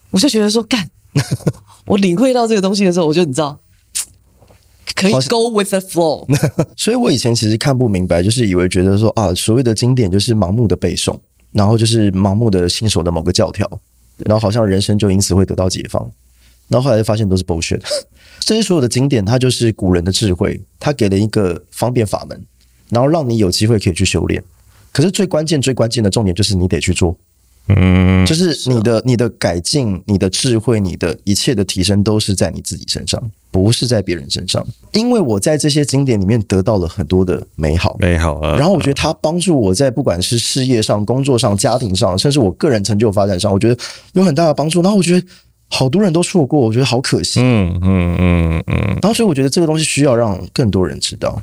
我就觉得说，干，我领会到这个东西的时候，我就你知道。可以 go with the flow，所以我以前其实看不明白，就是以为觉得说啊，所谓的经典就是盲目的背诵，然后就是盲目的信守的某个教条，然后好像人生就因此会得到解放，然后后来就发现都是 bullshit。这些所有的经典，它就是古人的智慧，它给了一个方便法门，然后让你有机会可以去修炼。可是最关键、最关键的重点就是你得去做。嗯，就是你的、你的改进、你的智慧、你的一切的提升，都是在你自己身上，不是在别人身上。因为我在这些经典里面得到了很多的美好，美好啊。然后我觉得它帮助我在不管是事业上、工作上、家庭上，甚至我个人成就发展上，我觉得有很大的帮助。然后我觉得好多人都错过，我觉得好可惜。嗯嗯嗯嗯。然后所以我觉得这个东西需要让更多人知道。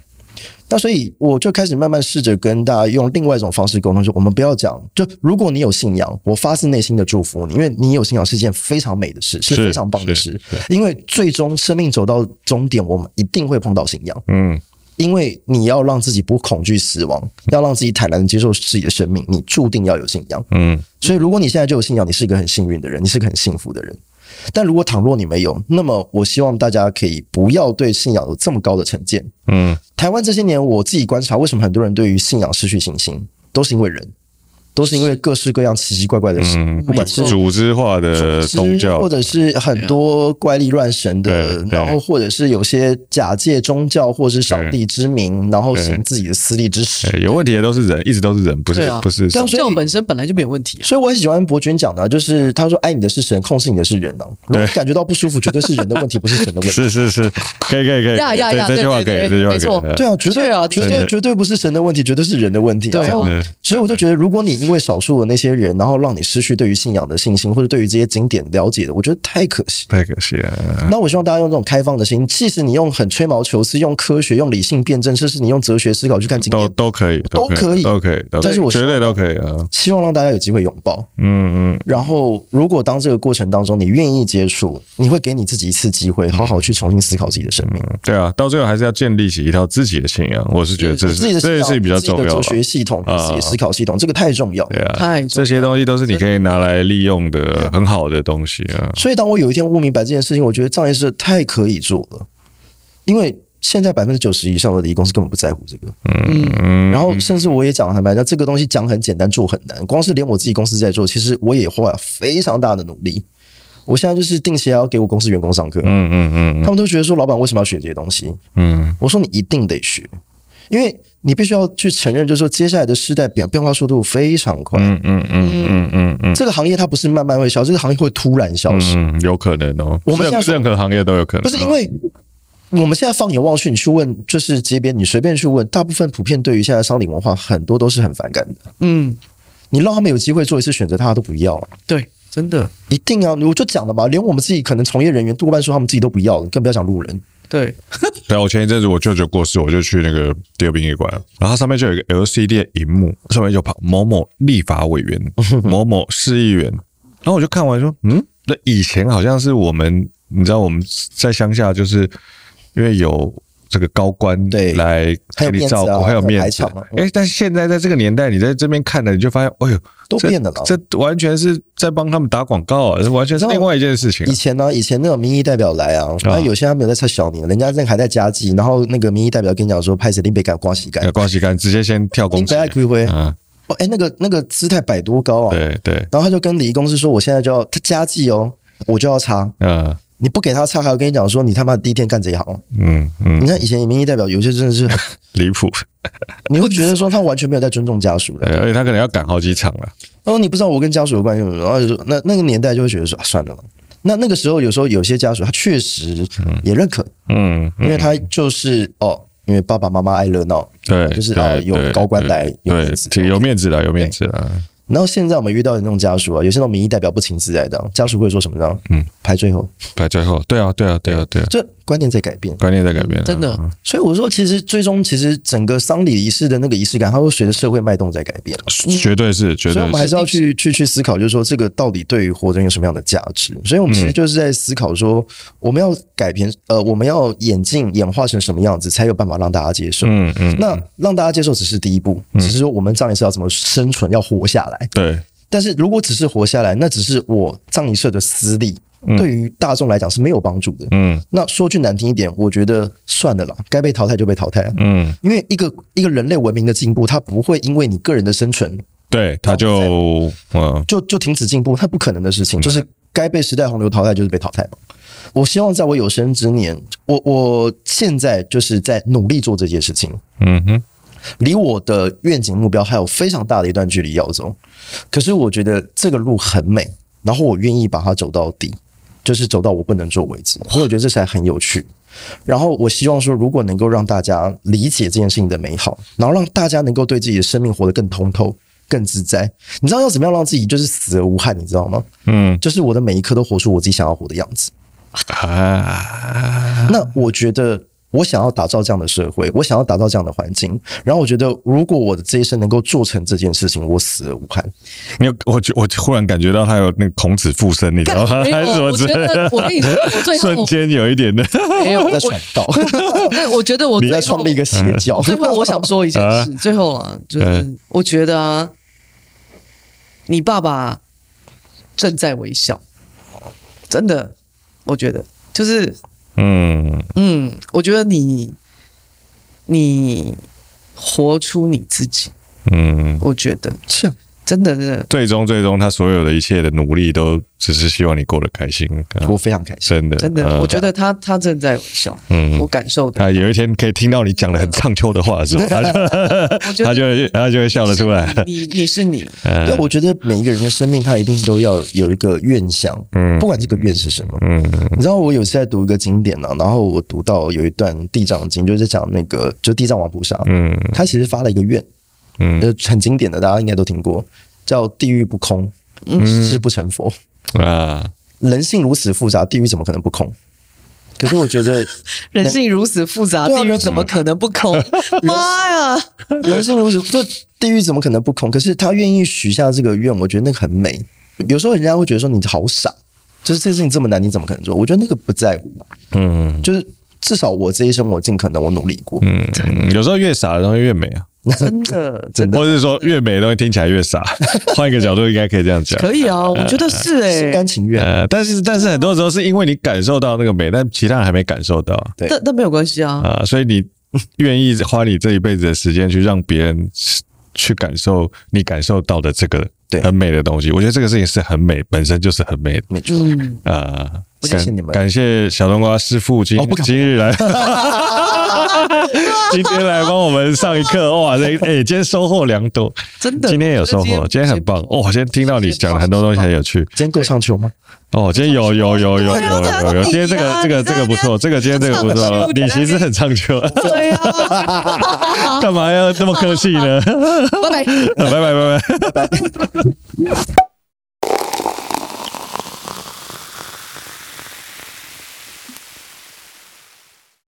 那所以我就开始慢慢试着跟大家用另外一种方式沟通，说我们不要讲，就如果你有信仰，我发自内心的祝福你，因为你有信仰是一件非常美的事，是非常棒的事。因为最终生命走到终点，我们一定会碰到信仰。嗯，因为你要让自己不恐惧死亡，要让自己坦然的接受自己的生命，你注定要有信仰。嗯，所以如果你现在就有信仰，你是一个很幸运的人，你是个很幸福的人。但如果倘若你没有，那么我希望大家可以不要对信仰有这么高的成见。嗯，台湾这些年我自己观察，为什么很多人对于信仰失去信心，都是因为人。都是因为各式各样奇奇怪怪的事，嗯、不管是组织化的宗教，或者是很多怪力乱神的，然后或者是有些假借宗教或是上帝之名，然后行自己的私利之实。有问题的都是人，一直都是人，不是、啊、不是。宗教本身本来就没有问题、啊，所以我很喜欢伯君讲的，就是他说爱你的是神，控制你的是人呢、啊。如果感觉到不舒服，绝对是人的问题，不是神的问题。是是是，可以可以可以，呀呀呀，这句话可以，这句话没错，对。啊，绝对啊，绝对。绝对不是神的问题，绝对是人的问题。对，所以我就觉得，如果你因为少数的那些。人，然后让你失去对于信仰的信心，或者对于这些景点了解的，我觉得太可惜，太可惜了。那我希望大家用这种开放的心，即使你用很吹毛求疵、用科学、用理性辩证，甚至你用哲学思考去看经典，都都可以，都可以，都可以。但是我绝对都可以啊！希望让大家有机会拥抱，嗯嗯。然后，如果当这个过程当中你愿意接触，你会给你自己一次机会，好好去重新思考自己的生命。对啊，到最后还是要建立起一套自己的信仰。我是觉得这是自己的这是比较重要的哲学系统、自己的思考系统，这个太重要。对啊，太这些东西都是你。可以拿来利用的很好的东西啊！所以，当我有一天悟明白这件事情，我觉得障碍是太可以做了，因为现在百分之九十以上的礼仪公司根本不在乎这个。嗯嗯。然后，甚至我也讲坦白那，这个东西讲很简单，做很难。光是连我自己公司在做，其实我也花了非常大的努力。我现在就是定期要给我公司员工上课。嗯嗯嗯。他们都觉得说，老板为什么要学这些东西？嗯。我说你一定得学。因为你必须要去承认，就是说，接下来的时代变变化速度非常快。嗯嗯嗯嗯嗯嗯，这个行业它不是慢慢会消失，这个行业会突然消失。嗯，有可能哦。我们现在任何行业都有可能。不是因为我们现在放眼望去，你去问就是街边，你随便去问，大部分普遍对于现在商领文化很多都是很反感的。嗯，你让他们有机会做一次选择，他都不要。对，真的，一定要。我就讲了嘛，连我们自己可能从业人员多半说他们自己都不要，更不要讲路人。对，对啊，我前一阵子我舅舅过世，我就去那个第二殡仪馆，然后上面就有一个 LCD 的荧幕，上面就跑某某立法委员、某某市议员，然后我就看完说，嗯，那以前好像是我们，你知道我们在乡下，就是因为有。这个高官对来给你照顾，还有面子。哎，但是现在在这个年代，你在这边看了，你就发现，哎呦，都变了。这完全是在帮他们打广告啊，这完全是另外一件事情。以前呢，以前那种民意代表来啊，然后有些他没有在测小年，人家那还在加计，然后那个民意代表跟你讲说，派谁林北干刮洗干，刮洗干，直接先跳公司。来归归，嗯，哦，哎，那个那个姿态摆多高啊？对对。然后他就跟礼仪公司说，我现在就要他加计哦，我就要查。嗯。你不给他擦，还要跟你讲说你他妈第一天干这一行。嗯嗯，你看以前民意代表有些真的是 离谱，你会觉得说他完全没有在尊重家属的，而 且他可能要赶好几场了。哦，你不知道我跟家属有关系，然后就说那那个年代就会觉得说、啊、算了。那那个时候有时候有些家属他确实也认可，嗯，因为他就是哦，因为爸爸妈妈爱热闹，对，就是啊有高官来，有面子，有面子的，有面子了。然后现在我们遇到的那种家属啊，有些那种民意代表不请自来的家属会说什么呢？嗯，排最后，排最后，对啊，对啊，对啊，对啊，这观念在改变，观念在改变，真的。所以我说，其实最终，其实整个丧礼仪式的那个仪式感，它会随着社会脉动在改变。绝对是，绝对是。所以我们还是要去去去思考，就是说这个到底对于活着有什么样的价值？所以我们其实就是在思考说，我们要改变，呃，我们要演进演化成什么样子，才有办法让大家接受？嗯嗯。那让大家接受只是第一步，只是说我们葬仪社要怎么生存，要活下来。对。但是如果只是活下来，那只是我葬仪社的私利，对于大众来讲是没有帮助的。嗯，那说句难听一点，我觉得算了啦，该被淘汰就被淘汰了。嗯，因为一个一个人类文明的进步，它不会因为你个人的生存，对，它就嗯就就停止进步，它不可能的事情。就是该被时代洪流淘汰，就是被淘汰嘛。我希望在我有生之年，我我现在就是在努力做这件事情。嗯哼。离我的愿景目标还有非常大的一段距离要走，可是我觉得这个路很美，然后我愿意把它走到底，就是走到我不能做为止。所以我觉得这才很有趣。然后我希望说，如果能够让大家理解这件事情的美好，然后让大家能够对自己的生命活得更通透、更自在。你知道要怎么样让自己就是死而无憾？你知道吗？嗯，就是我的每一刻都活出我自己想要活的样子。啊，那我觉得。我想要打造这样的社会，我想要打造这样的环境。然后我觉得，如果我的这一生能够做成这件事情，我死而无憾。没有，我我忽然感觉到他有那个孔子附身，你知道吗？还是什么之类的？我跟你说，我最瞬间有一点的没有在传道。我觉得我 你在创立一个邪教。最后我想说一件事，最后啊，就是我觉得啊，你爸爸正在微笑，真的，我觉得就是。嗯。嗯，我觉得你你活出你自己，嗯，我觉得。是。真的，真的，最终，最终，他所有的一切的努力，都只是希望你过得开心。我非常开心，真的，真的，我觉得他他正在微笑，嗯，我感受到。他有一天可以听到你讲的很唱秋的话，是吧？他就他就会他就会笑得出来。你你是你，对，我觉得每一个人的生命，他一定都要有一个愿想，嗯，不管这个愿是什么，嗯，你知道，我有次在读一个经典呢，然后我读到有一段《地藏经》，就是讲那个，就地藏王菩萨，嗯，他其实发了一个愿。嗯，很经典的，大家应该都听过，叫“地狱不空，誓不成佛”嗯。啊，人性如此复杂，地狱怎么可能不空？可是我觉得 人性如此复杂，地狱怎么可能不空？妈呀！人性如此，就地狱怎么可能不空？可是他愿意许下这个愿，我觉得那个很美。有时候人家会觉得说你好傻，就是这事情这么难，你怎么可能做？我觉得那个不在乎。嗯，就是至少我这一生我尽可能我努力过。嗯，有时候越傻的东西越美啊。真的，真的，或者是说越美的东西听起来越傻，换一个角度应该可以这样讲。可以啊，我觉得是哎，心甘情愿。呃，但是但是很多时候是因为你感受到那个美，但其他人还没感受到。对，但但没有关系啊。啊，所以你愿意花你这一辈子的时间去让别人去感受你感受到的这个很美的东西，我觉得这个事情是很美，本身就是很美的。没错。啊，谢谢你们，感谢小冬瓜师傅今今日来。今天来帮我们上一课哇！这哎，今天收获良多，真的，今天有收获，今天很棒哦！今天听到你讲了很多东西，很有趣。今天够唱秋吗？哦，今天有有有有有有有，今天这个这个这个不错，这个今天这个不错，你其实很唱秋。对呀，干嘛要这么客气呢？拜拜拜拜拜拜拜拜。